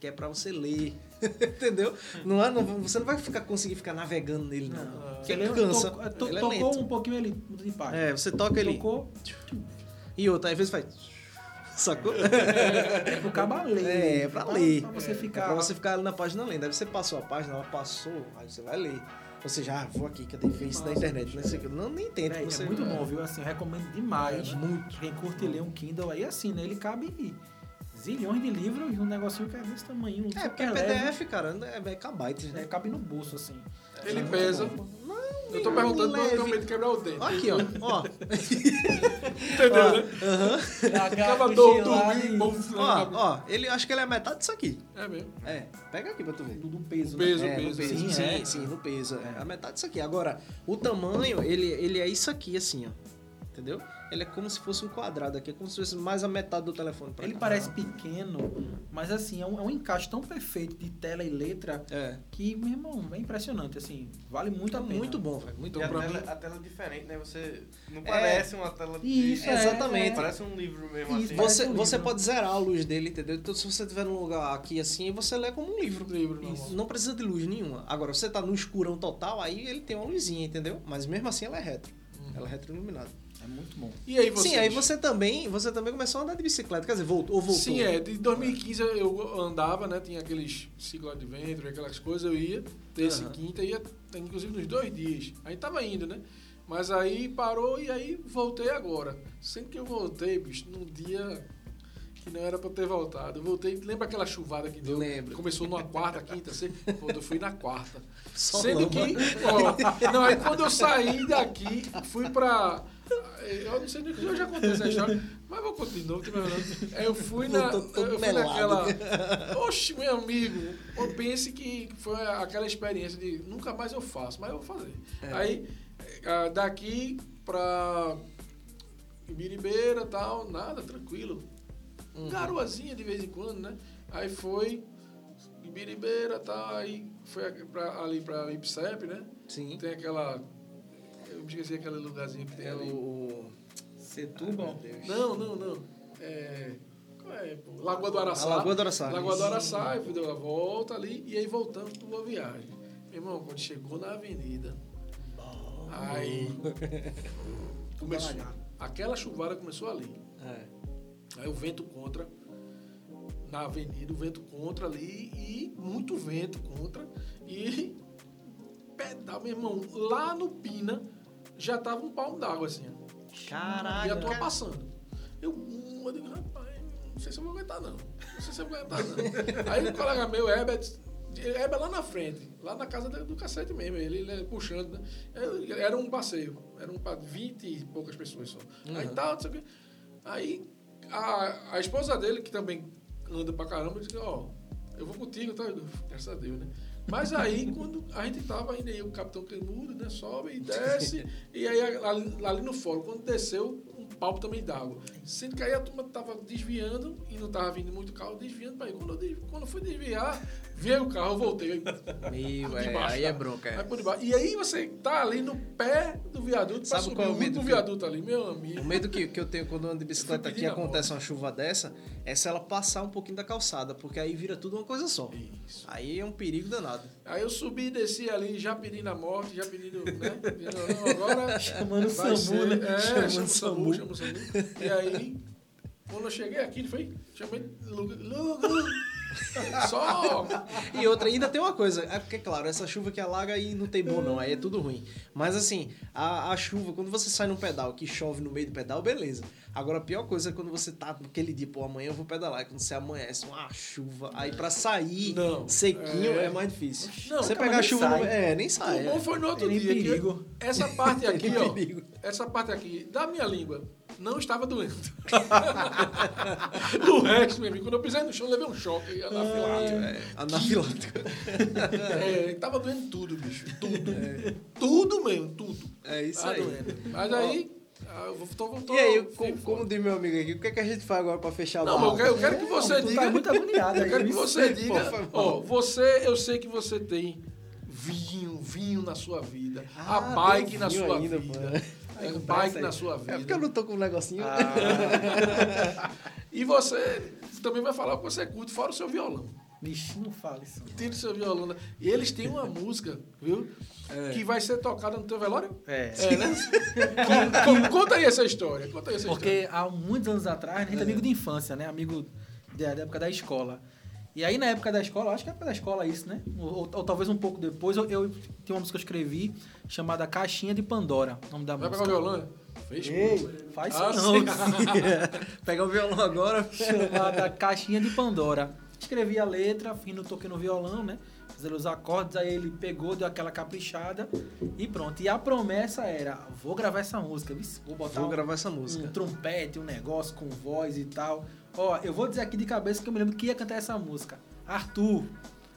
[SPEAKER 6] que é pra você ler. Entendeu? Não é, não, você não vai ficar conseguir ficar navegando nele, não.
[SPEAKER 1] Porque ele
[SPEAKER 6] cansa.
[SPEAKER 1] to- to-
[SPEAKER 6] Ele é
[SPEAKER 1] tocou
[SPEAKER 6] lento.
[SPEAKER 1] um pouquinho ele muda de página.
[SPEAKER 6] É, você toca ele.
[SPEAKER 1] Tocou,
[SPEAKER 6] E outra, às vezes faz. Sacou?
[SPEAKER 1] é pro cabo ler.
[SPEAKER 6] É, é pra ler.
[SPEAKER 1] Pra você
[SPEAKER 6] É
[SPEAKER 1] ficar.
[SPEAKER 6] pra você ficar ali na página lendo. Aí você passou a página, ela passou, aí você vai ler. Ou seja, ah, vou aqui, cadê? Vê isso na internet. Não, sei o quê. não nem tenta.
[SPEAKER 1] Véi,
[SPEAKER 6] você
[SPEAKER 1] é muito bom, viu? Assim, eu recomendo demais. muito. Quem curte ler um Kindle aí, assim, né? Ele cabe zilhões de livros e um negocinho que é desse tamanho.
[SPEAKER 6] É, porque é PDF, cara, é, é kbytes,
[SPEAKER 1] né?
[SPEAKER 6] né?
[SPEAKER 1] Cabe no bolso, assim.
[SPEAKER 3] Ele pesa. Eu tô perguntando porque eu tenho medo de quebrar o dente.
[SPEAKER 6] Aqui, ó. ó.
[SPEAKER 3] Entendeu, né? Acaba
[SPEAKER 1] Acaba
[SPEAKER 3] todo dormindo, bom,
[SPEAKER 6] Ó, ó, ele, acho que ele é metade disso aqui.
[SPEAKER 3] É mesmo.
[SPEAKER 6] É, pega aqui pra tu ver.
[SPEAKER 1] Do, do peso,
[SPEAKER 3] Peso,
[SPEAKER 1] né?
[SPEAKER 6] É, no
[SPEAKER 3] peso.
[SPEAKER 6] peso.
[SPEAKER 1] Sim,
[SPEAKER 6] Sim,
[SPEAKER 1] é.
[SPEAKER 6] sim, no peso. É a metade disso aqui. Agora, o tamanho, ele, ele é isso aqui, assim, ó. Entendeu? Ele é como se fosse um quadrado aqui. É como se fosse mais a metade do telefone
[SPEAKER 1] Ele
[SPEAKER 6] cá.
[SPEAKER 1] parece pequeno, mas assim, é um, é um encaixe tão perfeito de tela e letra
[SPEAKER 6] É.
[SPEAKER 1] que, meu irmão, é impressionante, assim, vale muito
[SPEAKER 6] Tá
[SPEAKER 1] a pena.
[SPEAKER 6] muito bom, velho. Muito
[SPEAKER 7] E a
[SPEAKER 6] bom.
[SPEAKER 3] pra
[SPEAKER 7] tela,
[SPEAKER 3] mim-
[SPEAKER 7] a tela é diferente, né? Você não
[SPEAKER 6] É.
[SPEAKER 7] parece uma tela de...
[SPEAKER 1] Isso, é,
[SPEAKER 6] Exatamente.
[SPEAKER 7] Parece um livro mesmo
[SPEAKER 1] Isso,
[SPEAKER 7] assim.
[SPEAKER 6] Você,
[SPEAKER 1] um
[SPEAKER 6] você
[SPEAKER 1] livro.
[SPEAKER 6] pode zerar a luz dele, entendeu? Então, se você estiver num lugar aqui assim, você lê como um livro.
[SPEAKER 3] Livro, normal.
[SPEAKER 6] Isso. Não precisa de luz nenhuma. Agora, você tá no escurão total, aí ele tem uma luzinha, entendeu? Mas mesmo assim ela é retro. Ela é retroiluminada.
[SPEAKER 1] É muito bom.
[SPEAKER 3] E aí você?
[SPEAKER 6] Sim, aí você também, você também começou a andar de bicicleta. Quer dizer, voltou, ou voltou?
[SPEAKER 3] Sim, é. De 2015 eu andava, né? Tinha aqueles ciclos de ventre, aquelas coisas, eu ia, terça
[SPEAKER 6] Aham.
[SPEAKER 3] e quinta, ia, inclusive nos dois dias. Aí tava indo, né? Mas aí parou e aí voltei agora. Sendo que eu voltei, bicho, num dia que não era pra eu ter voltado. Eu voltei, lembra aquela chuvada que deu?
[SPEAKER 6] Lembro.
[SPEAKER 3] Começou numa quarta, quinta, sexta. Pô, eu fui na quarta.
[SPEAKER 6] Só
[SPEAKER 3] Sendo
[SPEAKER 6] lama.
[SPEAKER 3] que, ó, não, aí quando eu saí daqui, fui pra. Eu não sei nem que eu já contei essa história, mas vou contar de novo, Eu fui na. Eu fui naquela. Oxe, meu amigo, eu pense que foi aquela experiência de nunca mais eu faço, mas eu vou fazer.
[SPEAKER 6] É.
[SPEAKER 3] Aí, ah, daqui pra Ibiribeira e tal, nada, tranquilo.
[SPEAKER 6] Uhum.
[SPEAKER 3] Garoazinha de vez em quando, né? Aí foi Ibiribeira e tal, aí foi pra- ali pra Ipsep, né?
[SPEAKER 6] Sim.
[SPEAKER 3] Tem aquela. Eu me esqueci aquele lugarzinho que tem
[SPEAKER 6] É
[SPEAKER 3] ali.
[SPEAKER 6] o...
[SPEAKER 1] Setúbal?
[SPEAKER 3] Não, não, não. É. É? Lagoa do Araçá.
[SPEAKER 6] A Lagoa do Araçá.
[SPEAKER 3] Lagoa do Araçá, aí fui deu a volta ali e aí voltamos pra boa viagem. Meu irmão, quando chegou na avenida. Aí. Começou. Aquela chuvada começou ali.
[SPEAKER 6] É.
[SPEAKER 3] Aí o vento contra. Na avenida, o vento contra ali e muito vento contra. E pedal, meu irmão, lá no Pina já tava um palmo d'água assim. E
[SPEAKER 6] Caralho.
[SPEAKER 3] a tua passando. Eu, hum, eu digo, rapaz, não sei se eu vou aguentar, não. Não sei se eu vou aguentar, não. Aí o colega meu, Herbert, Herbert lá na frente, lá na casa do, cacete mesmo, ele, ele puxando, né? Era um passeio, era um pa- 20 e poucas pessoas só. Aí tal, não sei o quê. Aí a, a esposa dele, que também anda pra caramba, disse, ó, eu vou contigo, tá? Graças a Deus, né? Mas aí, quando a gente tava indo aí, o Capitão Cremudo, né? Sobe e desce. e aí, ali, ali no fórum, quando desceu, um palco também d'água. Sendo que aí a turma tava desviando e não tava vindo muito carro, desviando pra aí. Quando eu, quando eu fui desviar, veio o carro, eu voltei.
[SPEAKER 6] Meu, é,
[SPEAKER 3] debaixo,
[SPEAKER 6] aí é
[SPEAKER 3] tá?
[SPEAKER 6] bronca.
[SPEAKER 3] Aí
[SPEAKER 6] É.
[SPEAKER 3] por debaixo. E aí você tá ali no pé do viaduto, pra
[SPEAKER 6] Sabe
[SPEAKER 3] subir
[SPEAKER 6] qual é o medo
[SPEAKER 3] último
[SPEAKER 6] que eu-
[SPEAKER 3] viaduto ali, meu amigo.
[SPEAKER 6] O medo que, que eu tenho quando eu ando de bicicleta aqui acontece uma chuva dessa é se ela passar um pouquinho da calçada, porque aí vira tudo uma coisa só.
[SPEAKER 3] Isso.
[SPEAKER 6] Aí é um perigo danado.
[SPEAKER 3] Aí eu subi e desci ali, já pedindo a morte, já pedindo, né? Pedindo, não, agora.
[SPEAKER 1] Chamando o SAMU,
[SPEAKER 3] ser-
[SPEAKER 1] né?
[SPEAKER 3] É,
[SPEAKER 6] Chamando
[SPEAKER 3] chama
[SPEAKER 6] o SAMU.
[SPEAKER 3] SAMU, chama o SAMU. E aí, quando eu cheguei aqui, ele foi, chamei. Só.
[SPEAKER 6] E outra, ainda tem uma coisa, é porque, claro, essa chuva que alaga aí não tem bom não, aí é tudo ruim. Mas assim, a, a chuva, quando você sai num pedal que chove no meio do pedal, beleza. Agora a pior coisa é quando você tá naquele dia, pô, amanhã eu vou pedalar, e quando você amanhece, uma chuva, aí pra sair
[SPEAKER 3] Não,
[SPEAKER 6] sequinho é,
[SPEAKER 3] é.
[SPEAKER 6] mais difícil.
[SPEAKER 3] Não,
[SPEAKER 6] você pegar a chuva,
[SPEAKER 1] sai.
[SPEAKER 6] no- é, nem sai.
[SPEAKER 3] O bom
[SPEAKER 6] é.
[SPEAKER 3] foi no outro
[SPEAKER 1] em
[SPEAKER 3] dia. que
[SPEAKER 1] perigo.
[SPEAKER 3] essa parte aqui, ó.
[SPEAKER 6] perigo.
[SPEAKER 3] Essa parte aqui da minha língua não estava doendo. o resto, meu amigo, quando eu pisei no chão, eu levei um choque anafilático.
[SPEAKER 6] É, anafilático.
[SPEAKER 3] É, tava doendo tudo, bicho. Tudo. Tudo mesmo, tudo.
[SPEAKER 6] É isso
[SPEAKER 3] Tá
[SPEAKER 6] aí.
[SPEAKER 3] doendo. Mas aí. ah, eu vou- tô, tô,
[SPEAKER 6] E aí, como, como diz meu amigo aqui, o que, é que a gente faz agora pra fechar a
[SPEAKER 3] Não, eu quero, eu quero que você
[SPEAKER 1] tu
[SPEAKER 3] diga.
[SPEAKER 1] tá muito agoniado
[SPEAKER 3] Eu quero que
[SPEAKER 1] isso.
[SPEAKER 3] você diga.
[SPEAKER 6] Pô.
[SPEAKER 3] Ó, você, eu sei que você tem vinho, vinho na sua vida.
[SPEAKER 6] Ah,
[SPEAKER 3] a bike na sua
[SPEAKER 6] ainda,
[SPEAKER 3] vida.
[SPEAKER 6] mano.
[SPEAKER 3] É,
[SPEAKER 1] Aí,
[SPEAKER 3] bike
[SPEAKER 1] aí.
[SPEAKER 3] na sua vida.
[SPEAKER 6] É porque eu não tô com um negocinho.
[SPEAKER 3] E você também vai falar o que você curte, fora o seu violão.
[SPEAKER 1] Vixe, não fala isso.
[SPEAKER 3] Tira o seu violão. da- E eles têm uma música, viu? Que vai ser tocada no teu velório?
[SPEAKER 1] É.
[SPEAKER 3] É, né? Con- con- Conta aí essa história. Conta aí essa
[SPEAKER 1] Porque há muitos anos atrás, a gente é amigo de infância, né? Amigo da, da época da escola. E aí, na época da escola, acho que é época da escola isso, né? Ou, ou talvez um pouco depois, eu, eu tinha uma música que eu escrevi chamada Caixinha de Pandora, o nome da
[SPEAKER 3] Vai
[SPEAKER 1] música.
[SPEAKER 3] pegar o violão? Fez
[SPEAKER 1] Ei, faz isso
[SPEAKER 3] Ah,
[SPEAKER 1] não.
[SPEAKER 3] sim.
[SPEAKER 6] Pegar o violão agora.
[SPEAKER 1] chamada Caixinha de Pandora. Escrevi a letra, fino toquei no violão, né? Fiz os acordes, aí ele pegou, deu aquela caprichada e pronto. E a promessa era, vou gravar essa música, vou botar
[SPEAKER 6] Vou
[SPEAKER 1] um-
[SPEAKER 6] gravar essa música.
[SPEAKER 1] um trompete, um negócio com voz e tal. Ó, eu vou dizer aqui de cabeça que eu me lembro que ia cantar essa música. Arthur.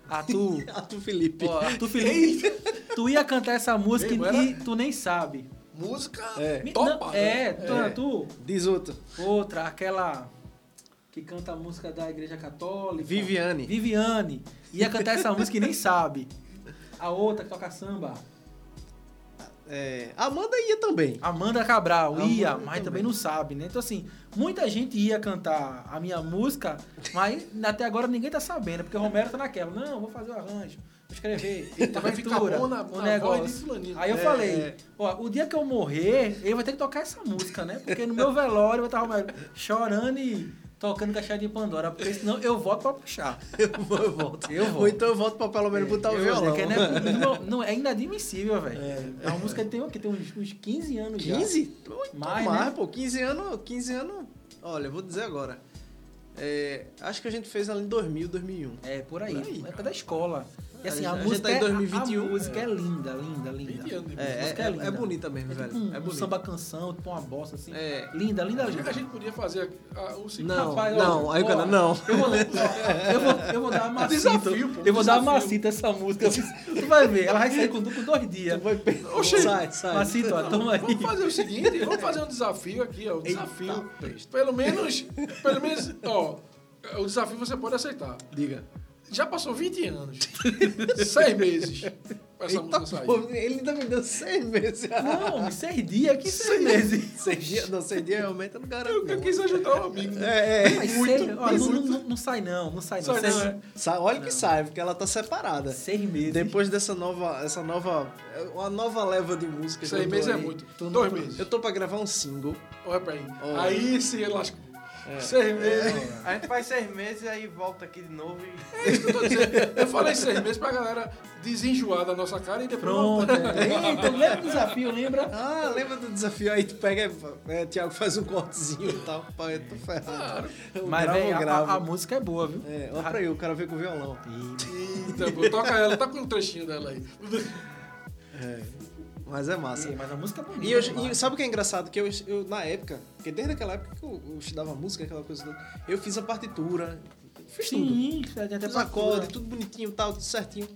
[SPEAKER 1] Arthur.
[SPEAKER 6] Arthur Felipe.
[SPEAKER 1] ó, Arthur Felipe. tu ia cantar essa música
[SPEAKER 3] Ei,
[SPEAKER 1] e,
[SPEAKER 3] era-
[SPEAKER 1] tu nem sabe.
[SPEAKER 3] Música
[SPEAKER 6] É.
[SPEAKER 3] Topa.
[SPEAKER 1] não, é, tu,
[SPEAKER 6] É.
[SPEAKER 1] tu,
[SPEAKER 6] Diz outra.
[SPEAKER 1] outra, aquela que canta a música da Igreja Católica.
[SPEAKER 6] Viviane.
[SPEAKER 1] Viviane. Ia cantar essa música e nem sabe. A outra que toca samba.
[SPEAKER 6] É, Amanda ia também.
[SPEAKER 1] Amanda Cabral
[SPEAKER 6] Amanda
[SPEAKER 1] ia, mas
[SPEAKER 6] também.
[SPEAKER 1] também não sabe, né? Então, assim, muita gente ia cantar a minha música, mas até agora ninguém tá sabendo, porque o Romero tá naquela. Não, vou fazer o arranjo, vou escrever.
[SPEAKER 3] Eita, vai ficar bom na-
[SPEAKER 1] o negócio. Aí eu
[SPEAKER 6] É,
[SPEAKER 1] falei,
[SPEAKER 6] é.
[SPEAKER 1] ó, o dia que eu morrer, ele vai ter que tocar essa música, né? Porque no meu velório vai estar o Romero chorando e tocando caixinha de Pandora, porque senão eu volto pra puxar.
[SPEAKER 6] Eu, vou, eu volto.
[SPEAKER 1] Eu volto.
[SPEAKER 6] Ou então eu volto pra pelo menos botar o
[SPEAKER 1] Eu
[SPEAKER 6] violão.
[SPEAKER 1] que não, é, não, não, é inadmissível, velho. É. uma música que tem, o quê? tem uns, uns 15 anos já.
[SPEAKER 6] 15? Muito
[SPEAKER 1] Mais,
[SPEAKER 6] mais,
[SPEAKER 1] né?
[SPEAKER 6] pô. 15 anos, 15 anos. Olha, vou dizer agora. É, acho que a gente fez ela em 2000, 2001.
[SPEAKER 1] É, por aí.
[SPEAKER 6] Por aí.
[SPEAKER 1] Na época da escola. E assim,
[SPEAKER 6] A
[SPEAKER 1] a,
[SPEAKER 6] gente
[SPEAKER 1] música
[SPEAKER 6] tá em
[SPEAKER 1] é,
[SPEAKER 6] 2021.
[SPEAKER 1] a música é linda, linda, linda.
[SPEAKER 3] 20 anos de
[SPEAKER 6] É, é,
[SPEAKER 1] é
[SPEAKER 6] é,
[SPEAKER 1] linda.
[SPEAKER 6] é bonita mesmo,
[SPEAKER 1] É
[SPEAKER 6] velho.
[SPEAKER 1] tipo um,
[SPEAKER 6] é
[SPEAKER 1] um
[SPEAKER 6] bonita.
[SPEAKER 1] samba canção, tipo uma bossa assim.
[SPEAKER 6] É.
[SPEAKER 1] Linda, linda, linda.
[SPEAKER 3] a gente podia fazer a- o seguinte.
[SPEAKER 6] Não,
[SPEAKER 1] Rapaz,
[SPEAKER 6] não, aí o cara, não.
[SPEAKER 1] Eu vou, eu vou, eu vou dar uma macita.
[SPEAKER 3] Desafio, pô,
[SPEAKER 1] eu vou dar uma
[SPEAKER 3] desafio.
[SPEAKER 1] macita essa música. Tu vai ver, ela vai sair com, com dois dias.
[SPEAKER 6] Vai pe-
[SPEAKER 3] Oxê.
[SPEAKER 6] sai, sai.
[SPEAKER 1] Macita, ó, toma aí.
[SPEAKER 3] Vamos fazer o seguinte, vamos fazer um desafio aqui, ó. Um desafio. Pelo menos, pelo menos, ó. O desafio você pode aceitar.
[SPEAKER 6] Diga.
[SPEAKER 3] Já passou 20 anos. seis meses. Essa
[SPEAKER 6] Eita,
[SPEAKER 3] música sair.
[SPEAKER 6] pô, ele ainda me deu seis meses.
[SPEAKER 1] Não, seis dias, que seis meses.
[SPEAKER 6] seis dias, não, seis dias realmente eu não garanto.
[SPEAKER 3] Eu, eu
[SPEAKER 6] não.
[SPEAKER 3] quis ajudar um amigo. né?
[SPEAKER 6] É, é.
[SPEAKER 1] Mas seis, ó, não, não, não sai não, não sai não.
[SPEAKER 3] Sai
[SPEAKER 1] seis,
[SPEAKER 3] não, é.
[SPEAKER 6] Sa- Olha que sai, porque ela tá separada.
[SPEAKER 1] seis meses.
[SPEAKER 6] Depois dessa nova, essa nova, uma nova leva de música.
[SPEAKER 3] Seis meses é muito. Dois meses.
[SPEAKER 6] Eu tô pra gravar um single.
[SPEAKER 3] Olha pra aí.
[SPEAKER 6] Ó.
[SPEAKER 3] Aí se lascou. Seis meses.
[SPEAKER 7] A gente faz seis meses e aí volta aqui de novo e.
[SPEAKER 3] É isso que eu tô dizendo. Eu falei seis meses pra galera desenjoar da nossa cara e depois.
[SPEAKER 1] Pronto. É. Eita, lembra do desafio, lembra?
[SPEAKER 6] Ah, lembra do desafio aí? Tu pega, é, Thiago faz um cortezinho e tal. Pá, eu tô ferrado.
[SPEAKER 3] Claro.
[SPEAKER 6] Eu
[SPEAKER 1] Mas,
[SPEAKER 6] gravo,
[SPEAKER 1] a,
[SPEAKER 6] gravo.
[SPEAKER 1] a- a música é boa, viu?
[SPEAKER 6] É, olha pra aí, o cara veio com o violão.
[SPEAKER 3] Eita, pô, toca ela, tá com um trechinho dela aí.
[SPEAKER 6] É, mas é massa.
[SPEAKER 1] Sim, mas a música é bonita.
[SPEAKER 6] E, eu, e sabe o que é engraçado? Que eu, eu, na época, porque desde aquela época que eu, eu estudava música, aquela coisa toda, eu fiz a partitura, fiz tudo.
[SPEAKER 1] Sim, até
[SPEAKER 6] Fiz
[SPEAKER 1] partitura.
[SPEAKER 6] acorde, tudo bonitinho e tal, tudo certinho.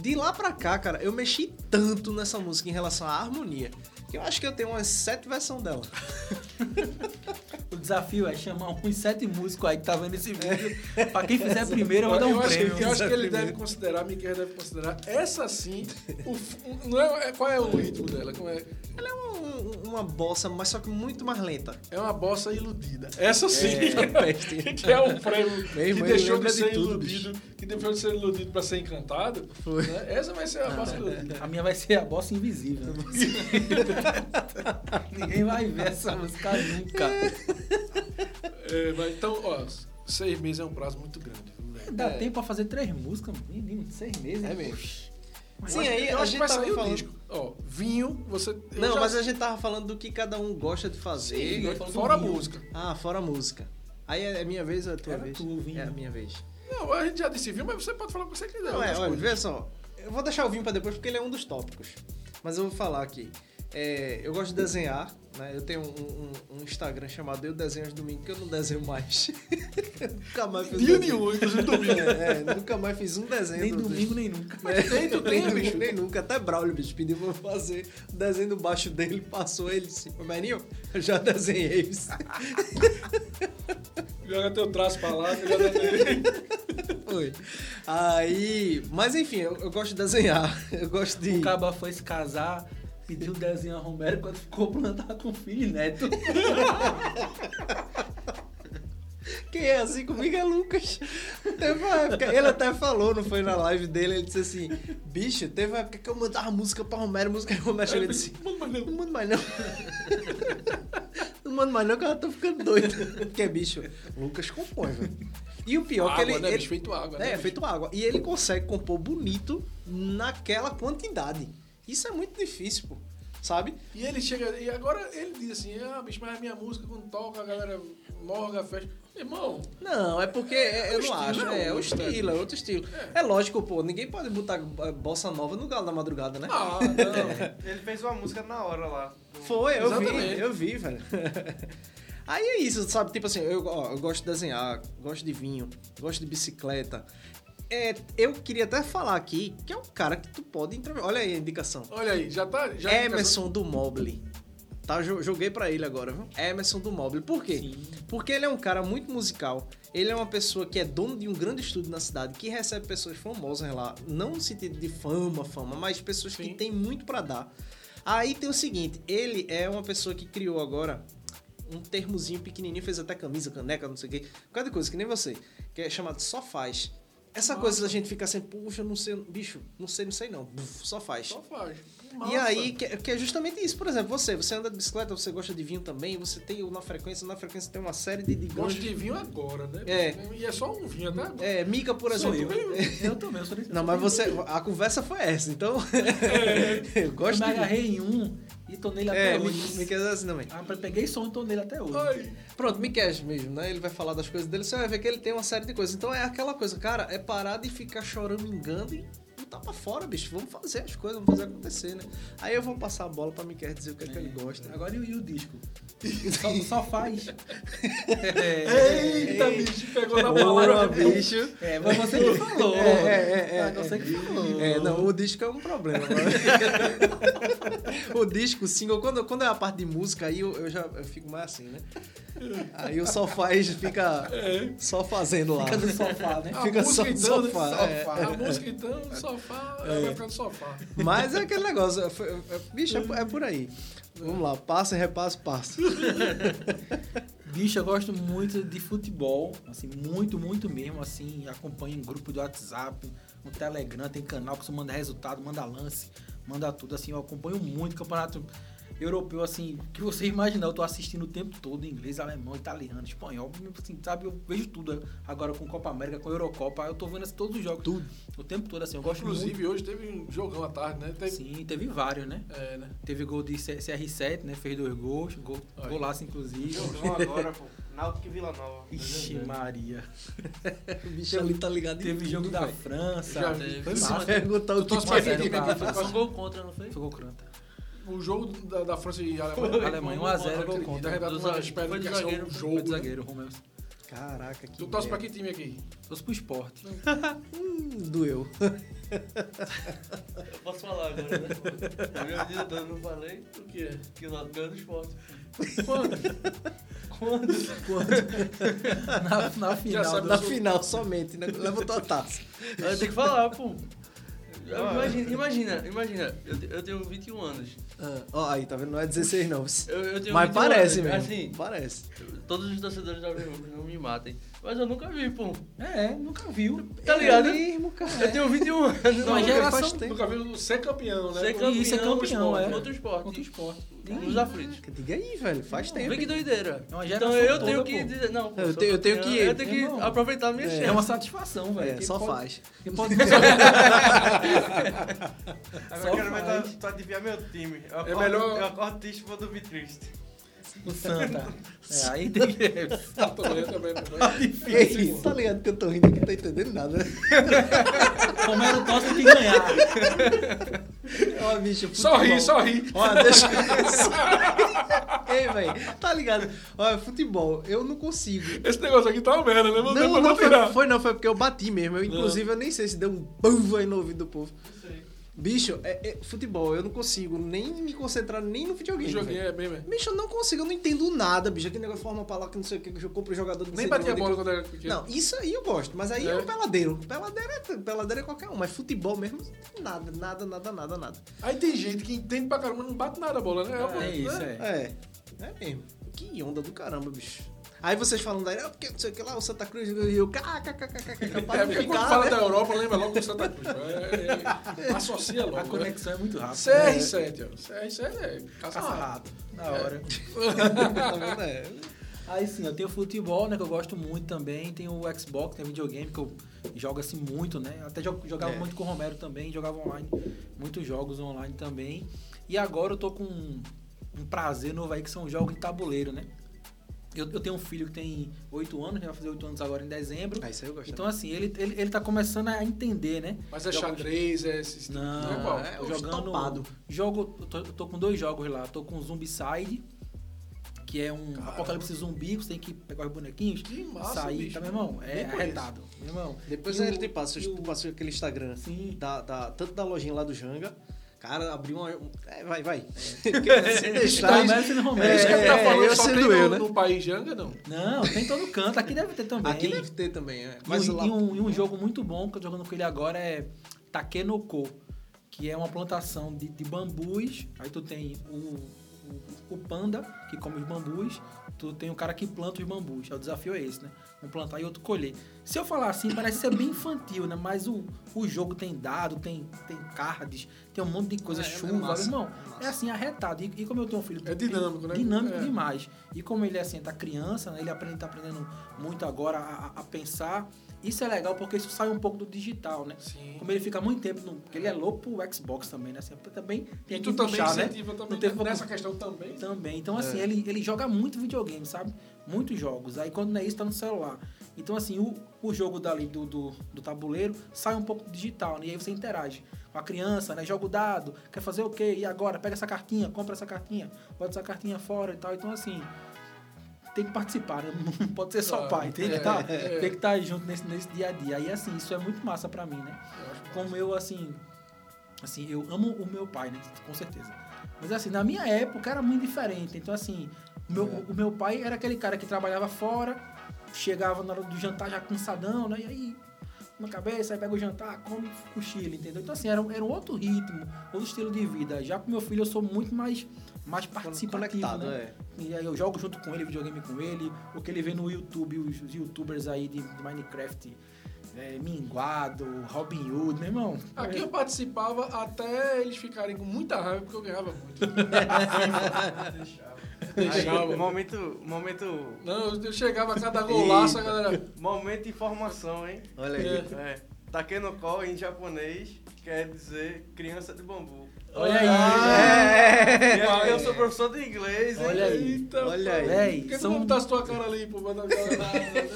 [SPEAKER 6] De lá pra cá, cara, eu mexi tanto nessa música em relação à harmonia, que eu acho que eu tenho umas sete versões dela.
[SPEAKER 1] O desafio é chamar uns sete músicos aí que tá vendo esse vídeo. pra quem fizer primeiro, eu vou dar um
[SPEAKER 3] eu, acho,
[SPEAKER 1] prêmio.
[SPEAKER 3] eu acho que ele
[SPEAKER 6] Primeiro.
[SPEAKER 3] deve considerar, Miguel deve considerar essa sim. O, não é, é- qual é o ritmo dela? Como é?
[SPEAKER 6] Ela é um- um- uma bossa, mas só que muito mais lenta.
[SPEAKER 3] É uma bossa iludida. Essa sim.
[SPEAKER 6] É,
[SPEAKER 3] que é um prêmio que deixou de
[SPEAKER 6] de
[SPEAKER 3] ser
[SPEAKER 6] tudo,
[SPEAKER 3] iludido, que deixou de ser iludido pra ser encantado.
[SPEAKER 6] Foi.
[SPEAKER 3] né? Essa vai ser a bossa iludida.
[SPEAKER 1] A minha vai ser a bossa invisível. Ninguém vai ver essa música nunca.
[SPEAKER 3] É, mas então, ó, seis meses é um prazo muito grande.
[SPEAKER 1] Dá tempo pra fazer três músicas, menino, seis meses.
[SPEAKER 6] É mesmo.
[SPEAKER 1] Poxa.
[SPEAKER 6] Sim, aí a gente
[SPEAKER 3] vai
[SPEAKER 6] tava
[SPEAKER 3] sair o
[SPEAKER 6] falando-
[SPEAKER 3] disco. Ó, vinho, você.
[SPEAKER 6] Não,
[SPEAKER 3] já-
[SPEAKER 6] mas a gente tava falando do que cada um gosta de fazer.
[SPEAKER 3] Sim, fora a música.
[SPEAKER 6] Ah, fora a música. Aí é minha vez ou é a tua
[SPEAKER 1] Era
[SPEAKER 6] vez?
[SPEAKER 1] tu, vinho.
[SPEAKER 6] É a minha vez.
[SPEAKER 3] Não, a gente já disse vinho, mas você pode falar o que você quiser.
[SPEAKER 6] Não, é, olha, vê só. Eu vou deixar o vinho pra depois porque ele é um dos tópicos. Mas eu vou falar aqui. É, eu gosto de desenhar, né? Eu tenho um, um- um Instagram chamado Eu Desenho aos Domingos, que eu não desenho mais. nunca mais fiz
[SPEAKER 3] Dia
[SPEAKER 6] um
[SPEAKER 3] nenhum, inclusive domingo.
[SPEAKER 6] É, é, nunca mais fiz um desenho.
[SPEAKER 1] Nem
[SPEAKER 6] do-
[SPEAKER 1] domingo, nem nunca.
[SPEAKER 6] É,
[SPEAKER 3] nem tu tem,
[SPEAKER 6] nem,
[SPEAKER 3] bicho.
[SPEAKER 6] nem nunca. Até Braulio, bicho, pediu pra eu fazer o desenho do baixo dele, passou ele disse, ô Maninho, eu já desenhei isso.
[SPEAKER 3] Joga teu traço pra lá, que já dá tempo.
[SPEAKER 6] Foi. Aí, mas enfim, eu, eu gosto de desenhar. Eu gosto de.
[SPEAKER 1] O Caba foi se casar, pediu um desenho a Romero quando ficou plantado com filho e neto.
[SPEAKER 6] Quem é assim comigo é Lucas. Teve uma época, ele até falou, não foi na live dele, ele disse assim, bicho, teve uma época que eu mandava música pra Romero, música que o Romero chegou e disse,
[SPEAKER 3] Mano, mas não.
[SPEAKER 6] não mando mais não. Não mando mais não, que eu já tô ficando doido. Porque, bicho, Lucas compõe, velho. E o pior é que
[SPEAKER 3] Água,
[SPEAKER 6] ele...
[SPEAKER 3] né,
[SPEAKER 6] ele-?
[SPEAKER 3] Feito água, né,
[SPEAKER 6] É, feito água. E ele consegue compor bonito naquela quantidade. Isso é muito difícil, pô. Sabe?
[SPEAKER 3] E ele chega, e agora ele diz assim, ah, bicho, mas a minha música quando toca, a galera morga, fecha. Irmão,
[SPEAKER 6] Não, é porque é- eu
[SPEAKER 3] o
[SPEAKER 6] não
[SPEAKER 3] estilo,
[SPEAKER 6] acho.
[SPEAKER 3] né?
[SPEAKER 6] É,
[SPEAKER 3] O
[SPEAKER 6] o
[SPEAKER 3] estilo.
[SPEAKER 6] é outro estilo. É lógico, pô, ninguém pode botar bossa nova no galo da madrugada, né?
[SPEAKER 3] ah, não.
[SPEAKER 7] Ele fez uma música na hora lá. do-
[SPEAKER 6] Foi, eu vi,
[SPEAKER 3] Exatamente.
[SPEAKER 6] eu vi, velho. Aí é isso, sabe? Tipo assim, eu, ó, eu gosto de desenhar, gosto de vinho, gosto de bicicleta. É, eu queria até falar aqui que é um cara que tu pode entrevistar. Olha aí a indicação.
[SPEAKER 3] Olha aí, já tá. Já
[SPEAKER 6] Emerson do Mobile. Tá, jo- joguei pra ele agora, viu? Emerson do Mobile. Por quê? Porque ele é um cara muito musical. Ele é uma pessoa que é dono de um grande estúdio na cidade, que recebe pessoas famosas lá. Não no sentido de fama, fama, mas pessoas que
[SPEAKER 3] Sim.
[SPEAKER 6] têm muito pra dar. Aí tem o seguinte, ele é uma pessoa que criou agora um termozinho pequenininho, fez até camisa, caneca, não sei o quê. Cada coisa, que nem você, que é chamado Só Faz. Essa coisa da gente fica assim, puxa, não sei, bicho, não sei, não sei não. Buf, só faz.
[SPEAKER 3] Só faz.
[SPEAKER 6] E aí, que, que é justamente isso. Por exemplo, você, você anda de bicicleta, você gosta de vinho também, você tem o Na Frequência, Na Frequência tem uma série de, de
[SPEAKER 3] Gosto de vinho agora, né?
[SPEAKER 6] É.
[SPEAKER 3] E é só um vinho até agora.
[SPEAKER 6] É, Mica, por
[SPEAKER 1] Sou
[SPEAKER 6] exemplo.
[SPEAKER 1] eu. Eu também, eu sou desse
[SPEAKER 6] Não, mas você. A conversa foi essa, então. eu
[SPEAKER 1] Eu
[SPEAKER 6] gosto
[SPEAKER 1] me
[SPEAKER 6] de.
[SPEAKER 1] agarrei em um e tô nele
[SPEAKER 6] É,
[SPEAKER 1] até
[SPEAKER 6] me,
[SPEAKER 1] hoje.
[SPEAKER 6] me quer dizer assim também.
[SPEAKER 1] Ah, peguei som e tô nele até hoje.
[SPEAKER 3] Ai,
[SPEAKER 6] Pronto, Miquel mesmo, né? Ele vai falar das coisas dele, você vai ver que ele tem uma série de coisas. Então é aquela coisa, cara, é parar de ficar choramingando e botar pra fora, bicho. Vamos fazer as coisas, vamos fazer acontecer, né? Aí eu vou passar a bola pra Miquel dizer o que é, que ele gosta.
[SPEAKER 1] Agora e o, e o disco? Só, só faz.
[SPEAKER 3] Eita, bicho, pegou na palavra.
[SPEAKER 6] bicho.
[SPEAKER 1] É, mas você que falou.
[SPEAKER 6] É, é, é,
[SPEAKER 1] Ah, você que falou.
[SPEAKER 6] É, não, o disco é um problema. o disco, o single, quando, quando é a parte de música, aí eu, eu já eu fico mais assim, né? Aí o só faz, fica só fazendo lá.
[SPEAKER 1] Fica no sofá, né?
[SPEAKER 3] A
[SPEAKER 6] Fica só no sofá, é.
[SPEAKER 3] A música então, sofá, vai ficar no sofá.
[SPEAKER 6] Mas é aquele negócio, é- é- é- bicho, é, por- é por aí. Vamos lá, passa repassa, passa.
[SPEAKER 1] Bicho, eu gosto muito de futebol, assim, muito, muito mesmo, assim, acompanho em grupo do WhatsApp, no Telegram, tem canal que você manda resultado, manda lance, manda tudo, assim, eu acompanho muito campeonato europeu, assim, que você imaginar, eu tô assistindo o tempo todo, inglês, alemão, italiano, espanhol, assim, sabe, eu vejo tudo, agora com Copa América, com Eurocopa, eu tô vendo assim, todos os jogos, tudo, o tempo todo, assim, eu gosto
[SPEAKER 3] Inclusive, hoje teve um jogão à tarde, né? Teve,
[SPEAKER 1] sim, teve vários, né,
[SPEAKER 3] É, né?
[SPEAKER 1] teve gol de C- CR7, né, fez dois gols, gol, golaço, inclusive,
[SPEAKER 7] Jogão agora, pô. Náutico e Vila Nova.
[SPEAKER 1] Ixi Maria.
[SPEAKER 6] O bicho ali tá ligado
[SPEAKER 1] Teve
[SPEAKER 6] tudo,
[SPEAKER 1] jogo da
[SPEAKER 6] velho.
[SPEAKER 1] França.
[SPEAKER 3] Já
[SPEAKER 5] vi.
[SPEAKER 1] Foi massa.
[SPEAKER 6] perguntar o que
[SPEAKER 3] pra
[SPEAKER 6] é que
[SPEAKER 3] aqui?
[SPEAKER 5] Foi um gol contra, não foi?
[SPEAKER 1] Foi gol cranta.
[SPEAKER 3] O jogo da, da França e Alemanha.
[SPEAKER 1] Alemanha 1x0 gol contra.
[SPEAKER 3] Da Renato
[SPEAKER 5] zagueiros.
[SPEAKER 3] espera que ser
[SPEAKER 5] zagueiro,
[SPEAKER 3] um jogo.
[SPEAKER 1] Foi de zagueiro, Romeu.
[SPEAKER 6] Caraca, que
[SPEAKER 3] Tu torce pra que time aqui?
[SPEAKER 1] Torce pro esporte.
[SPEAKER 6] Hum, doeu.
[SPEAKER 5] Eu posso falar agora, né? A minha vida eu não falei
[SPEAKER 3] O que é?
[SPEAKER 5] que o Náutico ganhou do esporte.
[SPEAKER 3] Quando?
[SPEAKER 1] Na, na
[SPEAKER 3] Já
[SPEAKER 1] final.
[SPEAKER 6] Na final somente, né? Levantou a taça.
[SPEAKER 5] Eu tenho que falar, pô. Imagina, imagina, imagina, eu, te- eu tenho 21 anos.
[SPEAKER 6] Ah, ó, aí, tá vendo? Não é 16 não.
[SPEAKER 5] Eu, eu tenho
[SPEAKER 6] Mas
[SPEAKER 5] 21
[SPEAKER 6] parece
[SPEAKER 5] anos.
[SPEAKER 6] mesmo.
[SPEAKER 5] Assim,
[SPEAKER 6] Parece.
[SPEAKER 5] todos os torcedores da Alves não me matem. Mas eu nunca vi, pô.
[SPEAKER 1] É, nunca viu.
[SPEAKER 5] Tá ligado?
[SPEAKER 6] É mesmo, cara.
[SPEAKER 5] Eu tenho 21 anos.
[SPEAKER 1] Uma
[SPEAKER 5] nunca
[SPEAKER 1] geração-
[SPEAKER 6] faz tempo.
[SPEAKER 3] Nunca viu ser campeão, né?
[SPEAKER 5] Ser campeão,
[SPEAKER 1] Isso é campeão, é.
[SPEAKER 5] Outro esporte.
[SPEAKER 1] Contra o esporte.
[SPEAKER 5] Nos aflitos.
[SPEAKER 6] Diga aí, velho. Faz tempo.
[SPEAKER 5] Vê que doideira.
[SPEAKER 1] É uma
[SPEAKER 5] Então eu tenho que dizer. Não,
[SPEAKER 6] Eu tenho- eu tenho que-
[SPEAKER 5] Eu tenho que aproveitar a minha
[SPEAKER 6] é
[SPEAKER 5] chance.
[SPEAKER 1] É uma satisfação, velho.
[SPEAKER 6] É, só
[SPEAKER 1] pode-
[SPEAKER 6] faz.
[SPEAKER 1] Quem pode...
[SPEAKER 7] Agora
[SPEAKER 1] Só
[SPEAKER 7] eu quero ver tu, adivinhar meu time. Eu
[SPEAKER 3] É
[SPEAKER 7] acordo,
[SPEAKER 3] melhor-
[SPEAKER 7] Eu acordo triste e vou dormir triste.
[SPEAKER 1] O Santa. É, aí tem que...
[SPEAKER 3] Também, eu também, eu também.
[SPEAKER 6] Ei, tá ligado que eu tô rindo aqui, não tá entendendo nada. né?
[SPEAKER 1] Como era o tosse tem que ganhar.
[SPEAKER 6] Ó, bicho,
[SPEAKER 3] Só ri,
[SPEAKER 6] futebol.
[SPEAKER 3] só ri.
[SPEAKER 6] Ó, deixa. Ei, velho, tá ligado? Olha, futebol, eu não consigo.
[SPEAKER 3] Esse negócio aqui tá uma merda, né? Não,
[SPEAKER 6] Não,
[SPEAKER 3] não,
[SPEAKER 6] não foi, foi não, foi porque eu bati mesmo. Eu, inclusive, eu nem sei se deu um pum aí no ouvido do povo. Bicho, é, é- futebol, eu não consigo nem me concentrar nem no videogame. Velho.
[SPEAKER 3] é bem, velho.
[SPEAKER 6] Bicho, eu não consigo, eu não entendo nada, bicho. Aquele negócio forma pra lá que não sei o que, que eu compro jogador não
[SPEAKER 3] Nem
[SPEAKER 6] de
[SPEAKER 3] batia
[SPEAKER 6] onde,
[SPEAKER 3] bola quando era pequeno.
[SPEAKER 6] Não, isso aí eu gosto, mas aí é,
[SPEAKER 3] É?
[SPEAKER 6] o peladeiro. Peladeiro é, peladeiro é qualquer um, mas futebol mesmo, nada, nada, nada, nada, nada.
[SPEAKER 3] Aí tem gente que entende pra caramba, não bate nada a bola, né?
[SPEAKER 1] É isso, é.
[SPEAKER 6] É, é mesmo. Que onda do caramba, bicho. Aí vocês falam daí, ah, porque não sei o que lá, o Santa Cruz do Rio, kkkk,
[SPEAKER 3] É
[SPEAKER 6] para de
[SPEAKER 3] porque quando
[SPEAKER 6] ficar,
[SPEAKER 3] fala
[SPEAKER 6] né?
[SPEAKER 3] da Europa, lembra logo do Santa Cruz. É, é, associa logo.
[SPEAKER 1] A conexão é muito rápida.
[SPEAKER 3] CR7, ó. CR7 é caça rato.
[SPEAKER 1] Caça-rato. Da hora.
[SPEAKER 6] É.
[SPEAKER 1] Aí sim, eu tenho futebol, né, que eu gosto muito também. Tem o Xbox, tem videogame que eu jogo assim muito, né? Até jo- jogava
[SPEAKER 6] É.
[SPEAKER 1] muito com o Romero também, jogava online, muitos jogos online também. E agora eu tô com um prazer novo aí que são jogos de tabuleiro, né? Eu, eu tenho um filho que tem 8 anos, vai fazer 8 anos agora em dezembro.
[SPEAKER 6] Ah, isso aí eu gosto.
[SPEAKER 1] Então assim, ele, ele, ele tá começando a entender, né?
[SPEAKER 3] Mas é xadrez, é esse tipo
[SPEAKER 1] Não,
[SPEAKER 3] qual?
[SPEAKER 6] é
[SPEAKER 1] eu
[SPEAKER 6] os
[SPEAKER 1] jogando. Jogo, eu tô, eu tô com dois jogos lá. Tô com Zombicide, que é um
[SPEAKER 3] Caramba.
[SPEAKER 1] apocalipse zumbi, que você tem que pegar os bonequinhos
[SPEAKER 3] Que massa,
[SPEAKER 1] sair,
[SPEAKER 3] bicho.
[SPEAKER 1] tá, meu irmão? É arretado, meu irmão.
[SPEAKER 6] Depois
[SPEAKER 1] E
[SPEAKER 6] ele
[SPEAKER 1] o-
[SPEAKER 6] te passa,
[SPEAKER 1] e
[SPEAKER 6] tu
[SPEAKER 1] o-
[SPEAKER 6] passa aquele Instagram,
[SPEAKER 1] Sim.
[SPEAKER 6] da, da, tanto da lojinha lá do Janga, cara, abriu uma... É, vai, vai. Porque se deixar...
[SPEAKER 3] Isso que ele tá
[SPEAKER 6] É,
[SPEAKER 3] falando
[SPEAKER 6] eu
[SPEAKER 3] só
[SPEAKER 6] sendo
[SPEAKER 3] tem
[SPEAKER 6] eu,
[SPEAKER 3] no,
[SPEAKER 6] né?
[SPEAKER 3] no país Janga, não.
[SPEAKER 1] Não, tem todo canto. Aqui deve ter também.
[SPEAKER 6] Aqui deve ter também, é.
[SPEAKER 1] E,
[SPEAKER 6] Mas
[SPEAKER 1] um,
[SPEAKER 6] lá...
[SPEAKER 1] e um, e um jogo muito bom que eu tô jogando com ele agora é Takenoko, que é uma plantação de, de bambus. Aí tu tem o, o, o panda, que come os bambus. Tu tem o cara que planta os bambus. É o desafio é esse, né? Um plantar e outro colher. Se eu falar assim, parece ser bem infantil, né? Mas o, o jogo tem dado, tem, tem cards, tem um monte de coisa,
[SPEAKER 6] É, é
[SPEAKER 1] chuva,
[SPEAKER 6] massa,
[SPEAKER 1] irmão.
[SPEAKER 6] é.
[SPEAKER 1] É assim, arretado. E, e como eu tenho um filho...
[SPEAKER 3] É dinâmico, né?
[SPEAKER 1] Dinâmico
[SPEAKER 3] É.
[SPEAKER 1] demais. E como ele é assim, tá criança, né? Ele aprende, tá aprendendo muito agora a- a pensar. Isso é legal porque isso sai um pouco do digital, né?
[SPEAKER 3] Sim.
[SPEAKER 1] Como ele fica muito tempo, no, porque ele é louco pro Xbox também, né? Assim, também tem
[SPEAKER 3] E
[SPEAKER 1] que
[SPEAKER 3] tu também
[SPEAKER 1] puxar, né?
[SPEAKER 3] também
[SPEAKER 1] Não teve
[SPEAKER 3] nessa questão também.
[SPEAKER 1] Também. Então,
[SPEAKER 3] É.
[SPEAKER 1] assim, ele, ele joga muito videogame, sabe? Muitos jogos. Aí, quando não é isso, tá no celular. Então, assim, o, o jogo dali do, do, do tabuleiro sai um pouco do digital, né? E aí você interage com a criança, né? Joga o dado, quer fazer o quê? E agora? Pega essa cartinha, compra essa cartinha, bota essa cartinha fora e tal. Então, assim, tem que participar, né? Não pode ser só pai. Tem que
[SPEAKER 3] É,
[SPEAKER 1] estar
[SPEAKER 3] é.
[SPEAKER 1] estar junto nesse, nesse dia a dia. Aí, assim, isso é muito massa pra mim, né?
[SPEAKER 3] Eu
[SPEAKER 1] como eu, assim, assim, eu amo o meu pai, né? Com certeza. Mas, assim, na minha época era muito diferente. Então, assim, o meu, o meu pai era aquele cara que trabalhava fora, chegava na hora do jantar já cansadão, né? E aí, na cabeça, aí pega o jantar, come, cochila, entendeu? Então, assim, era, um- era um outro ritmo, outro estilo de vida. Já com meu filho, eu sou muito mais, mais participativo, né?
[SPEAKER 6] é.
[SPEAKER 1] E aí eu jogo junto com ele, videogame com ele, o que ele vê no YouTube, os, os youtubers aí de, de Minecraft, é, Minguado, Robin Hood, meu irmão.
[SPEAKER 3] Aqui eu participava até eles ficarem com muita raiva porque eu ganhava muito.
[SPEAKER 7] Aí, momento, momento,
[SPEAKER 3] Não, eu chegava a cada golaço, a galera.
[SPEAKER 7] momento de informação, hein?
[SPEAKER 6] Olha aí.
[SPEAKER 7] É. Takenoko em japonês quer dizer criança de bambu.
[SPEAKER 1] Olha aí,
[SPEAKER 7] E aí eu sou professor de inglês, hein?
[SPEAKER 1] Olha aí.
[SPEAKER 3] Eita,
[SPEAKER 6] Olha aí.
[SPEAKER 1] Véi,
[SPEAKER 3] Por que
[SPEAKER 1] são-
[SPEAKER 3] não botasse tua cara ali, pô? Vai dar nada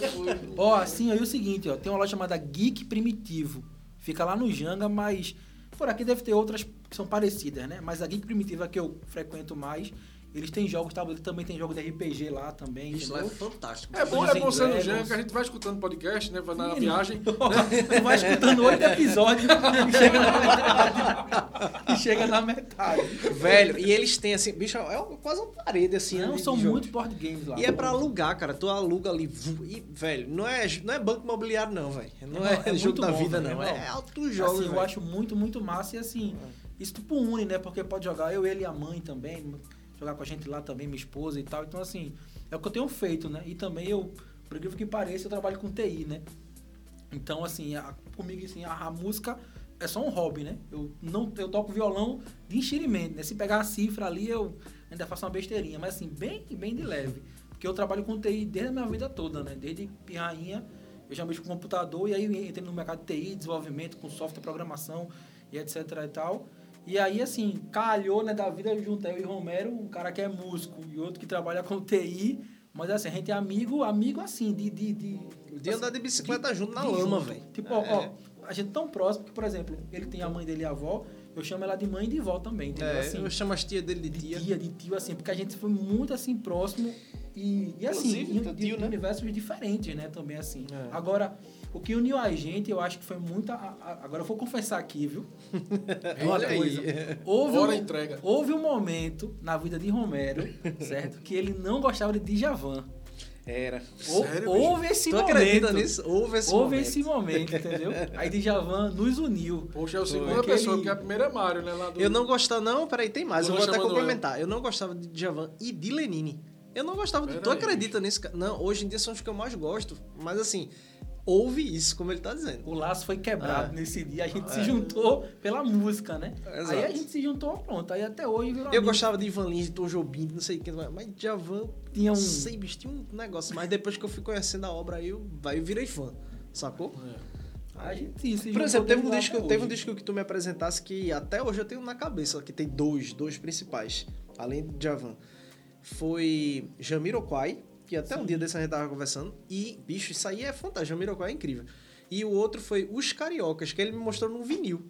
[SPEAKER 3] depois.
[SPEAKER 1] Ó, assim, aí o seguinte, ó, tem uma loja chamada Geek Primitivo. Fica lá no Janga, mas por aqui deve ter outras que são parecidas, né? Mas a Geek Primitiva que eu frequento mais, eles têm jogos, tá? também tem jogo de RPG lá também,
[SPEAKER 6] Isso é
[SPEAKER 1] entendeu?
[SPEAKER 6] fantástico.
[SPEAKER 3] É bom, é bom ser no
[SPEAKER 1] Dragons.
[SPEAKER 3] Jean, que a gente vai escutando podcast, né? Vai na
[SPEAKER 1] Menino.
[SPEAKER 3] viagem.
[SPEAKER 1] Tu vai escutando oito episódios e chega na metade. e chega na metade.
[SPEAKER 6] Velho, e eles têm assim, bicho, é quase uma parede assim.
[SPEAKER 1] Não,
[SPEAKER 6] de
[SPEAKER 1] são
[SPEAKER 6] jogos.
[SPEAKER 1] muitos board games lá.
[SPEAKER 6] E é pra alugar, cara. Tu aluga ali. E, velho, não é, não é banco imobiliário, não, velho. Não
[SPEAKER 1] Irmão,
[SPEAKER 6] é,
[SPEAKER 1] é
[SPEAKER 6] jogo
[SPEAKER 1] muito
[SPEAKER 6] da
[SPEAKER 1] bom,
[SPEAKER 6] vida,
[SPEAKER 1] velho,
[SPEAKER 6] não.
[SPEAKER 1] irmão.
[SPEAKER 6] É altos jogos.
[SPEAKER 1] assim, eu acho muito, muito massa e assim, isso tipo une, né? Porque pode jogar eu, ele e a mãe também, jogar com a gente lá também, minha esposa e tal. Então, assim, é o que eu tenho feito, né? E também eu, por incrível que pareça, eu trabalho com TI, né? Então, assim, a- comigo, assim, a, a música é só um hobby, né? Eu, não, eu toco violão de enxerimento, né? Se pegar a cifra ali, eu ainda faço uma besteirinha, mas assim, bem, bem de leve. Porque eu trabalho com TI desde a minha vida toda, né? Desde pirrainha, eu já mexo com computador e aí entrei no mercado de TI, desenvolvimento, com software, programação e etc e tal. E aí, assim, calhou, né, da vida, eu juntei eu e Romero, um cara que é músico e outro que trabalha com TI, mas assim, a gente é amigo, amigo assim, de... De, de,
[SPEAKER 6] De andar de bicicleta junto na
[SPEAKER 1] de
[SPEAKER 6] lama,
[SPEAKER 1] junto.
[SPEAKER 6] velho.
[SPEAKER 1] Tipo, ó, ó, a gente é tão próximo que, por exemplo, ele tem a mãe dele e a avó, eu chamo ela de mãe e de vó também, entendeu?
[SPEAKER 6] É,
[SPEAKER 1] assim,
[SPEAKER 6] eu chamo as tias dele de
[SPEAKER 1] de
[SPEAKER 6] tia.
[SPEAKER 1] tia, de tio, assim, porque a gente foi muito assim próximo e, e assim,
[SPEAKER 6] Inclusive,
[SPEAKER 1] em, de,
[SPEAKER 6] tio, né?
[SPEAKER 1] universos diferentes, né? Também assim.
[SPEAKER 6] É.
[SPEAKER 1] Agora, o que uniu a gente, eu acho que foi muita. agora eu vou confessar aqui, viu? Uma
[SPEAKER 6] Olha
[SPEAKER 1] coisa. Houve
[SPEAKER 3] Hora
[SPEAKER 1] um,
[SPEAKER 3] entrega.
[SPEAKER 1] houve um momento na vida de Romero, certo? Que ele não gostava de Djavan.
[SPEAKER 6] Era.
[SPEAKER 1] Ou-
[SPEAKER 3] Sério,
[SPEAKER 1] houve esse
[SPEAKER 6] Tu
[SPEAKER 1] momento.
[SPEAKER 6] acredita nisso? Houve esse
[SPEAKER 1] Houve
[SPEAKER 6] momento.
[SPEAKER 1] esse momento, entendeu? Aí Djavan nos uniu.
[SPEAKER 3] Poxa, é a segunda
[SPEAKER 1] Aquele-
[SPEAKER 3] pessoa, porque a primeira é Mário, né? Lá do...
[SPEAKER 6] Eu não gostava, não, peraí, tem mais. Eu vou até complementar. Eu não gostava de Djavan e de Lenine. Eu não gostava.
[SPEAKER 3] Pera
[SPEAKER 6] tu
[SPEAKER 3] aí,
[SPEAKER 6] acredita nisso? cara? Não, hoje em dia são os que eu mais gosto. Mas assim, ouve isso, como ele tá dizendo.
[SPEAKER 1] O laço foi quebrado
[SPEAKER 6] É.
[SPEAKER 1] nesse dia, a gente se juntou pela música, né?
[SPEAKER 6] Exato.
[SPEAKER 1] Aí a gente se juntou, pronto. Aí até hoje virou
[SPEAKER 6] Eu
[SPEAKER 1] amigo.
[SPEAKER 6] gostava de Ivan Lins, de Tom Jobim, não sei quem, mas Djavan,
[SPEAKER 1] Tinha um-
[SPEAKER 6] não sei, bicho, tinha um negócio. Mas depois que eu fui conhecendo a obra, aí eu, aí eu virei fã, sacou?
[SPEAKER 1] A gente se
[SPEAKER 6] Por exemplo, teve um, disco, teve um disco que tu me apresentasse que até hoje eu tenho na cabeça, que tem dois, dois principais, além de Javan. Foi Jamiroquai, que até um dia desse a gente tava conversando, e, bicho, isso aí é fantástico, Jamiroquai é incrível. E o outro foi Os Cariocas, que ele me mostrou num vinil.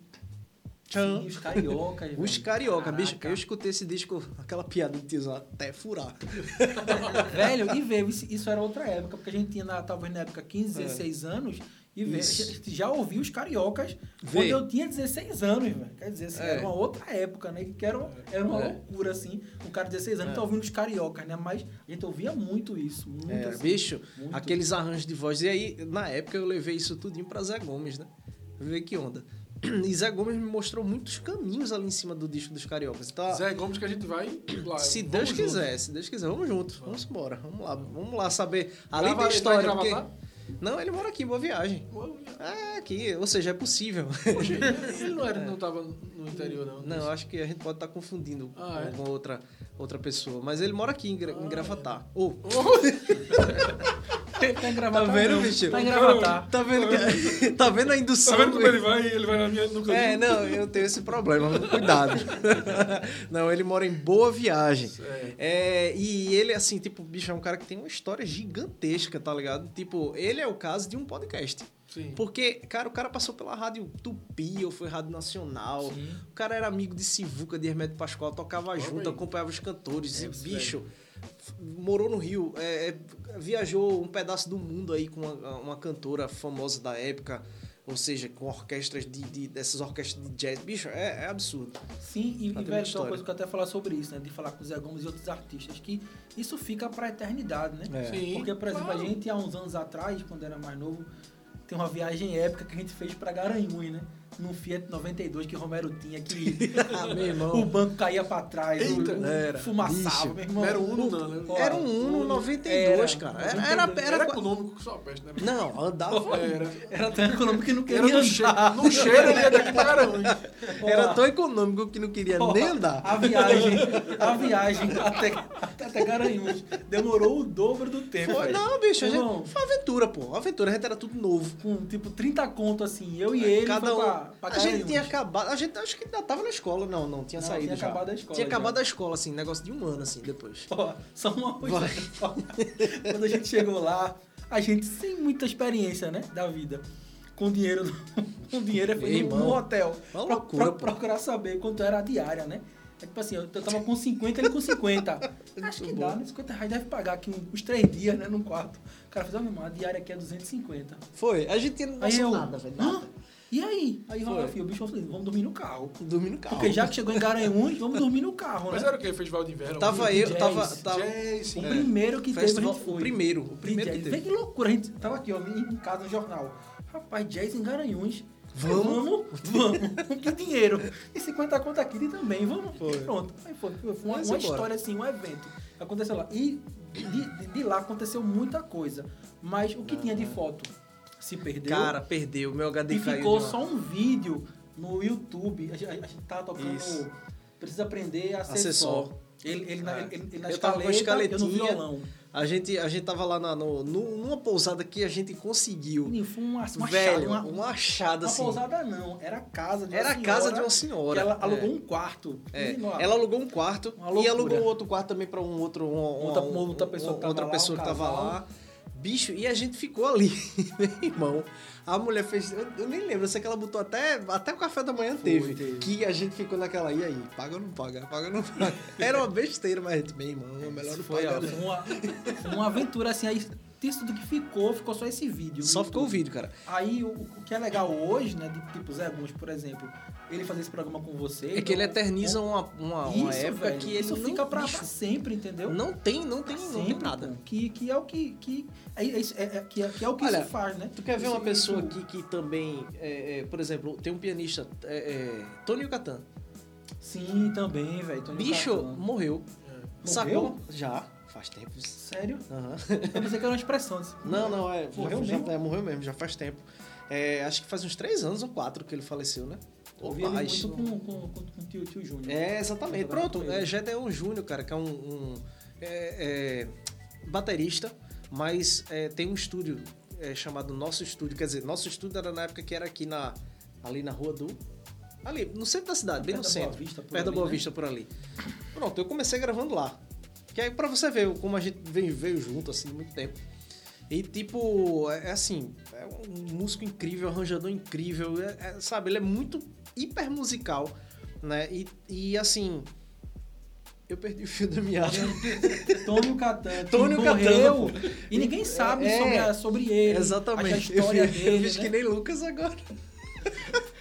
[SPEAKER 1] Sim, os cariocas.
[SPEAKER 6] Os
[SPEAKER 1] velho.
[SPEAKER 6] Carioca, bicho, eu escutei esse disco, aquela piada de tiozão, até furar.
[SPEAKER 1] Velho, e veio, isso, isso era outra época, porque a gente tinha, na, talvez na época, 15,
[SPEAKER 6] É.
[SPEAKER 1] 16 anos, e
[SPEAKER 6] Isso.
[SPEAKER 1] já ouvi os cariocas
[SPEAKER 6] Vê.
[SPEAKER 1] quando eu tinha 16 anos, velho. Quer dizer, assim,
[SPEAKER 6] É.
[SPEAKER 1] era uma outra época, né? Que era, era uma
[SPEAKER 6] É.
[SPEAKER 1] loucura, assim. Um cara de 16 anos tá ouvindo os cariocas, né? Mas a gente ouvia muito isso. Muito
[SPEAKER 6] É,
[SPEAKER 1] assim,
[SPEAKER 6] bicho,
[SPEAKER 1] muito.
[SPEAKER 6] aqueles arranjos de voz. E aí, na época, eu levei isso tudinho pra Zé Gomes, né? Ver que onda. E Zé Gomes me mostrou muitos caminhos ali em cima do disco dos cariocas. Então,
[SPEAKER 3] Zé Gomes que a gente vai lá.
[SPEAKER 6] se Deus
[SPEAKER 3] junto.
[SPEAKER 6] quiser, se Deus quiser, vamos junto. Vamos embora. Vamos lá, vamos lá saber. Além da história.
[SPEAKER 3] vai
[SPEAKER 6] Porque...
[SPEAKER 3] gravatar?
[SPEAKER 6] Não, ele mora aqui, boa viagem. É, aqui, ou seja, é possível.
[SPEAKER 3] Poxa, ele não, era, não tava no interior, não.
[SPEAKER 6] Não, acho que a gente pode estar confundindo
[SPEAKER 3] Ah, é?
[SPEAKER 6] com alguma outra, outra pessoa. Mas ele mora aqui em, Gra- em Gravatá. Ô,
[SPEAKER 1] Tá em gravatar,
[SPEAKER 6] Tá vendo, bicho?
[SPEAKER 1] Tá em gravatar.
[SPEAKER 6] tá vendo, que- tá vendo a indução?
[SPEAKER 3] Tá vendo como ele vai? Ele vai na minha, no.
[SPEAKER 6] É, não, eu tenho esse problema, cuidado. não, ele mora em Boa Viagem. É, e ele, assim, tipo, bicho, é um cara que tem uma história gigantesca, tá ligado? Tipo, ele é o caso de um podcast.
[SPEAKER 3] Sim.
[SPEAKER 6] Porque, cara, o cara passou pela rádio Tupi, ou foi Rádio Nacional. O cara era amigo de Sivuca, de Hermeto Pascoal, tocava junto,
[SPEAKER 3] aí.
[SPEAKER 6] acompanhava os cantores.
[SPEAKER 1] É,
[SPEAKER 6] e, bicho, f- morou no Rio, é, é, viajou um pedaço do mundo aí com uma, uma cantora famosa da época. Ou seja, com orquestras de, de- dessas orquestras de jazz. Bicho, é, é absurdo.
[SPEAKER 1] Sim, e, e
[SPEAKER 6] Tá tendo
[SPEAKER 1] velho, uma coisa que eu até falar sobre isso, né? De falar com o Zé Gomes e outros artistas, que isso fica pra eternidade, né?
[SPEAKER 6] É.
[SPEAKER 3] Sim,
[SPEAKER 1] Porque, por exemplo,
[SPEAKER 3] claro.
[SPEAKER 1] a gente há uns anos atrás, quando era mais novo, tem uma viagem épica que a gente fez pra Garanhuns, né? Num Fiat 92 que Romero tinha, que
[SPEAKER 6] Ah, meu irmão.
[SPEAKER 1] o banco caía pra trás,
[SPEAKER 3] Eita.
[SPEAKER 1] o
[SPEAKER 6] Era.
[SPEAKER 1] fumaçava, meu irmão.
[SPEAKER 3] Era um Uno, não, né?
[SPEAKER 6] Era um Uno 92, cara. Era, era, era,
[SPEAKER 3] Era econômico que só a peste, né?
[SPEAKER 6] Não, andava.
[SPEAKER 3] Era.
[SPEAKER 1] Era tão econômico que não
[SPEAKER 3] Era
[SPEAKER 1] queria
[SPEAKER 3] no cheiro,
[SPEAKER 1] andar.
[SPEAKER 3] no cheiro ele ia daqui pra Garanhuns.
[SPEAKER 6] Era tão econômico que não queria
[SPEAKER 1] Ó,
[SPEAKER 6] nem andar.
[SPEAKER 1] A viagem, a viagem até, até Garanhuns demorou o dobro do tempo.
[SPEAKER 6] Foi, não, bicho, a
[SPEAKER 1] Irmão,
[SPEAKER 6] gente, foi aventura, pô. Uma aventura, a gente era tudo novo.
[SPEAKER 1] com tipo 30 conto assim, eu e ele
[SPEAKER 6] Cada
[SPEAKER 1] foi
[SPEAKER 6] um.
[SPEAKER 1] pra, pra
[SPEAKER 6] a gente tinha acabado. A gente acho que ainda tava na escola. Não, não, tinha
[SPEAKER 1] Não,
[SPEAKER 6] saído
[SPEAKER 1] tinha
[SPEAKER 6] já.
[SPEAKER 1] acabado a escola
[SPEAKER 6] Tinha
[SPEAKER 1] já.
[SPEAKER 6] acabado a escola, assim, negócio de um ano, assim, depois.
[SPEAKER 1] Ó, só uma coisa. Quando a gente chegou lá, a gente sem muita experiência, né, da vida. Com dinheiro, com dinheiro foi
[SPEAKER 6] Ei,
[SPEAKER 1] no, hotel.
[SPEAKER 6] uma
[SPEAKER 1] pra,
[SPEAKER 6] loucura, pô.
[SPEAKER 1] procurar saber quanto era a diária, né? É tipo assim, eu tava com 50, ele com 50. Acho que dá, né? 50 reais deve pagar aqui uns três dias, né? Num quarto. O cara fez, ó, meu irmão, a diária aqui é 250.
[SPEAKER 6] Foi. A gente tinha
[SPEAKER 1] Aí
[SPEAKER 6] noção
[SPEAKER 1] eu,
[SPEAKER 6] nada, velho.
[SPEAKER 1] "Hã? E aí? Aí
[SPEAKER 6] Foi.
[SPEAKER 1] o Rafael, o bicho falou assim, vamos dormir no carro.
[SPEAKER 6] Dormi no carro.
[SPEAKER 1] Porque já que chegou em Garanhuns, vamos dormir no carro,
[SPEAKER 3] Mas
[SPEAKER 1] né?
[SPEAKER 3] era o quê? Festival de inverno?
[SPEAKER 6] Tava eu,
[SPEAKER 1] jazz,
[SPEAKER 6] tava. tava
[SPEAKER 3] Jazz,
[SPEAKER 1] O
[SPEAKER 3] sim.
[SPEAKER 1] primeiro que
[SPEAKER 6] Festival-
[SPEAKER 1] teve, a gente foi.
[SPEAKER 6] o primeiro, o primeiro que teve.
[SPEAKER 1] Vê que loucura, a gente tava aqui, ó, em casa no jornal. Rapaz, jazz em Garanhuns.
[SPEAKER 6] Vamos?
[SPEAKER 1] Vamos, vamos. Que dinheiro. E 50 conto aqui também, vamos.
[SPEAKER 6] Foi.
[SPEAKER 1] E pronto. Aí foi, foi uma, uma história assim, um evento. Aconteceu lá. E de, de- de lá aconteceu muita coisa. Mas o que tinha de foto se perdeu.
[SPEAKER 6] Cara, perdeu. Meu HD
[SPEAKER 1] e
[SPEAKER 6] caiu.
[SPEAKER 1] ficou
[SPEAKER 6] de uma-
[SPEAKER 1] só um vídeo no YouTube. A gente, a gente tava tocando.
[SPEAKER 6] Isso.
[SPEAKER 1] Precisa aprender a ser
[SPEAKER 6] Acessor.
[SPEAKER 1] só. Ele, ele, na,
[SPEAKER 6] É.
[SPEAKER 1] ele, ele na
[SPEAKER 6] Eu tava com a
[SPEAKER 1] escaleta, eu no
[SPEAKER 6] escaletinha.
[SPEAKER 1] violão.
[SPEAKER 6] A gente, a gente tava lá na, no, nu- numa pousada que a gente conseguiu.
[SPEAKER 1] Foi uma, uma
[SPEAKER 6] Velho,
[SPEAKER 1] achada,
[SPEAKER 6] uma, achada
[SPEAKER 1] uma
[SPEAKER 6] assim.
[SPEAKER 1] pousada não, era a casa de uma
[SPEAKER 6] Era a
[SPEAKER 1] senhora
[SPEAKER 6] casa de uma senhora.
[SPEAKER 1] que ela alugou
[SPEAKER 6] é.
[SPEAKER 1] um quarto.
[SPEAKER 6] É, ela alugou um quarto
[SPEAKER 1] Uma
[SPEAKER 6] e alugou outro quarto também pra um outro um,
[SPEAKER 1] Outra-
[SPEAKER 6] um-
[SPEAKER 1] uma outra pessoa que tava
[SPEAKER 6] outra
[SPEAKER 1] lá,
[SPEAKER 6] pessoa
[SPEAKER 1] um
[SPEAKER 6] que tava lá. Bicho, e a gente ficou ali, meu irmão. A mulher fez. Eu, eu nem lembro, eu sei que ela botou até, até o café da manhã teve,
[SPEAKER 1] teve.
[SPEAKER 6] Que a gente ficou naquela. E aí? Paga ou não paga? Paga ou não paga? Era uma besteira, mas a gente, meu irmão, é melhor não
[SPEAKER 1] foi, ó,
[SPEAKER 6] pagar.
[SPEAKER 1] foi
[SPEAKER 6] não.
[SPEAKER 1] uma, foi uma aventura assim, aí disso tudo que ficou, ficou só esse vídeo.
[SPEAKER 6] Só ficou o vídeo, cara.
[SPEAKER 1] Aí o, o que é legal hoje, né, de tipo Zé Guns, por exemplo, ele fazer esse programa com você.
[SPEAKER 6] É que ele
[SPEAKER 1] então,
[SPEAKER 6] eterniza uma, uma, uma
[SPEAKER 1] isso,
[SPEAKER 6] época
[SPEAKER 1] velho,
[SPEAKER 6] que ele
[SPEAKER 1] isso
[SPEAKER 6] não,
[SPEAKER 1] fica pra,
[SPEAKER 6] bicho,
[SPEAKER 1] pra sempre, entendeu?
[SPEAKER 6] não tem, não tem,
[SPEAKER 1] Pra
[SPEAKER 6] não tem
[SPEAKER 1] sempre,
[SPEAKER 6] nada.
[SPEAKER 1] pô. Que, que é o que. que é, é, é- é- que é, que é o que
[SPEAKER 6] Olha,
[SPEAKER 1] isso faz, né?
[SPEAKER 6] Tu quer ver
[SPEAKER 1] Isso
[SPEAKER 6] uma
[SPEAKER 1] é
[SPEAKER 6] pessoa aqui que também, é, é, por exemplo, tem um pianista, é, é, Tony Catan.
[SPEAKER 1] Sim, também, velho.
[SPEAKER 6] Bicho,
[SPEAKER 1] Catan.
[SPEAKER 6] morreu.
[SPEAKER 1] Morreu?
[SPEAKER 6] Sacou? Já. Faz tempo.
[SPEAKER 1] Sério?
[SPEAKER 6] Aham.
[SPEAKER 1] Eu pensei que era uma expressão. disse,
[SPEAKER 6] Não, não, é.
[SPEAKER 1] Morreu
[SPEAKER 6] já,
[SPEAKER 1] mesmo?
[SPEAKER 6] Já, é, morreu mesmo, já faz tempo. É, acho que faz uns três anos ou quatro que ele faleceu, né?
[SPEAKER 1] Eu
[SPEAKER 6] Ou
[SPEAKER 1] vi ele
[SPEAKER 6] mais.
[SPEAKER 1] muito com, com, com, com o tio, tio Júnior.
[SPEAKER 6] É, exatamente. Pronto, é, Gedeon Júnior, cara, que é um, um, é, é, baterista, mas é, tem um estúdio é, chamado Nosso Estúdio. Quer dizer, Nosso Estúdio era na época que era aqui na, ali na rua do. Ali, no centro da cidade, bem
[SPEAKER 1] Perto
[SPEAKER 6] no
[SPEAKER 1] da Boa
[SPEAKER 6] centro.
[SPEAKER 1] Vista, por
[SPEAKER 6] perto da
[SPEAKER 1] ali,
[SPEAKER 6] Boa
[SPEAKER 1] né?
[SPEAKER 6] Vista, por ali. Pronto, eu comecei gravando lá. Que aí pra você ver como a gente veio, veio junto, assim, muito tempo. E tipo, é, é assim, é um músico incrível, arranjador incrível, é- é, sabe? Ele é muito hiper musical, né? E, e assim, eu perdi o fio da meada.
[SPEAKER 1] Tônio Catan, que
[SPEAKER 6] Tônio. Catan.
[SPEAKER 1] E ninguém sabe
[SPEAKER 6] É,
[SPEAKER 1] sobre, a- sobre ele.
[SPEAKER 6] Exatamente.
[SPEAKER 1] A história
[SPEAKER 6] eu,
[SPEAKER 1] dele,
[SPEAKER 6] eu fiz
[SPEAKER 1] né?
[SPEAKER 6] que nem Lucas agora.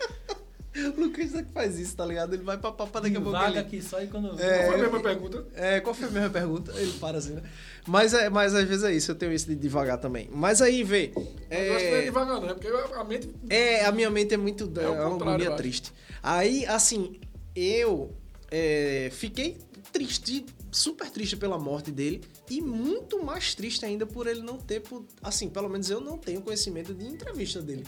[SPEAKER 6] o Lucas é que faz isso, tá ligado? Ele vai pra papá daqui a pouco.
[SPEAKER 1] Vaga
[SPEAKER 6] ele-
[SPEAKER 1] aqui só e quando...
[SPEAKER 6] É,
[SPEAKER 3] Qual foi a mesma pergunta?
[SPEAKER 6] É, qual foi a mesma pergunta? Ele para assim, né? Mas, é, mas às vezes é isso, eu tenho isso de devagar também. Mas aí, vê.
[SPEAKER 3] Eu acho que não é
[SPEAKER 6] É,
[SPEAKER 3] devagar, não, é porque a mente.
[SPEAKER 6] é, a minha mente é muito. É,
[SPEAKER 3] É
[SPEAKER 6] uma agonia triste. Aí, assim, eu é, fiquei triste, super triste pela morte dele. E muito mais triste ainda por ele não ter. por- Assim, pelo menos eu não tenho conhecimento de entrevista dele.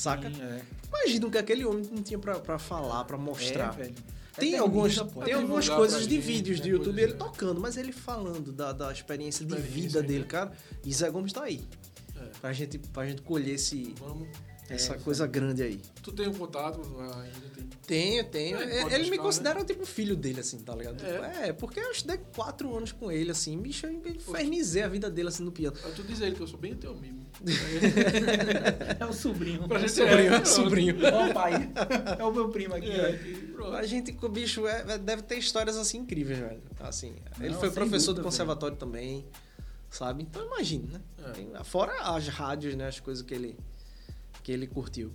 [SPEAKER 6] Saca?
[SPEAKER 1] É.
[SPEAKER 6] Imagina o que aquele homem não tinha pra, pra falar, pra mostrar.
[SPEAKER 1] É.
[SPEAKER 6] Tem, algumas,
[SPEAKER 1] pô.
[SPEAKER 6] tem algumas coisas de
[SPEAKER 3] gente,
[SPEAKER 6] vídeos
[SPEAKER 3] né,
[SPEAKER 6] de YouTube
[SPEAKER 3] coisas,
[SPEAKER 6] ele
[SPEAKER 3] é.
[SPEAKER 6] tocando, mas ele falando da, da experiência de
[SPEAKER 3] Experiência,
[SPEAKER 6] vida
[SPEAKER 3] né?
[SPEAKER 6] dele, cara. E Zé Gomes tá aí.
[SPEAKER 3] É.
[SPEAKER 6] Pra, gente, pra gente colher esse,
[SPEAKER 3] Vamos.
[SPEAKER 6] Essa coisa grande aí.
[SPEAKER 3] Tu tem um contato ainda? Tem.
[SPEAKER 6] Tenho, tenho.
[SPEAKER 3] É,
[SPEAKER 6] ele
[SPEAKER 3] pode
[SPEAKER 6] me
[SPEAKER 3] buscar,
[SPEAKER 6] considera tipo filho dele, assim, tá ligado?
[SPEAKER 3] É.
[SPEAKER 6] É, porque eu estudei quatro anos com ele, assim, bicho, eu infernizei a vida dele assim no piano.
[SPEAKER 3] Aí tu diz a ele que eu sou bem teu amigo.
[SPEAKER 1] É o sobrinho.
[SPEAKER 3] Pra gente
[SPEAKER 6] Sobrinho,
[SPEAKER 3] é,
[SPEAKER 6] sobrinho.
[SPEAKER 1] Ó o pai. É o meu primo aqui,
[SPEAKER 3] É.
[SPEAKER 6] A gente, com o bicho, é- é- deve ter histórias assim incríveis, velho. Assim, ele
[SPEAKER 1] Não,
[SPEAKER 6] foi
[SPEAKER 1] sem
[SPEAKER 6] professor
[SPEAKER 1] dúvida,
[SPEAKER 6] do conservatório também, sabe? Então imagina, né?
[SPEAKER 3] É.
[SPEAKER 6] Tem- fora as rádios, né? As coisas que ele, que ele curtiu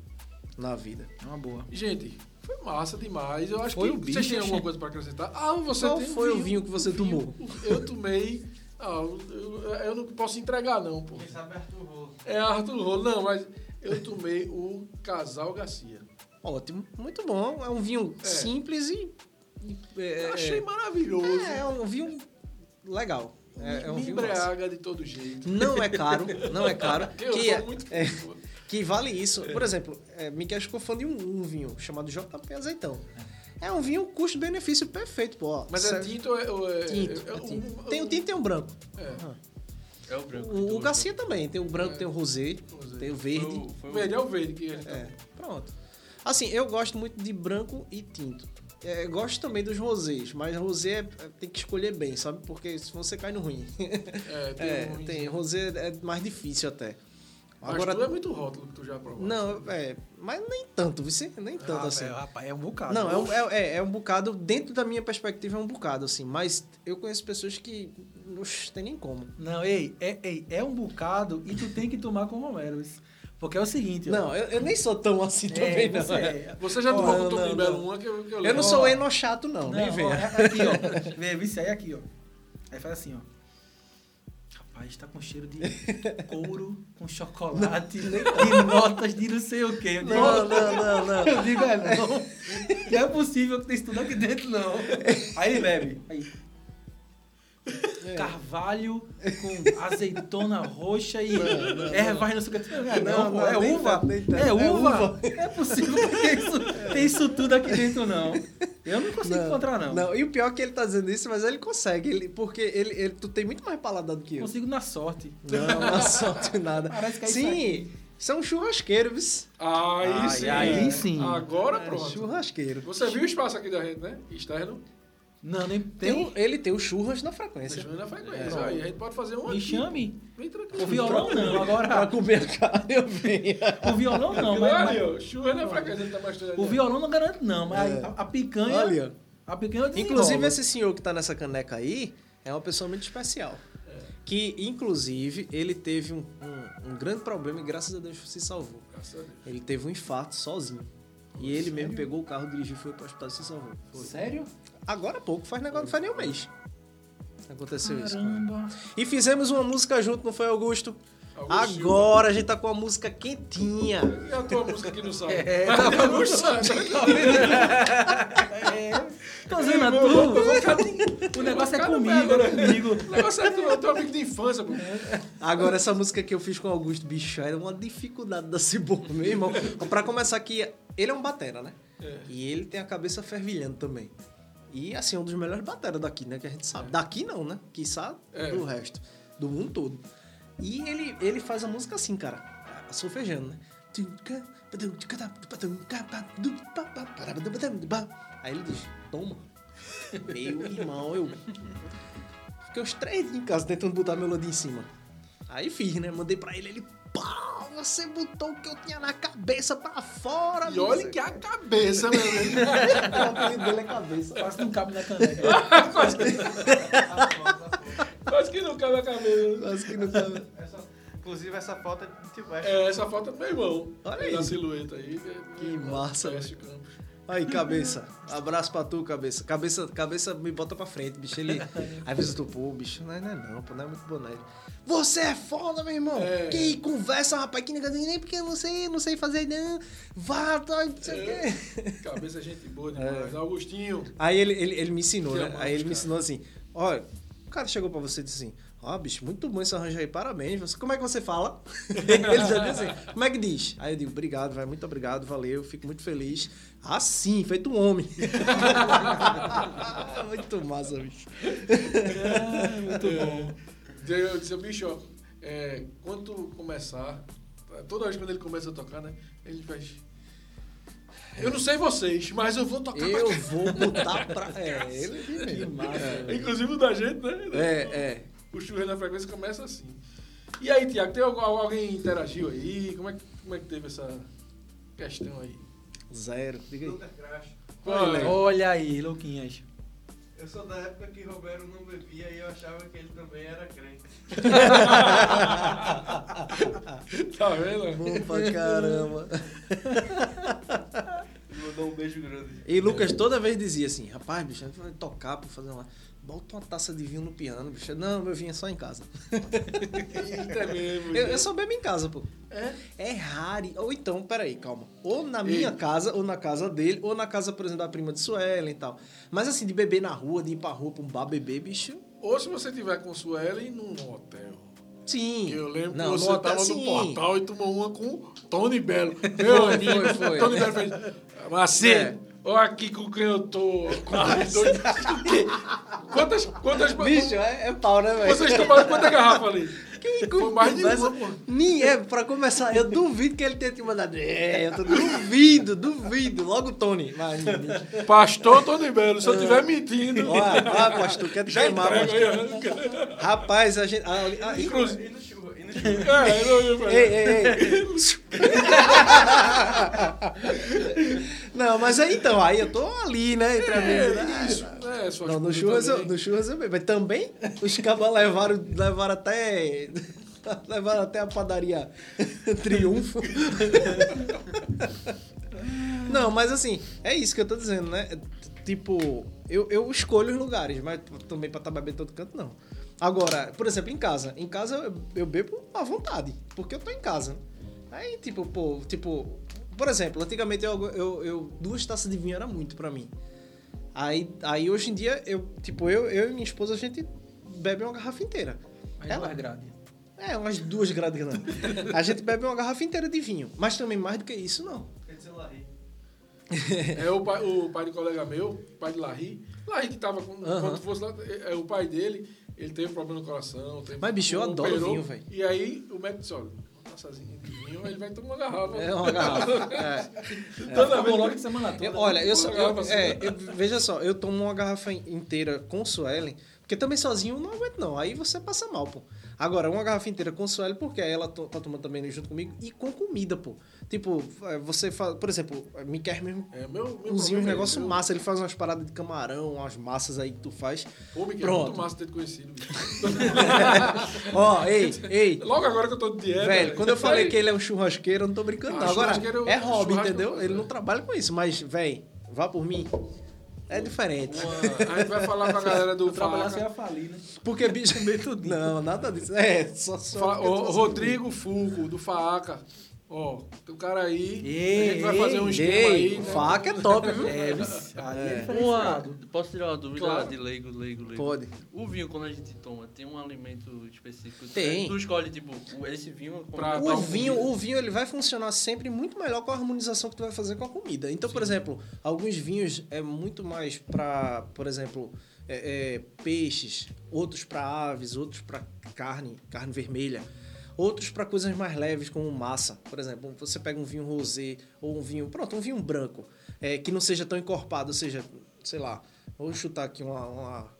[SPEAKER 6] na vida.
[SPEAKER 1] É uma boa.
[SPEAKER 3] Gente, foi massa demais. Eu acho
[SPEAKER 6] Foi
[SPEAKER 3] que
[SPEAKER 6] o bicho,
[SPEAKER 3] vocês têm alguma coisa pra acrescentar. Ah, você
[SPEAKER 6] Qual
[SPEAKER 3] tem
[SPEAKER 6] foi o vinho que você tomou?
[SPEAKER 3] Eu tomei. Ah, eu, eu não posso entregar, não, pô.
[SPEAKER 7] Quem sabe Arthur Rolo.
[SPEAKER 3] É Arthur Rolo. Não, mas eu tomei o Casal Garcia.
[SPEAKER 6] Ótimo, muito bom. É um vinho
[SPEAKER 3] É.
[SPEAKER 6] simples e. é,
[SPEAKER 3] Eu achei maravilhoso.
[SPEAKER 6] é, é um vinho legal. É, é um vinho massa.
[SPEAKER 3] embriaga de todo jeito.
[SPEAKER 6] Não é caro, não é caro.
[SPEAKER 3] Eu
[SPEAKER 6] que,
[SPEAKER 3] sou
[SPEAKER 6] é-
[SPEAKER 3] muito
[SPEAKER 6] é. Que vale isso. Por exemplo, é, Miquel ficou fã de um, um vinho chamado JP Azeitão. É um vinho custo-benefício perfeito, pô. ó.
[SPEAKER 3] Mas é tinto ou é. é-
[SPEAKER 6] Tinto,
[SPEAKER 3] é
[SPEAKER 6] é tinto. Tem o tinto e tem o branco.
[SPEAKER 3] É.
[SPEAKER 5] É o branco.
[SPEAKER 6] O, o Garcia também. Tem o branco, tem o rosé,
[SPEAKER 3] Rosé.
[SPEAKER 6] tem o
[SPEAKER 5] Foi
[SPEAKER 6] verde.
[SPEAKER 5] o- foi
[SPEAKER 3] O verde é o verde que gente
[SPEAKER 6] É, pronto. Assim, eu gosto muito de branco e tinto. É, gosto também dos rosés, mas rosé é- é- tem que escolher bem, sabe? Porque se você cai no ruim.
[SPEAKER 3] É, tem
[SPEAKER 6] é,
[SPEAKER 3] um
[SPEAKER 6] tem. Rosé é mais difícil até.
[SPEAKER 3] Mas
[SPEAKER 6] Agora,
[SPEAKER 3] tu é muito rótulo que tu já provou.
[SPEAKER 6] não, é, mas nem tanto, você nem tanto
[SPEAKER 1] Ah,
[SPEAKER 6] assim.
[SPEAKER 1] velho, rapaz, é um bocado.
[SPEAKER 6] Não, é um, é, é- é um bocado, dentro da minha perspectiva, é um bocado, assim. Mas eu conheço pessoas que. Oxe, tem nem como.
[SPEAKER 1] Não, ei, é, ei, é um bocado e tu tem que tomar com Romero. isso. Porque é o seguinte, ó.
[SPEAKER 6] Não, eu, eu nem sou tão assim
[SPEAKER 1] É,
[SPEAKER 6] também, não.
[SPEAKER 1] você é.
[SPEAKER 3] Você já tomou com
[SPEAKER 6] não,
[SPEAKER 3] o
[SPEAKER 6] não,
[SPEAKER 3] Belo
[SPEAKER 6] não.
[SPEAKER 3] uma que eu, que eu
[SPEAKER 6] Eu não sou eno chato, não, nem
[SPEAKER 1] Não, ó,
[SPEAKER 6] venha.
[SPEAKER 1] é aqui, ó. Vê, vice aí aqui, ó. Aí faz assim, ó. Rapaz, tá com cheiro de couro, com chocolate, e notas de não sei o quê. Eu digo,
[SPEAKER 6] Não, não, não, não.
[SPEAKER 1] Eu digo, é, não. Não é possível que tem isso tudo aqui dentro, não. Aí ele bebe. Aí.
[SPEAKER 6] É.
[SPEAKER 1] Carvalho com azeitona roxa e ervas não sei o que. Não, é
[SPEAKER 6] Não,
[SPEAKER 1] não,
[SPEAKER 6] não,
[SPEAKER 1] é uva.
[SPEAKER 6] nem tanto.
[SPEAKER 1] É
[SPEAKER 6] É
[SPEAKER 1] uva.
[SPEAKER 6] uva.
[SPEAKER 1] Não é possível que tem isso, tem isso tudo aqui dentro, não. Eu não consigo encontrar, não.
[SPEAKER 6] Não, e o pior é que ele tá dizendo isso, mas ele consegue. Ele, porque ele, ele, tu tem muito mais paladar do que eu.
[SPEAKER 1] Consigo na sorte.
[SPEAKER 6] Não, não sorte nada.
[SPEAKER 1] Parece que é isso
[SPEAKER 6] Sim, são churrasqueiros.
[SPEAKER 3] Aí
[SPEAKER 1] Ai,
[SPEAKER 3] sim.
[SPEAKER 1] aí sim.
[SPEAKER 3] Agora
[SPEAKER 6] É,
[SPEAKER 3] pronto.
[SPEAKER 6] churrasqueiro.
[SPEAKER 3] Você viu o espaço aqui da gente, né? Externo.
[SPEAKER 1] Não, nem
[SPEAKER 6] Tem
[SPEAKER 1] tem.
[SPEAKER 6] o- ele tem o churras na frequência.
[SPEAKER 3] Ver na frequência.
[SPEAKER 6] É.
[SPEAKER 3] Aí a gente pode fazer um
[SPEAKER 1] Me
[SPEAKER 3] aqui.
[SPEAKER 1] chame.
[SPEAKER 3] Bem tranquilo.
[SPEAKER 1] O violão não,
[SPEAKER 6] Pra
[SPEAKER 1] agora.
[SPEAKER 6] comer a carne, eu venho.
[SPEAKER 1] O violão não, mas.
[SPEAKER 3] ó. Churras na frequência. Ele tá mostrando
[SPEAKER 1] o violão não garanto, não. Mas
[SPEAKER 6] É.
[SPEAKER 1] a, a picanha.
[SPEAKER 6] Olha,
[SPEAKER 1] A picanha eu.
[SPEAKER 6] Inclusive, esse senhor que tá nessa caneca aí é uma pessoa muito especial.
[SPEAKER 3] É.
[SPEAKER 6] Que, inclusive, ele teve um, um- um grande problema e graças a Deus se salvou.
[SPEAKER 3] Graças a Deus.
[SPEAKER 6] Ele teve um infarto sozinho. E ele mesmo pegou o carro, dirigiu e foi pro hospital e se salvou.
[SPEAKER 1] Sério?
[SPEAKER 6] Agora há pouco, faz negócio, não faz nem um mês. Aconteceu isso. com.
[SPEAKER 1] Caramba.
[SPEAKER 6] E fizemos uma música junto, não foi, Augusto?
[SPEAKER 3] Augusto Silva.
[SPEAKER 6] Agora a gente tá com a música quentinha.
[SPEAKER 3] E a tua música que não sai?
[SPEAKER 6] É, tá
[SPEAKER 3] Augusto sai.
[SPEAKER 1] Tô dizendo a tu. O negócio é comigo, é comigo.
[SPEAKER 3] O negócio é teu, teu amigo de infância, pô.
[SPEAKER 6] Agora, essa música que eu fiz com o Augusto, bicho, era uma dificuldade da Cibor, meu irmão. Pra começar aqui, ele é um batera, né?
[SPEAKER 3] É.
[SPEAKER 6] E ele tem a cabeça fervilhando também. E, assim, é um dos melhores bateras daqui, né? Que a gente sabe. Daqui não, né? Quiçá
[SPEAKER 3] É.
[SPEAKER 6] do resto. Do mundo todo. E ele, ele faz a música assim, cara. Solfejando, né? Aí ele diz, toma. Meu irmão, eu... Fiquei uns três dias em casa tentando botar a melodia em cima. Aí fiz, né? Mandei pra ele, ele... Pá, você botou o que eu tinha na cabeça pra fora,
[SPEAKER 3] E olha que é a cabeça, meu amigo.
[SPEAKER 6] O apelido dele é cabeça.
[SPEAKER 1] Quase não cabe na caneca.
[SPEAKER 3] Quase que não cabe a cabeça.
[SPEAKER 6] Quase que não cabe.
[SPEAKER 7] Essa- inclusive, essa foto é de West.
[SPEAKER 3] É, essa foto é do meu irmão.
[SPEAKER 6] Olha
[SPEAKER 3] Na
[SPEAKER 6] aí.
[SPEAKER 3] silhueta aí.
[SPEAKER 6] Que massa,
[SPEAKER 3] West Campos.
[SPEAKER 6] Aí, cabeça. Abraço pra tu, cabeça. Cabeça, cabeça me bota pra frente, bicho. Ele. Às vezes eu tô, pô, bicho, não é, não é não, pô, não é muito. Ele, Você é foda, meu irmão.
[SPEAKER 3] É.
[SPEAKER 6] Que conversa, rapaz, que negócio nem porque eu não sei, não sei fazer, não. Vá, tá, não sei o
[SPEAKER 3] É.
[SPEAKER 6] quê.
[SPEAKER 3] Cabeça é gente boa demais. Augustinho.
[SPEAKER 6] Aí ele, ele, ele me ensinou, né?
[SPEAKER 3] amamos,
[SPEAKER 6] Aí ele me
[SPEAKER 3] cara.
[SPEAKER 6] ensinou assim: olha, o cara chegou pra você e disse assim: ó, bicho, muito bom esse arranjo aí, parabéns. Você, como é que você fala? ele já disse assim: como é que diz? Aí eu digo: obrigado, vai, muito obrigado, valeu, fico muito feliz. Assim, feito um homem. muito massa, bicho.
[SPEAKER 3] Muito bom. Eu disse, bicho, ó, é, quando tu começar, toda vez quando ele começa a tocar, né? Ele faz. Eu não sei vocês, mas eu vou tocar
[SPEAKER 6] Eu
[SPEAKER 3] pra
[SPEAKER 6] vou botar pra. É, ele
[SPEAKER 1] Que massa.
[SPEAKER 3] cá. Inclusive o da gente, né?
[SPEAKER 6] É, é.
[SPEAKER 3] O churrasco na frequência começa assim. E aí, Tiago, tem algum- alguém interagiu aí? Como é, que, como é que teve essa questão aí?
[SPEAKER 6] Zero. Diga aí.
[SPEAKER 7] Lucas Crash.
[SPEAKER 3] Olha,
[SPEAKER 1] Olha aí, Luquinhas.
[SPEAKER 7] Eu sou da época que Romero não bebia e eu achava que ele também era crente.
[SPEAKER 3] tá vendo?
[SPEAKER 6] Bom pra caramba.
[SPEAKER 7] Grande.
[SPEAKER 6] E Lucas toda vez dizia assim, rapaz, bicho, a gente vai tocar pra fazer uma. Bota uma taça de vinho no piano, bicho. Não, meu vinho é só em casa.
[SPEAKER 3] Eita mesmo.
[SPEAKER 6] Eu, eu só bebo em casa, pô.
[SPEAKER 3] É?
[SPEAKER 6] É raro. Ou então, peraí, calma. Ou na minha
[SPEAKER 3] Ei.
[SPEAKER 6] casa, ou na casa dele, ou na casa, por exemplo, da prima de Suelen e tal. Mas assim, de beber na rua, de ir pra rua pra um bar beber, bicho.
[SPEAKER 3] Ou se você tiver com Suelen num hotel.
[SPEAKER 6] Sim.
[SPEAKER 3] Eu lembro
[SPEAKER 6] Não,
[SPEAKER 3] que você
[SPEAKER 6] hotel,
[SPEAKER 3] tava no portal e tomou uma com Tony Belo. Meu amigo,
[SPEAKER 6] foi, foi.
[SPEAKER 3] Tony Belo fez. Macedo, olha aqui com quem eu tô. Com dois-? Quantas. quantas
[SPEAKER 6] Bicho, é, é pau, né, velho?
[SPEAKER 3] Vocês tomaram quantas garrafas ali?
[SPEAKER 6] Que
[SPEAKER 3] Foi mais
[SPEAKER 6] conversa.
[SPEAKER 3] uma, pô.
[SPEAKER 6] Nem é, pra começar, eu duvido que ele tenha te mandado. É, eu tô duvido, duvido. Logo Tony. Mas.
[SPEAKER 3] Pastor Tony Belo, se eu estiver mentindo.
[SPEAKER 6] Olha, ah, pastor, quer te
[SPEAKER 3] Já
[SPEAKER 6] queimar,
[SPEAKER 3] entrega
[SPEAKER 6] pastor.
[SPEAKER 3] aí.
[SPEAKER 6] Rapaz, a gente. ah, ah,
[SPEAKER 3] Inclusive. É, eu ia falar.
[SPEAKER 6] Ei, ei, ei. Não, mas aí então, aí eu tô ali, né? Entre amigos, né?
[SPEAKER 3] É, isso. É, suas
[SPEAKER 6] Não, no churras, eu, no churras eu bebo. Mas também os cabas levaram, levaram até. Levaram até a padaria Triunfo. Não, mas assim, é isso que eu tô dizendo, né? Tipo, eu, eu escolho os lugares, mas também pra estar bebendo todo canto, não. Agora, por exemplo, em casa. Em casa eu, eu bebo à vontade, porque eu tô em casa. Aí, tipo, pô, tipo... Por exemplo, antigamente eu, eu, eu- duas taças de vinho era muito pra mim. Aí, aí hoje em dia, eu, tipo, eu, eu e minha esposa, a gente bebe uma garrafa inteira.
[SPEAKER 1] Aí
[SPEAKER 6] Ela-
[SPEAKER 1] duas grades.
[SPEAKER 6] É, umas duas grades grandes. A gente bebe uma garrafa inteira de vinho. Mas também mais do que isso, não.
[SPEAKER 7] Quer dizer, Larry.
[SPEAKER 3] É o pai, o pai de colega meu, pai de Larry. Larry que tava com.
[SPEAKER 6] Aham.
[SPEAKER 3] Quando fosse lá, é, é o pai dele, ele teve problema no coração. Teve,
[SPEAKER 6] Mas, bicho, eu adoro
[SPEAKER 3] operou,
[SPEAKER 6] vinho, velho.
[SPEAKER 3] E aí o médico disse: olha, uma taçazinha de vinho, ele vai tomar uma garrafa.
[SPEAKER 6] É uma garrafa. É.
[SPEAKER 3] Toda
[SPEAKER 1] Acabou logo de semana toda.
[SPEAKER 6] Eu- olha, eu, só- eu- é,
[SPEAKER 3] só.
[SPEAKER 6] eu- veja só, eu tomo uma garrafa inteira com Suelen, porque também sozinho eu não aguento não, aí você passa mal, pô. Agora, uma garrafa inteira com Suelen, porque aí ela tá tomando também junto comigo, e com comida, pô. Tipo, é, você faz, por exemplo, me quer mesmo
[SPEAKER 3] É, meu, meu
[SPEAKER 6] cozinha uns
[SPEAKER 3] é
[SPEAKER 6] massa, ele faz umas paradas de camarão, umas massas aí que tu faz.
[SPEAKER 3] Pô, Miguel, é
[SPEAKER 6] Pronto.
[SPEAKER 3] muito massa ter te conhecido.
[SPEAKER 6] Ó, ei, ei,
[SPEAKER 3] Logo agora que eu tô de dieta.
[SPEAKER 6] Velho, quando eu falei que ele é um churrasqueiro, eu não tô brincando,
[SPEAKER 3] Ah,
[SPEAKER 6] não. Agora, é hobby, entendeu? Ele
[SPEAKER 3] é.
[SPEAKER 6] não trabalha com isso, mas, velho, vá por mim. É diferente.
[SPEAKER 3] Uma- a gente vai falar com a galera do
[SPEAKER 1] Trabalhar
[SPEAKER 3] Faca.
[SPEAKER 1] ia falir, né?
[SPEAKER 6] Porque bicho. Não, nada disso. É, só. só
[SPEAKER 3] Fa- o Rodrigo Fulco, do Faaca. Ó, tem um cara aí.
[SPEAKER 6] Ei,
[SPEAKER 3] a gente vai fazer um esquema
[SPEAKER 6] ei,
[SPEAKER 3] aí. né?
[SPEAKER 6] faca é top, viu?
[SPEAKER 1] É, é,
[SPEAKER 6] É.
[SPEAKER 5] Uma, posso tirar uma dúvida
[SPEAKER 3] Claro.
[SPEAKER 5] de leigo, leigo, leigo?
[SPEAKER 6] Pode.
[SPEAKER 5] O vinho, quando a gente toma, tem um alimento específico?
[SPEAKER 6] Tem.
[SPEAKER 5] Tu escolhe, tipo, esse vinho...
[SPEAKER 3] Pra-
[SPEAKER 5] pra
[SPEAKER 6] O vinho,
[SPEAKER 3] comida.
[SPEAKER 6] o vinho ele vai funcionar sempre muito melhor com a harmonização que tu vai fazer com a comida. Então, por exemplo, alguns vinhos é muito mais para, por exemplo, é, é, peixes, outros para aves, outros para carne, carne vermelha, outros para coisas mais leves como massa. Por exemplo, você pega um vinho rosé ou um vinho, pronto, um vinho branco, é, que não seja tão encorpado, ou seja, sei lá, vou chutar aqui uma, uma...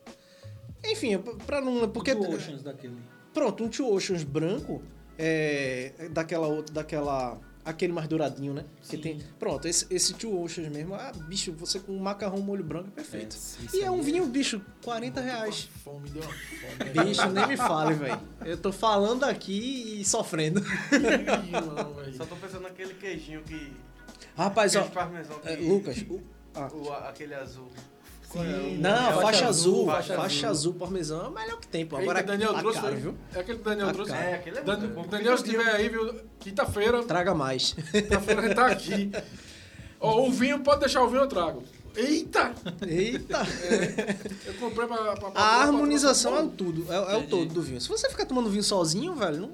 [SPEAKER 6] enfim, para não, porque
[SPEAKER 1] Two Oceans daquele.
[SPEAKER 6] Pronto, um Two Oceans branco é daquela outra, daquela aquele mais douradinho, né? Que tem, pronto, esse, esse Two Oceans mesmo, ah, bicho, você com um macarrão molho branco é perfeito.
[SPEAKER 1] É,
[SPEAKER 6] e é um
[SPEAKER 1] é-
[SPEAKER 6] vinho, bicho, 40 reais.
[SPEAKER 3] Fome, deu uma fome.
[SPEAKER 6] Bicho, nem me fale, velho. Eu tô falando aqui e sofrendo.
[SPEAKER 7] Só tô pensando naquele queijinho que.
[SPEAKER 6] Rapaz, ó,
[SPEAKER 7] parmesão que.
[SPEAKER 6] é, Lucas, o- ah,
[SPEAKER 7] o- aquele azul.
[SPEAKER 1] Sim.
[SPEAKER 6] não,
[SPEAKER 1] É,
[SPEAKER 6] faixa, azul,
[SPEAKER 1] faixa
[SPEAKER 6] faixa,
[SPEAKER 1] azul.
[SPEAKER 6] azul. parmesão é o melhor que tem, pô.
[SPEAKER 3] Eita,
[SPEAKER 6] Agora
[SPEAKER 3] Daniel
[SPEAKER 6] tá
[SPEAKER 3] trouxe,
[SPEAKER 6] caro,
[SPEAKER 3] foi?
[SPEAKER 6] viu?
[SPEAKER 3] É aquele que o Daniel
[SPEAKER 6] Tá
[SPEAKER 3] trouxe?
[SPEAKER 6] caro.
[SPEAKER 7] É, aquele é
[SPEAKER 3] Dan-
[SPEAKER 7] bom.
[SPEAKER 3] Daniel, se tiver aí, viu? Quinta-feira,
[SPEAKER 6] Traga mais.
[SPEAKER 3] quinta-feira gente tá aqui. Ó, o vinho, pode deixar o vinho, eu trago. Eita!
[SPEAKER 6] Eita!
[SPEAKER 3] Eu comprei pra... pra, pra
[SPEAKER 6] A harmonização é
[SPEAKER 3] pra-
[SPEAKER 6] o tudo, é, é o todo do vinho. Se você ficar tomando vinho sozinho, velho, não,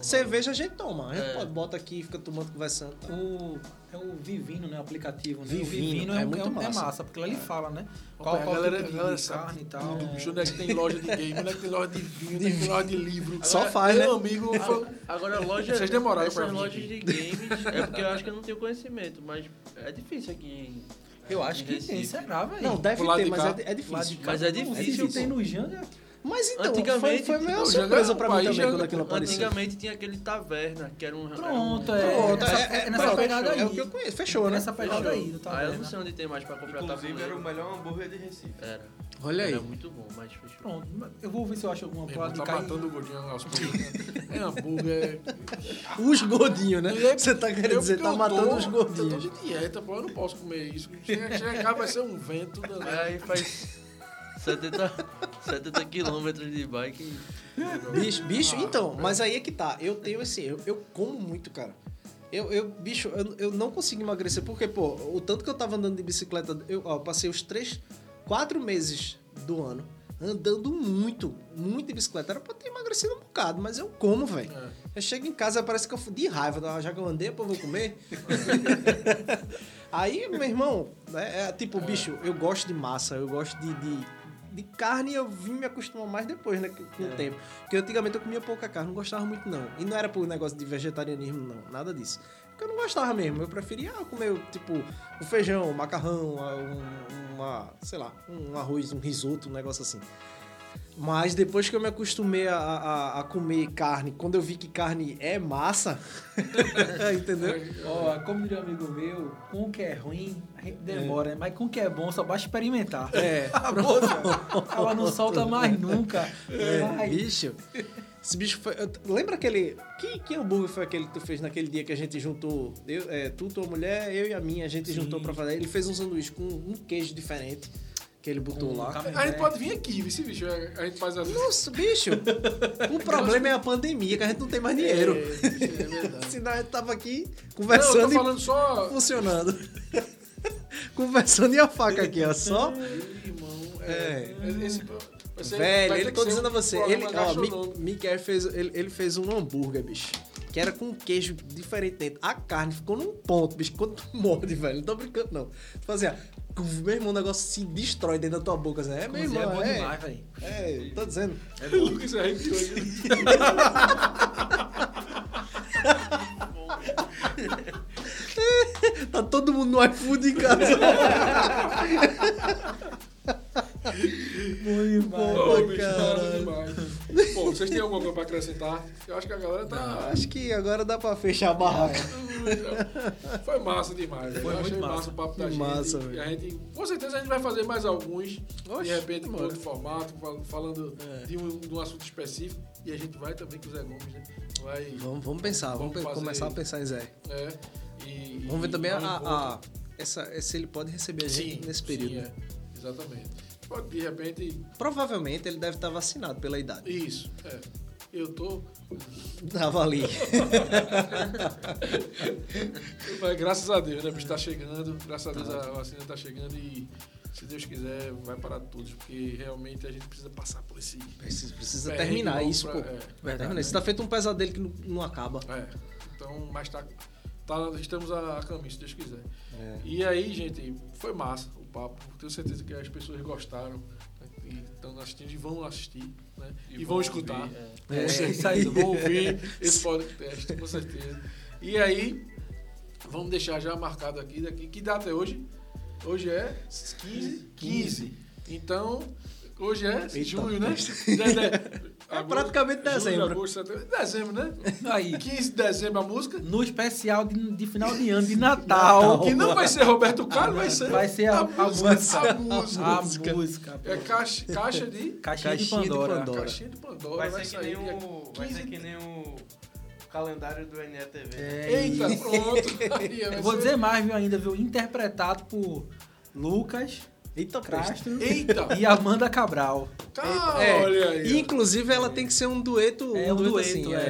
[SPEAKER 6] cerveja a gente toma. A gente
[SPEAKER 5] É.
[SPEAKER 6] pode bota aqui, fica tomando, conversando.
[SPEAKER 1] O, é o Vivino, né? O aplicativo. Né?
[SPEAKER 6] Vivino,
[SPEAKER 1] o Vivino
[SPEAKER 6] é
[SPEAKER 1] é,
[SPEAKER 6] muito
[SPEAKER 1] é,
[SPEAKER 6] massa.
[SPEAKER 1] é massa, porque lá ele fala, né?
[SPEAKER 3] Qual, a galera,
[SPEAKER 1] tipo de
[SPEAKER 3] galera
[SPEAKER 1] carne e tal.
[SPEAKER 3] tudo, bicho. Onde é que tem loja de game, onde é que tem loja de vinho, onde é que tem loja de livro.
[SPEAKER 6] Só faz, né?
[SPEAKER 3] Meu amigo, foi-
[SPEAKER 5] Agora, loja,
[SPEAKER 3] Vocês demoraram pra
[SPEAKER 5] lojas
[SPEAKER 3] aqui.
[SPEAKER 5] de games, é porque eu acho que eu não tenho conhecimento, mas é difícil aqui em...
[SPEAKER 1] Eu acho que tem, será, velho?
[SPEAKER 6] Não, deve ter,
[SPEAKER 3] de
[SPEAKER 6] mas é, é difícil.
[SPEAKER 5] Mas é difícil,
[SPEAKER 1] Tem no Janga.
[SPEAKER 6] Mas então, foi,
[SPEAKER 5] Antigamente-
[SPEAKER 6] foi meio uma
[SPEAKER 3] Não,
[SPEAKER 6] surpresa pra mim também quando aquilo apareceu.
[SPEAKER 5] Antigamente tinha aquele taverna, que era um... era um-
[SPEAKER 1] Pronto, é.
[SPEAKER 6] Pronto,
[SPEAKER 1] nessa,
[SPEAKER 6] é, é,
[SPEAKER 1] é nessa
[SPEAKER 6] pronto,
[SPEAKER 1] pegada aí.
[SPEAKER 6] é o que eu conheço. Fechou, né?
[SPEAKER 1] Nessa pegada aí, do
[SPEAKER 5] Ah, eu
[SPEAKER 1] taverna.
[SPEAKER 5] não sei onde tem mais pra comprar
[SPEAKER 7] Inclusive era o melhor hambúrguer de Recife.
[SPEAKER 5] Era.
[SPEAKER 6] Olha aí.
[SPEAKER 5] Era muito bom, mas fechou.
[SPEAKER 1] Pronto, eu vou ver se eu acho alguma coisa
[SPEAKER 3] irmão
[SPEAKER 1] de
[SPEAKER 3] tá
[SPEAKER 1] cair.
[SPEAKER 3] matando o gordinho aos poucos. É hambúrguer.
[SPEAKER 6] Os gordinhos, né?
[SPEAKER 3] É-
[SPEAKER 6] Você tá querendo
[SPEAKER 3] eu-
[SPEAKER 6] dizer, tá
[SPEAKER 3] eu
[SPEAKER 6] matando os
[SPEAKER 3] Eu
[SPEAKER 6] gordinhos.
[SPEAKER 3] tô de dieta, pô, eu não posso comer isso. Chega, chega cá, vai ser um vento.
[SPEAKER 5] Aí faz 70, 70 quilômetros de bike.
[SPEAKER 6] Bicho, bicho, então, mas aí é que tá. Eu tenho assim, eu, eu como muito, cara. Eu, eu bicho, eu, eu não consigo emagrecer, porque, pô, o tanto que eu tava andando de bicicleta, eu ó, passei os três, quatro meses do ano andando muito, muito de bicicleta. Era pra ter emagrecido um bocado, mas eu como, velho.
[SPEAKER 3] É.
[SPEAKER 6] Eu chego em casa, parece que eu fui de raiva, ah, já que eu andei, pô, eu vou comer. Aí, meu irmão, é, é, tipo, bicho, eu gosto de massa, eu gosto de, de, de carne, eu vim me acostumar mais depois, né, com o tempo. Porque antigamente eu comia pouca carne, não gostava muito não. E não era por negócio de vegetarianismo, não, nada disso. Porque eu não gostava mesmo, eu preferia comer, tipo, o feijão, o macarrão, um, uma, sei lá, um arroz, um risoto, um negócio assim. Mas depois que eu me acostumei a, a, a comer carne, quando eu vi que carne é massa, entendeu?
[SPEAKER 1] Ó, como diria um amigo meu, com o que é ruim, a gente demora, né? mas com o que é bom, só basta experimentar.
[SPEAKER 6] É.
[SPEAKER 1] A boca, ela não solta mais nunca. Vai.
[SPEAKER 6] Bicho. Esse bicho foi. Lembra aquele. Que, que hambúrguer foi aquele que tu fez naquele dia que a gente juntou? Eu, é, tu, tua mulher, eu e a minha, a gente juntou pra fazer. Ele fez um sanduíche com um queijo diferente que ele botou
[SPEAKER 1] Com
[SPEAKER 6] lá.
[SPEAKER 3] A gente pode vir aqui, viu, esse bicho? A gente faz a.
[SPEAKER 6] Nossa, bicho! O problema é a pandemia, que a gente não tem mais dinheiro.
[SPEAKER 3] É, bicho, é verdade.
[SPEAKER 6] Senão a gente tava aqui
[SPEAKER 3] Não, eu
[SPEAKER 6] conversando
[SPEAKER 3] tô
[SPEAKER 6] e
[SPEAKER 3] falando só.
[SPEAKER 6] funcionando. conversando e a faca aqui, ó. Só.
[SPEAKER 3] Irmão,
[SPEAKER 6] É.
[SPEAKER 3] é. Esse, vai ser-
[SPEAKER 6] Velho, ele tô dizendo a
[SPEAKER 3] um
[SPEAKER 6] você, ele, ó, Miquel fez, ele, ele fez um hambúrguer, bicho. Que era com queijo diferente dentro. A carne ficou num ponto, bicho. Quando tu morde, velho. Não tô brincando, não. Tu fazia. Meu irmão, o negócio se destrói dentro da tua boca. Assim. É, meu irmão.
[SPEAKER 1] é bom
[SPEAKER 6] É,
[SPEAKER 1] demais, velho.
[SPEAKER 6] é, tô dizendo.
[SPEAKER 3] O Lucas se arrepiou.
[SPEAKER 6] Tá todo mundo no iFood em casa. Muito bom,
[SPEAKER 3] Ô, bicho, massa
[SPEAKER 6] caralho.
[SPEAKER 3] demais. Pô, vocês têm alguma coisa pra acrescentar? Eu acho que a galera tá.
[SPEAKER 6] Acho que agora dá pra fechar a barraca.
[SPEAKER 3] Foi massa demais, velho.
[SPEAKER 1] Foi
[SPEAKER 3] achei
[SPEAKER 1] muito
[SPEAKER 3] massa
[SPEAKER 1] massa.
[SPEAKER 3] o papo da
[SPEAKER 6] Que
[SPEAKER 3] gente.
[SPEAKER 6] massa,
[SPEAKER 3] e
[SPEAKER 6] velho.
[SPEAKER 3] a gente, com certeza a gente vai fazer mais alguns.
[SPEAKER 6] Oxe,
[SPEAKER 3] de repente,
[SPEAKER 6] bora.
[SPEAKER 3] outro formato, fal- falando
[SPEAKER 6] É.
[SPEAKER 3] de, um, de um assunto específico. E a gente vai também com o Zé Gomes, né? Vai.
[SPEAKER 6] Vamos, vamos pensar, vamos,
[SPEAKER 3] fazer-
[SPEAKER 6] começar a pensar em Zé.
[SPEAKER 3] É, e,
[SPEAKER 6] Vamos ver
[SPEAKER 3] e
[SPEAKER 6] também a, a- essa, se ele pode receber a gente
[SPEAKER 3] Sim,
[SPEAKER 6] nesse período.
[SPEAKER 3] sim, é. Exatamente. Pode, de repente,
[SPEAKER 6] Provavelmente ele deve estar vacinado pela idade.
[SPEAKER 3] isso. É. Eu tô.
[SPEAKER 6] Tava ali.
[SPEAKER 3] Mas graças a Deus, né? bicho? Tá chegando. Graças a Deus a vacina tá chegando e se Deus quiser, vai parar tudo. Porque realmente a gente precisa passar por esse.
[SPEAKER 6] Precisa, precisa terminar isso,
[SPEAKER 3] pra-
[SPEAKER 6] pô.
[SPEAKER 3] é.
[SPEAKER 6] Tá vendo? Isso tá feito um pesadelo que não, não acaba.
[SPEAKER 3] É. Então, mas tá, tá, estamos a, a caminho, se Deus quiser.
[SPEAKER 6] É.
[SPEAKER 3] E aí, gente, foi massa papo. Tenho certeza que as pessoas gostaram. né, E estão assistindo e vão assistir, né? E, vão, escutar.
[SPEAKER 5] ouvir, é.
[SPEAKER 3] Com
[SPEAKER 6] É.
[SPEAKER 3] certeza, vão ouvir esse podcast, com certeza. E aí, vamos deixar já marcado aqui, daqui. Que data é hoje? Hoje é 15. 15. Então, hoje é junho, né?
[SPEAKER 6] É praticamente dezembro.
[SPEAKER 3] Julho, agosto, setembro. Dezembro, né?
[SPEAKER 1] Aí,
[SPEAKER 3] 15 de dezembro a música.
[SPEAKER 1] no especial de, de final de ano, de Natal.
[SPEAKER 3] Que não vai ser Roberto Carlos, vai ser,
[SPEAKER 1] Vai ser a- a
[SPEAKER 3] música.
[SPEAKER 1] música.
[SPEAKER 3] A música.
[SPEAKER 1] A música.
[SPEAKER 3] É caixa, caixa de.
[SPEAKER 1] Caixinha, de
[SPEAKER 6] Caixinha de
[SPEAKER 1] Pandora.
[SPEAKER 6] Pandora.
[SPEAKER 3] Caixinha de Pandora.
[SPEAKER 7] Vai,
[SPEAKER 3] Vai,
[SPEAKER 7] ser que
[SPEAKER 3] sair.
[SPEAKER 7] nem o. Vai
[SPEAKER 3] 15.
[SPEAKER 7] ser que nem o calendário do NETV.
[SPEAKER 1] É,
[SPEAKER 3] Eita, pronto. Aí,
[SPEAKER 1] vou
[SPEAKER 3] ser-
[SPEAKER 1] dizer mais, viu, ainda, viu? Interpretado por Lucas
[SPEAKER 6] Eita.
[SPEAKER 1] Castro
[SPEAKER 3] Eita!
[SPEAKER 1] e Amanda Cabral.
[SPEAKER 3] Cara,
[SPEAKER 6] É,
[SPEAKER 3] olha aí.
[SPEAKER 6] inclusive ela tem que ser um dueto,
[SPEAKER 1] É, um dueto,
[SPEAKER 6] assim,
[SPEAKER 1] é.
[SPEAKER 6] é,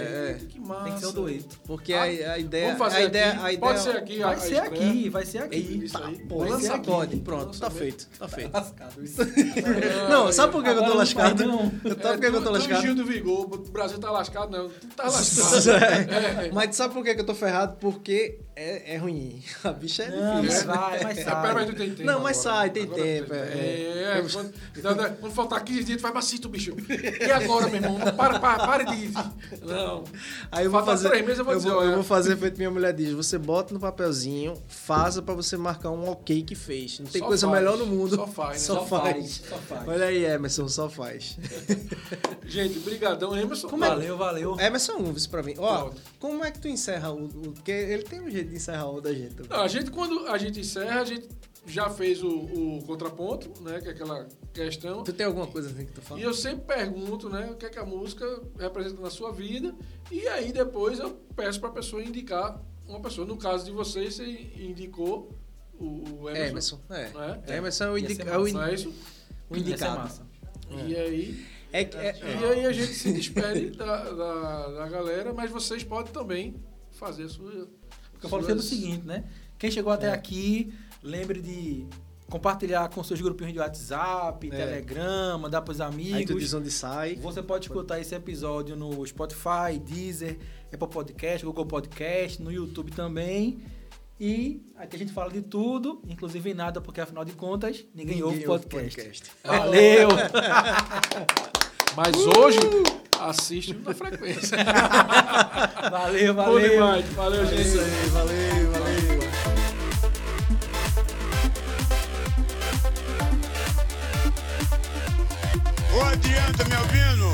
[SPEAKER 6] é.
[SPEAKER 3] Que massa.
[SPEAKER 1] Tem que ser um dueto.
[SPEAKER 6] Porque
[SPEAKER 3] Ah,
[SPEAKER 6] a, a ideia,
[SPEAKER 3] Vamos fazer
[SPEAKER 6] a ideia,
[SPEAKER 3] aqui.
[SPEAKER 6] a ideia
[SPEAKER 3] Pode ser aqui.
[SPEAKER 1] Vai
[SPEAKER 3] a
[SPEAKER 1] ser
[SPEAKER 3] estreia.
[SPEAKER 1] aqui, vai ser aqui.
[SPEAKER 6] Eita,
[SPEAKER 3] Isso aí.
[SPEAKER 6] pô,
[SPEAKER 3] Lança aqui.
[SPEAKER 6] pode. Pronto, tá feito, tá feito.
[SPEAKER 1] Lascado. isso.
[SPEAKER 6] Não, sabe por que, eu tô lascado? Sabe por que, eu tô
[SPEAKER 3] É,
[SPEAKER 6] lascado?
[SPEAKER 3] Gil do Vigor, o Brasil tá lascado, não. Tu tá lascado.
[SPEAKER 6] É, Mas sabe por que eu tô ferrado? Porque é, é ruim. A bicha é
[SPEAKER 1] Não, mas
[SPEAKER 6] difícil.
[SPEAKER 1] vai, mas
[SPEAKER 3] É, pera, mas
[SPEAKER 1] sai.
[SPEAKER 3] tu tem tempo.
[SPEAKER 6] Não, mas
[SPEAKER 3] agora.
[SPEAKER 6] sai, tem
[SPEAKER 3] Agora
[SPEAKER 6] tempo,
[SPEAKER 3] tu
[SPEAKER 6] é.
[SPEAKER 3] É, quando, então, né, quando faltar 15 dias, tu faz macito, bicho. E agora, meu irmão? Para, para, para de. Não.
[SPEAKER 6] Aí eu vou
[SPEAKER 3] Falta
[SPEAKER 6] fazer.
[SPEAKER 3] três meses, eu vou dizer, olha.
[SPEAKER 6] eu vou fazer feito minha mulher diz. Você bota no papelzinho, faça pra você marcar um ok que fez. Não tem
[SPEAKER 3] Só
[SPEAKER 6] coisa
[SPEAKER 3] faz,
[SPEAKER 6] melhor no mundo.
[SPEAKER 3] só faz, né?
[SPEAKER 6] Só,
[SPEAKER 3] Só
[SPEAKER 6] faz.
[SPEAKER 1] Só faz.
[SPEAKER 6] Olha aí, Emerson, só faz.
[SPEAKER 3] Gente, brigadão, Emerson.
[SPEAKER 1] Valeu, valeu.
[SPEAKER 6] Emerson Uves pra mim. Ó,
[SPEAKER 3] Pronto.
[SPEAKER 6] como é que tu encerra o, o. Porque ele tem um jeito de encerrar o da gente.
[SPEAKER 3] Não, a gente, quando a gente encerra, a gente já fez o, o contraponto, né? Que é aquela questão.
[SPEAKER 6] Tu tem alguma coisa assim que tu fala?
[SPEAKER 3] E eu sempre pergunto, né, o que é que a música representa na sua vida, e aí depois eu peço pra pessoa indicar uma pessoa. No caso de vocês, você indicou o, o Emerson.
[SPEAKER 6] Emerson, é.
[SPEAKER 3] Não é?
[SPEAKER 6] Emerson é o, indica, é o, in-
[SPEAKER 3] é
[SPEAKER 6] o indicado.
[SPEAKER 1] massa.
[SPEAKER 3] E aí,
[SPEAKER 6] É, que- é,
[SPEAKER 3] e aí a gente se despede da, da, da galera, mas vocês podem também fazer a sua.
[SPEAKER 1] Eu falo sempre o seguinte, né? Quem chegou até aqui, lembre de compartilhar com seus grupinhos de WhatsApp,
[SPEAKER 6] É.
[SPEAKER 1] Telegram, mandar pros
[SPEAKER 6] aí tu
[SPEAKER 1] amigos.
[SPEAKER 6] diz onde sai.
[SPEAKER 1] Você pode escutar esse episódio no Spotify, Deezer, Apple Podcast, Google Podcast, no YouTube também. E aqui a gente fala de tudo, inclusive nada, porque afinal de contas, ninguém, ouve podcast. Valeu!
[SPEAKER 3] Mas hoje, assiste na frequência.
[SPEAKER 1] valeu,
[SPEAKER 3] Bom
[SPEAKER 1] valeu!
[SPEAKER 3] demais. Valeu, gente.
[SPEAKER 6] Isso aí, valeu, valeu.
[SPEAKER 2] Ô, adianta, me ouvindo?